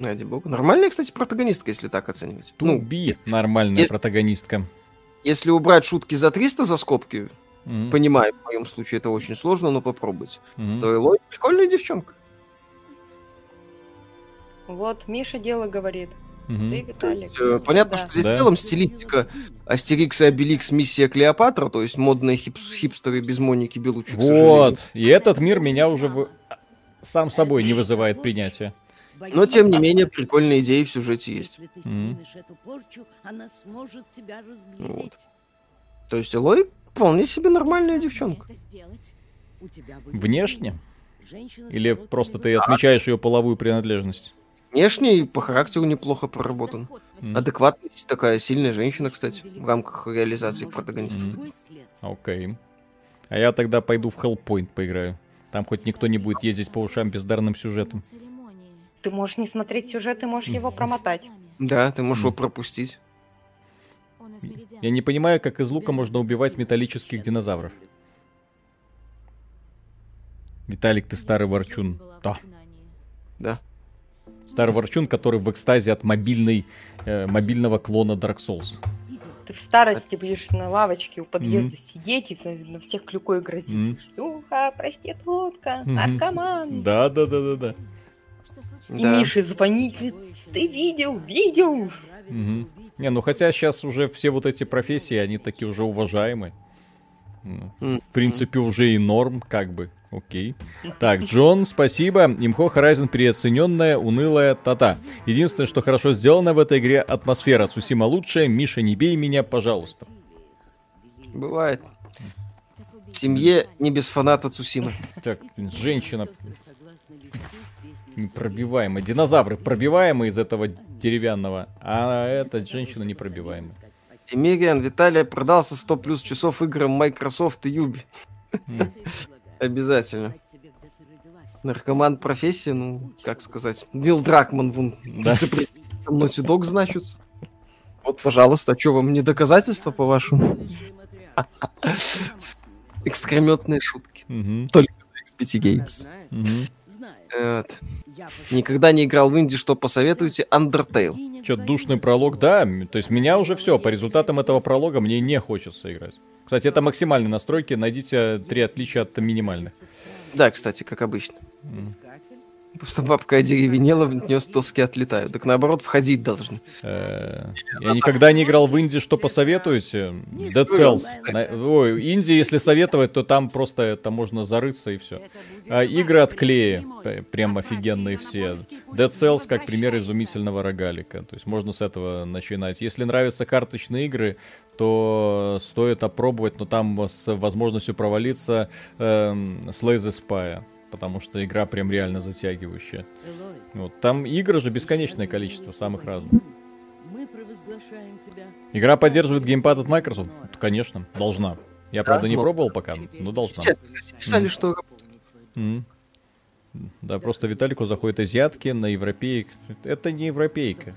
Ради бога. Нормальная, кстати, протагонистка, если так оценивать. Ну, Туби нормальная если- протагонистка. Если убрать шутки за 300 за скобки, Мгм. понимаю, в моем случае это очень сложно, но попробуйте. Мгм. То Элой прикольная девчонка. Вот, Миша дело говорит. Мгм. Ты, Виталик. Э, Понятно, Да. что здесь Да. в целом стилистика Астерикс и Обеликс миссия Клеопатра, то есть модные хипс- хипстеры без Моники Белучи. Вот. И этот мир меня уже в- сам собой не вызывает принятия. Но, тем не менее, прикольные идеи в сюжете есть. Если ты снимешь эту порчу, она сможет тебя разглядеть. Вот. То есть Элой вполне себе нормальная девчонка. Внешне? Или просто ты отмечаешь ее половую принадлежность? Внешне и по характеру неплохо проработан. М. Адекватная, такая сильная женщина, кстати, в рамках реализации след. Окей. А я тогда пойду в Hellpoint поиграю. Там хоть никто не будет ездить по ушам бездарным сюжетом. Ты можешь не смотреть сюжет, ты можешь его промотать. Да, ты можешь его пропустить. Я не понимаю, как из лука можно убивать металлических динозавров. Виталик, ты старый ворчун. Да. Да. старый ворчун, который в экстазе от мобильной, э, мобильного клона Dark Souls. Ты в старости будешь на лавочке у подъезда сидеть и на, на всех клюкой грозить. Мгм. Шлюха, проститутка, Мгм. наркоман. Да, И Да. Мише звонит, говорит, ты видел, видел. Мгм. Не, ну хотя сейчас уже все вот эти профессии, они такие уже уважаемые. Ну. В принципе, уже и норм, как бы. Окей. Так, Джон, спасибо. Имхо Horizon переоцененная, унылая тата. Единственное, что хорошо сделано в этой игре, атмосфера. Сусима лучшая. Миша, не бей меня, пожалуйста. Бывает. Семье не без фаната Цусимы. Так, женщина непробиваемая. Динозавры пробиваемые из этого деревянного, а эта женщина непробиваемая. Эмириан, Виталия продался 100 плюс часов играм Microsoft и Юби. Обязательно. Наркоман профессия, ну, как сказать. Дил Дракман, вон, Да. вице-президентом Naughty Dog значится. Вот, пожалуйста, а что вам не доказательства, по-вашему? Экскреметные шутки. Мгм. XPT Games. Мгм. Вот. Никогда не играл в инди, что посоветуете? Undertale. Чё, душный пролог, да. То есть меня уже все, по результатам этого пролога мне не хочется играть. Кстати, это максимальные настройки, найдите три отличия от минимальных. Да, кстати, как обычно. Просто бабка одеревенела, в нее доски отлетают. Так наоборот, входить должны. Э, Я никогда не играл в инди, что посоветуете? Dead Cells. Ой, инди, если советовать, то там просто это можно зарыться и все. А игры от клея, прям офигенные все. Dead Cells как пример изумительного рогалика. То есть можно с этого начинать. Если нравятся карточные игры, то стоит опробовать, но там с возможностью провалиться эм, Slay the Spy. Потому что игра прям реально затягивающая. Вот. Там игр же бесконечное количество, самых разных. Мы провозглашаем тебя. Игра поддерживает геймпад от Microsoft? Конечно, должна. Я, правда, не пробовал пока, но должна. Писали, что. Да, просто Виталику заходят азиатки на европеек. Это не европейка.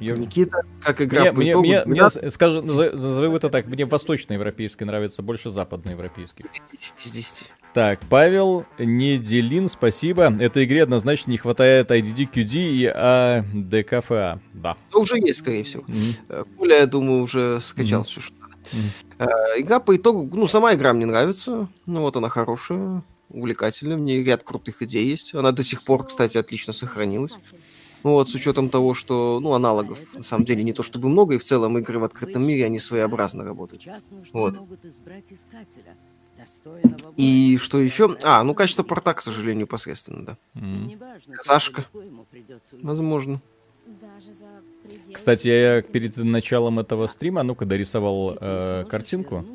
Ев- Никита, как игра Мне, по мне, итогу, мне, мне 12 с- скажи, назови это так, мне восточноевропейский нравится больше западноевропейских. из 10. Так, Павел Неделин, спасибо. Этой игре однозначно не хватает IDD, QD и ADKFA. Да. Ну, уже есть, скорее всего. Э, Коля, я думаю, уже скачал Мгм. все, что надо. Э, Игра по итогу, ну, сама игра мне нравится. Ну, вот она хорошая, увлекательная. В ней ряд крутых идей есть. Она до сих пор, кстати, отлично сохранилась. Ну, вот, с учетом того, что, ну, аналогов, на самом деле, не то чтобы много, и в целом игры в открытом мире, они своеобразно работают. Вот. могут избрать искателя, достойного И что еще? А, ну, качество порта, к сожалению, посредственно, да. Придется уйти. Возможно. Даже за пределы Кстати, я перед началом этого стрима, ну, когда рисовал э, картинку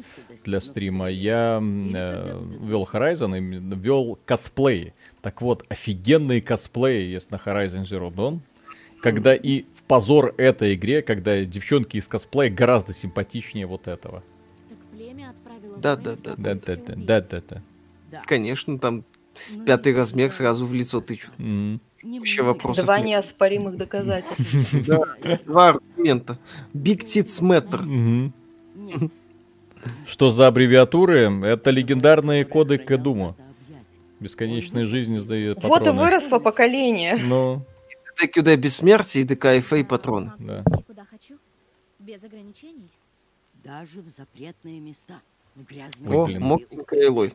для стрима, я э, вел Horizon и вел косплеи. Так вот, офигенные косплеи есть на Horizon Zero Dawn. Когда и в позор этой игре, когда девчонки из косплея гораздо симпатичнее вот этого. Так племя отправило Да, да, да, Да, да, да, да, да, да. Конечно, там Но пятый размер сразу в лицо тычут. М. Вообще вопросов Два нет. неоспоримых доказательства. Два аргумента. Big Tits Matter. Что за аббревиатуры? Это легендарные коды к Думу. надо объять. Бесконечной жизни сдает Вот и патроны. выросло поколение. Ну, ДКЮД бессмертие и ДКФА и патроны. Могу Да. куда хочу? Без ограничений? Даже в запретные места. В грязные О, мокренькая Элой.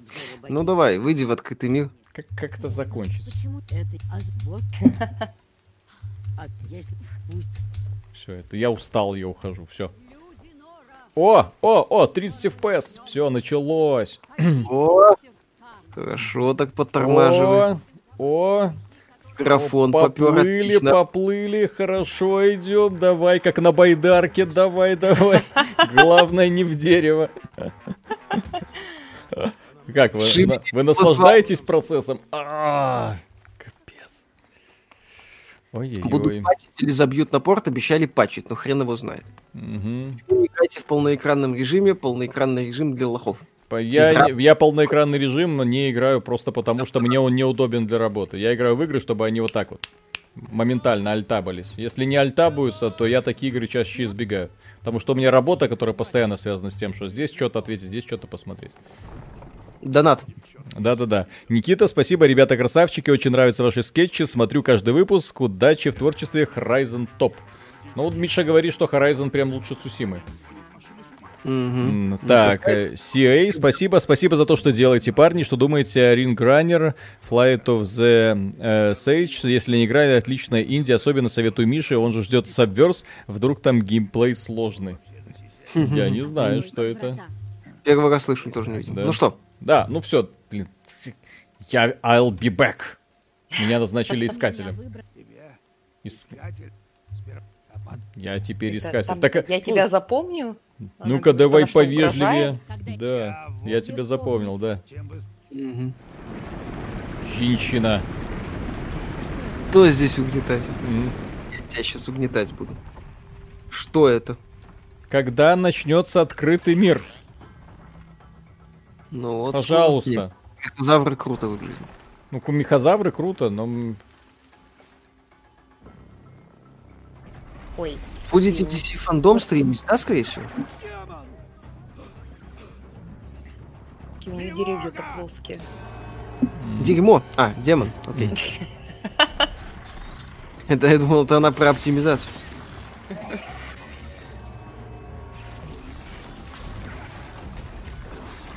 Ну давай, выйди в открытый мир. как, как это закончится? Почему Это а. А если пусть Все, это я устал, я ухожу, все. О, о, о, 30 FPS, все, началось. О, хорошо так подтормаживает. О, о, Графон попер поплыли, отлично. поплыли, хорошо идем, давай, как на байдарке, давай, давай. Главное не в дерево. Как вы, вы наслаждаетесь процессом? А, Капец. Будут Ой-ой-ой. патчить или забьют на порт, обещали патчить, но хрен его знает. Играйте в полноэкранном режиме, полноэкранный режим для лохов. По- Я, я полноэкранный режим не играю просто потому, что мне он неудобен для работы. Я играю в игры, чтобы они вот так вот моментально альтабались. Если не альтабаются, то я такие игры чаще избегаю. Потому что у меня работа, которая постоянно связана с тем, что здесь что-то ответить, здесь что-то посмотреть. Донат. Да-да-да. Никита, спасибо, ребята красавчики, очень нравятся ваши скетчи, смотрю каждый выпуск, удачи в творчестве, Horizon топ. Ну вот Миша говорит, что Horizon прям лучше Цусимы. М, Так, э, CA, спасибо, спасибо за то, что делаете, парни. Что думаете о Ring Runner, Flight of the э, Sage? Если не играли, отличная инди, особенно советую Мише, он же ждет Subverse, вдруг там геймплей сложный. Я не знаю, что это. Первый раз слышу, тоже не видел. Да. Ну что, Да, ну все, блин. Я I'll be back. Меня назначили искателем. искатель, А Я теперь Это искатель. там, Так, Я тебя запомню? Она ну-ка, давай повежливее. угрожает? Да, я тебя запомнил, да. Женщина. кто здесь угнетать? Я тебя сейчас угнетать буду. Что это? когда начнется открытый мир. Ну вот. Пожалуйста. Мехозавры круто выглядят. Ну, кумихозавры круто, но... м, Ой, Будете DC фандом стримить, да, скорее всего? какие у них деревья-то плоские. м, Дерьмо. А, демон. Окей. Это я думал, это она про оптимизацию.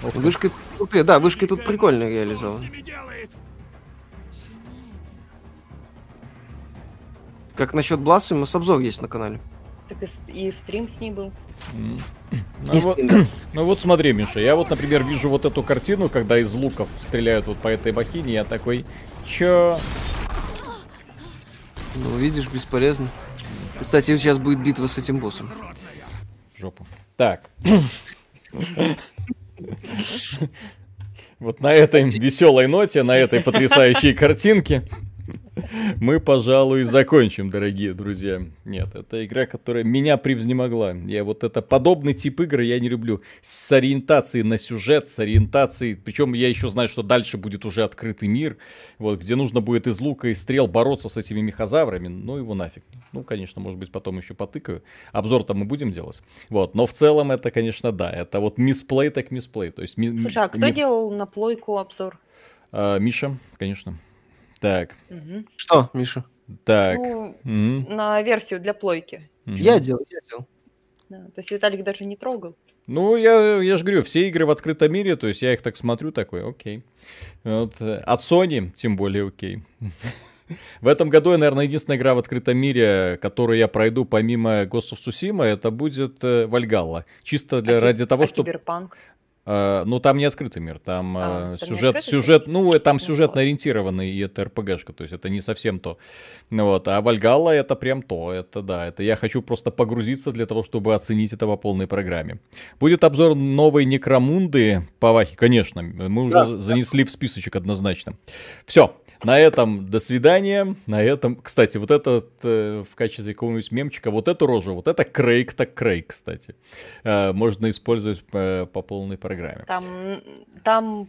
Вышка да, вышка тут прикольно реализована. Как насчет Бласса, у нас обзор есть на канале. Так и, стрим с ней был. Ну вот, ну вот смотри, Миша, я вот, например, вижу вот эту картину, когда из луков стреляют вот по этой махине, я такой, чё? Ну, видишь, бесполезно. Кстати, сейчас будет битва с этим боссом. Жопу. Так. Вот на этой веселой ноте, на этой потрясающей картинке мы, пожалуй, закончим, дорогие друзья. Нет, это игра, которая меня превзнемогла. Я вот это подобный тип игры я не люблю. С ориентацией на сюжет, с ориентацией... Причем я еще знаю, что дальше будет уже открытый мир, вот, где нужно будет из лука и стрел бороться с этими мехозаврами. Ну его нафиг. Ну, конечно, может быть, потом еще потыкаю. Обзор там мы будем делать. Вот, но в целом это, конечно, да. Это вот мисплей так мисплей. То есть, ми- Слушай, а кто ми- делал на плойку обзор? А, Миша, конечно. Так, Мгм. Что, Миша? так. Ну, Мгм, на версию для плойки. мгм. Я делал, я делал. Да, то есть Виталик даже не трогал. Ну, я, я же говорю, все игры в открытом мире, то есть я их так смотрю, такой, окей. Вот, э, от Sony, тем более, окей. В этом году, наверное, единственная игра в открытом мире, которую я пройду помимо Ghost of Tsushima, это будет э, Вальгалла. Чисто для, А ради того, а чтобы... Киберпанк. Э, ну, там не открытый мир, там А, э, там сюжет, сюжет, мир? ну, э, там Ну, сюжетно ориентированный, и это РПГшка, то есть это не совсем то. Ну, вот, а Вальгалла это прям то, это да, это я хочу просто погрузиться для того, чтобы оценить это по полной программе. Будет обзор новой Некромунды по Вахе, конечно, мы уже Да, занесли в списочек однозначно. Все, на этом до свидания. На этом, кстати, вот этот э, в качестве какого-нибудь мемчика, вот эту рожу, вот это Крейг, так Крейг, кстати. Э, можно использовать э, по полной программе. Там, там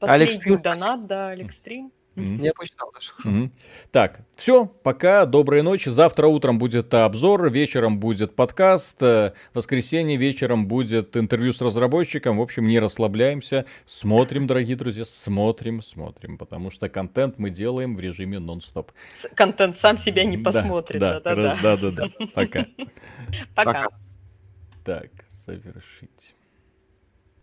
Алекс последний Стрим, донат, да, Алекс Стрим. Мгм. Я посчитал даже. хорошо. Мгм. Так, все, пока, доброй ночи. Завтра утром будет обзор, вечером будет подкаст, э, в воскресенье вечером будет интервью с разработчиком. В общем, не расслабляемся, смотрим, дорогие друзья, смотрим, смотрим, потому что контент мы делаем в режиме нон-стоп. Контент сам себя не Да, посмотрит. Да, Да-да-да. да, да, да. Пока. Пока. Пока. Так, завершить.